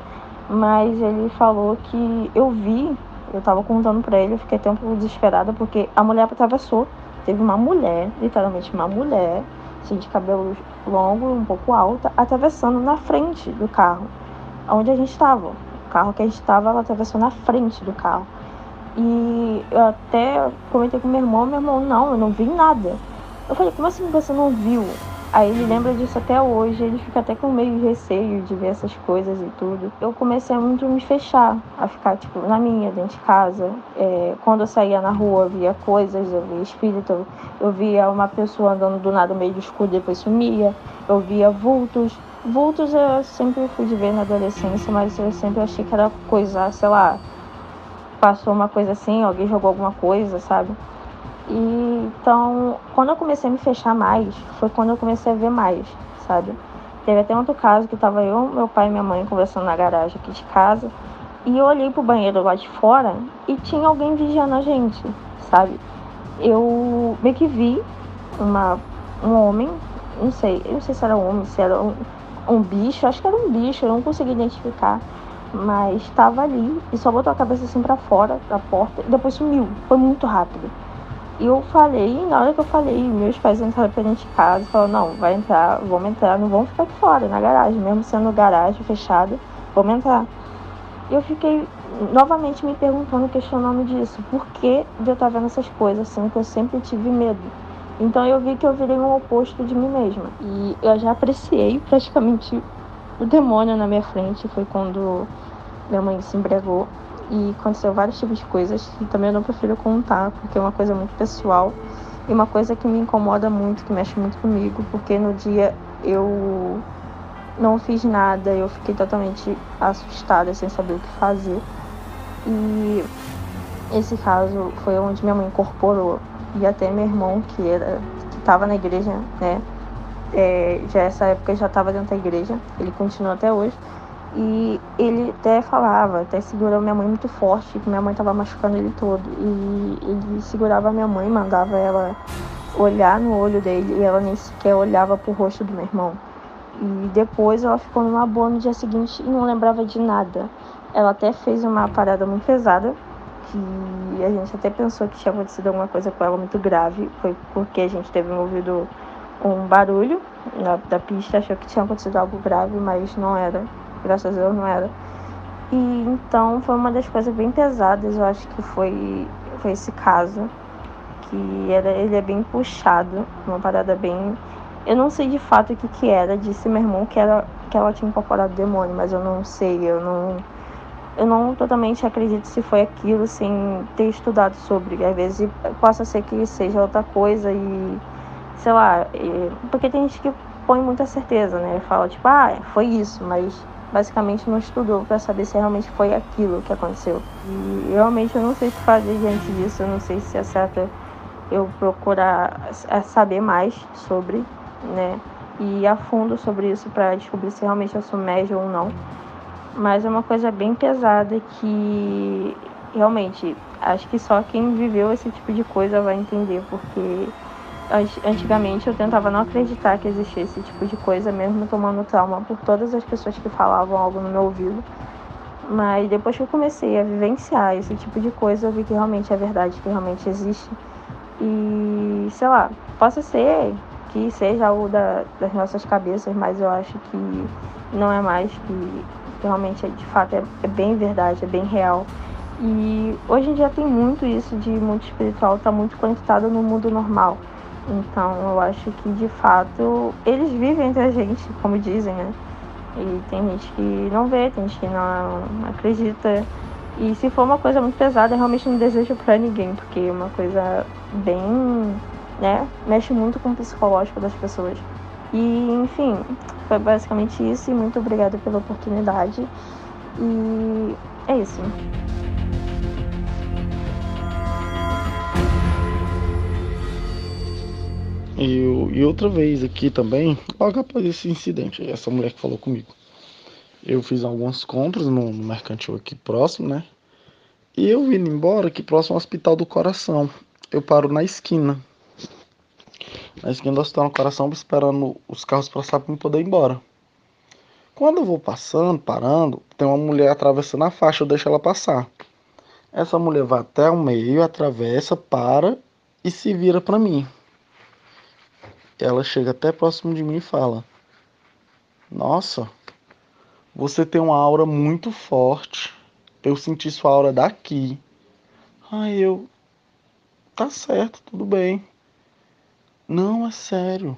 mas ele falou que eu vi, eu estava contando para ele, eu fiquei até um pouco desesperada porque a mulher atravessou, teve uma mulher, literalmente uma mulher, assim, de cabelo longo, um pouco alta, atravessando na frente do carro, onde a gente estava. O carro que a gente estava, ela atravessou na frente do carro. E eu até comentei com meu irmão, meu irmão, não, eu não vi nada. Eu falei, como assim você não viu? Aí ele lembra disso até hoje, ele fica até com meio receio de ver essas coisas e tudo. Eu comecei a muito me fechar, a ficar, tipo, na minha, dentro de casa. É, quando eu saía na rua, eu via coisas, eu via espírito, eu via uma pessoa andando do nada meio escuro, depois sumia. Eu via vultos. Vultos eu sempre fui de ver na adolescência, mas eu sempre achei que era coisa, sei lá, passou uma coisa assim, alguém jogou alguma coisa, sabe? E então, quando eu comecei a me fechar mais, foi quando eu comecei a ver mais, sabe? Teve até outro caso que tava eu, meu pai e minha mãe conversando na garagem aqui de casa, e eu olhei pro banheiro lá de fora e tinha alguém vigiando a gente, sabe? Eu meio que vi uma, um homem, não sei, eu não sei se era um homem, se era um, um bicho, acho que era um bicho, eu não consegui identificar mas estava ali e só botou a cabeça assim para fora da porta e depois sumiu. Foi muito rápido. E eu falei, na hora que eu falei, meus pais entraram pra dentro de casa e falaram, não, vai entrar, vamos entrar, não vamos ficar aqui fora, na garagem, mesmo sendo garagem fechada, vamos entrar. E eu fiquei novamente me perguntando, questionando disso, por que eu estar vendo essas coisas, sendo que eu sempre tive medo. Então eu vi que eu virei um oposto de mim mesma. E eu já apreciei praticamente o demônio na minha frente, foi quando minha mãe se embriagou e aconteceu vários tipos de coisas que também eu não prefiro contar, porque é uma coisa muito pessoal e uma coisa que me incomoda muito, que mexe muito comigo, porque no dia eu não fiz nada, eu fiquei totalmente assustada, sem saber o que fazer. E esse caso foi onde minha mãe incorporou e até meu irmão, que era que estava na igreja, né? É, já essa época já estava dentro da igreja, ele continua até hoje. E ele até falava, até segurou minha mãe muito forte, que minha mãe estava machucando ele todo. E ele segurava minha mãe, mandava ela olhar no olho dele e ela nem sequer olhava pro rosto do meu irmão. E depois ela ficou numa boa no dia seguinte e não lembrava de nada. Ela até fez uma parada muito pesada, que a gente até pensou que tinha acontecido alguma coisa com ela muito grave. Foi porque a gente teve ouvido um barulho na, da pista, achou que tinha acontecido algo grave, mas não era graças a Deus não era. E então foi uma das coisas bem pesadas, eu acho que foi, foi esse caso. Que era, ele é bem puxado, uma parada bem. Eu não sei de fato o que, que era, disse meu irmão que, era, que ela tinha incorporado demônio, mas eu não sei, eu não. Eu não totalmente acredito se foi aquilo sem ter estudado sobre. Às vezes possa ser que seja outra coisa e. sei lá. Porque tem gente que põe muita certeza, né? Fala tipo, ah, foi isso, mas basicamente não estudou para saber se realmente foi aquilo que aconteceu. E realmente eu não sei o que fazer diante disso, eu não sei se é certo eu procurar saber mais sobre, né? E ir a fundo sobre isso para descobrir se realmente eu sou médio ou não. Mas é uma coisa bem pesada que realmente acho que só quem viveu esse tipo de coisa vai entender, porque Antigamente eu tentava não acreditar que existia esse tipo de coisa, mesmo tomando trauma por todas as pessoas que falavam algo no meu ouvido. Mas depois que eu comecei a vivenciar esse tipo de coisa, eu vi que realmente é verdade, que realmente existe. E sei lá, possa ser que seja algo da, das nossas cabeças, mas eu acho que não é mais, que, que realmente de fato é, é bem verdade, é bem real. E hoje em dia tem muito isso de mundo espiritual, está muito conectado no mundo normal. Então eu acho que de fato eles vivem entre a gente, como dizem, né? E tem gente que não vê, tem gente que não acredita. E se for uma coisa muito pesada, eu realmente não desejo pra ninguém, porque é uma coisa bem, né? Mexe muito com o psicológico das pessoas. E enfim, foi basicamente isso e muito obrigada pela oportunidade. E é isso. E, e outra vez aqui também, logo após esse incidente, essa mulher que falou comigo. Eu fiz algumas compras no, no mercantil aqui próximo, né? E eu vindo embora aqui próximo ao Hospital do Coração. Eu paro na esquina. Na esquina do Hospital do Coração, esperando os carros passar para eu poder ir embora. Quando eu vou passando, parando, tem uma mulher atravessando a faixa, eu deixo ela passar. Essa mulher vai até o meio, atravessa, para e se vira para mim ela chega até próximo de mim e fala: Nossa, você tem uma aura muito forte. Eu senti sua aura daqui. Aí eu. Tá certo, tudo bem. Não, é sério.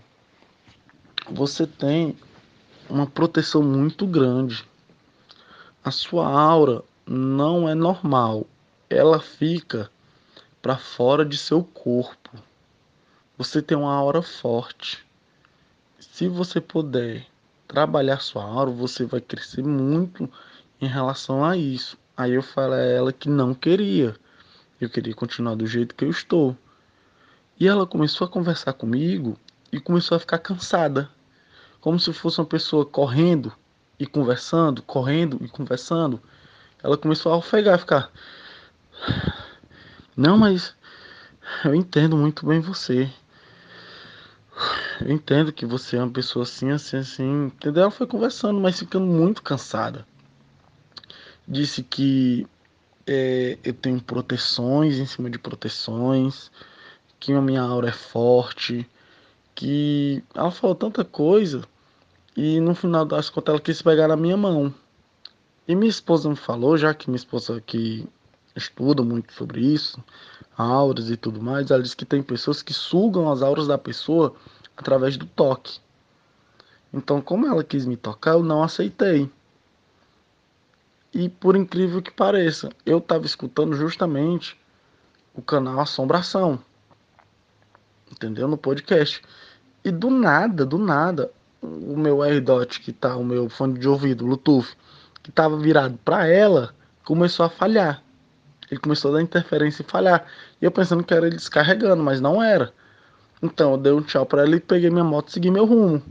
Você tem uma proteção muito grande. A sua aura não é normal. Ela fica para fora de seu corpo. Você tem uma aura forte. Se você puder trabalhar sua aura, você vai crescer muito em relação a isso. Aí eu falei a ela que não queria. Eu queria continuar do jeito que eu estou. E ela começou a conversar comigo e começou a ficar cansada. Como se fosse uma pessoa correndo e conversando, correndo e conversando. Ela começou a ofegar, ficar. Não, mas eu entendo muito bem você. Eu entendo que você é uma pessoa assim, assim, assim. Entendeu? Ela foi conversando, mas ficando muito cansada. Disse que é, eu tenho proteções em cima de proteções, que a minha aura é forte, que ela falou tanta coisa e no final das contas ela quis pegar na minha mão. E minha esposa me falou, já que minha esposa que estuda muito sobre isso, auras e tudo mais, ela diz que tem pessoas que sugam as auras da pessoa através do toque. Então, como ela quis me tocar, eu não aceitei. E por incrível que pareça, eu estava escutando justamente o canal Assombração. Entendeu? No podcast. E do nada, do nada, o meu AirDot, que tá, o meu fone de ouvido, Bluetooth, que estava virado para ela, começou a falhar. Ele começou a dar interferência e falhar. E eu pensando que era ele descarregando, mas não era. Então eu dei um tchau para ela e peguei minha moto e segui meu rumo.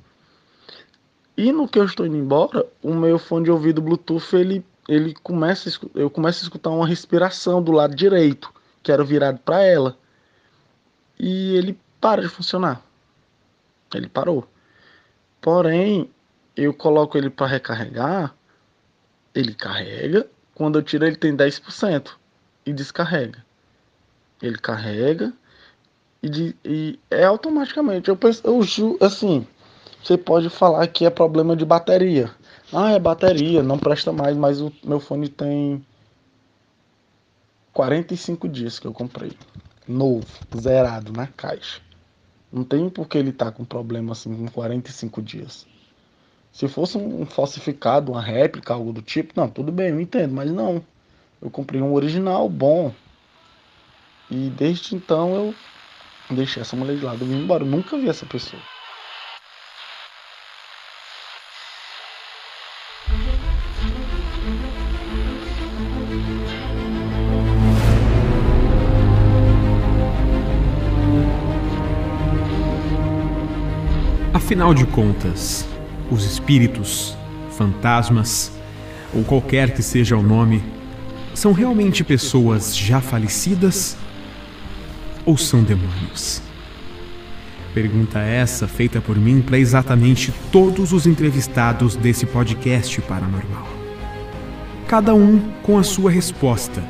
E no que eu estou indo embora, o meu fone de ouvido Bluetooth, ele, ele começa, eu começo a escutar uma respiração do lado direito, que era virado para ela. E ele para de funcionar. Ele parou. Porém, eu coloco ele para recarregar, ele carrega. Quando eu tiro, ele tem 10% e descarrega. Ele carrega e, de, e é automaticamente. Eu penso, eu assim, você pode falar que é problema de bateria, Ah, é bateria, não presta mais, mas o meu fone tem 45 dias que eu comprei. Novo, zerado na caixa. Não tem por que ele tá com problema assim com 45 dias. Se fosse um falsificado, uma réplica, algo do tipo, não, tudo bem, eu entendo, mas não. Eu comprei um original bom. E desde então eu deixei essa mulher de lado, eu vim embora, eu nunca vi essa pessoa. Afinal de contas, os espíritos, fantasmas, ou qualquer que seja o nome, são realmente pessoas já falecidas ou são demônios? Pergunta essa feita por mim para exatamente todos os entrevistados desse podcast paranormal. Cada um com a sua resposta,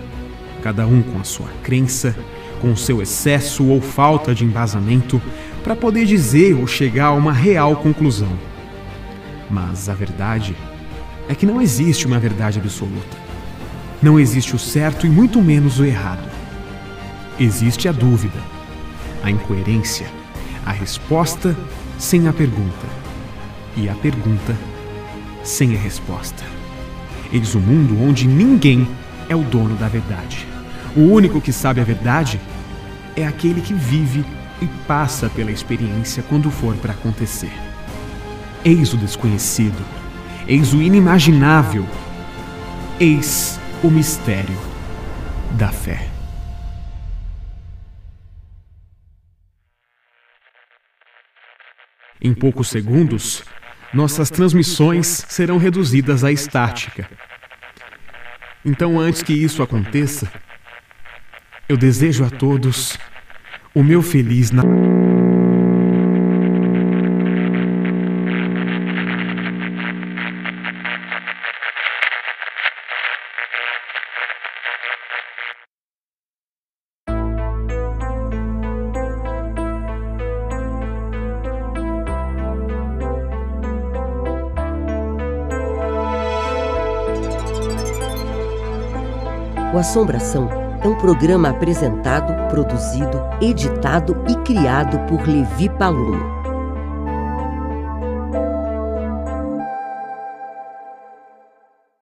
cada um com a sua crença, com o seu excesso ou falta de embasamento para poder dizer ou chegar a uma real conclusão. Mas a verdade é que não existe uma verdade absoluta. Não existe o certo e muito menos o errado. Existe a dúvida, a incoerência, a resposta sem a pergunta e a pergunta sem a resposta. Eis um mundo onde ninguém é o dono da verdade. O único que sabe a verdade é aquele que vive e passa pela experiência quando for para acontecer. Eis o desconhecido, eis o inimaginável, eis o mistério da fé. Em poucos segundos, nossas transmissões serão reduzidas à estática. Então, antes que isso aconteça, eu desejo a todos o meu feliz Natal. Assombração é um programa apresentado, produzido, editado e criado por Levi Palomo.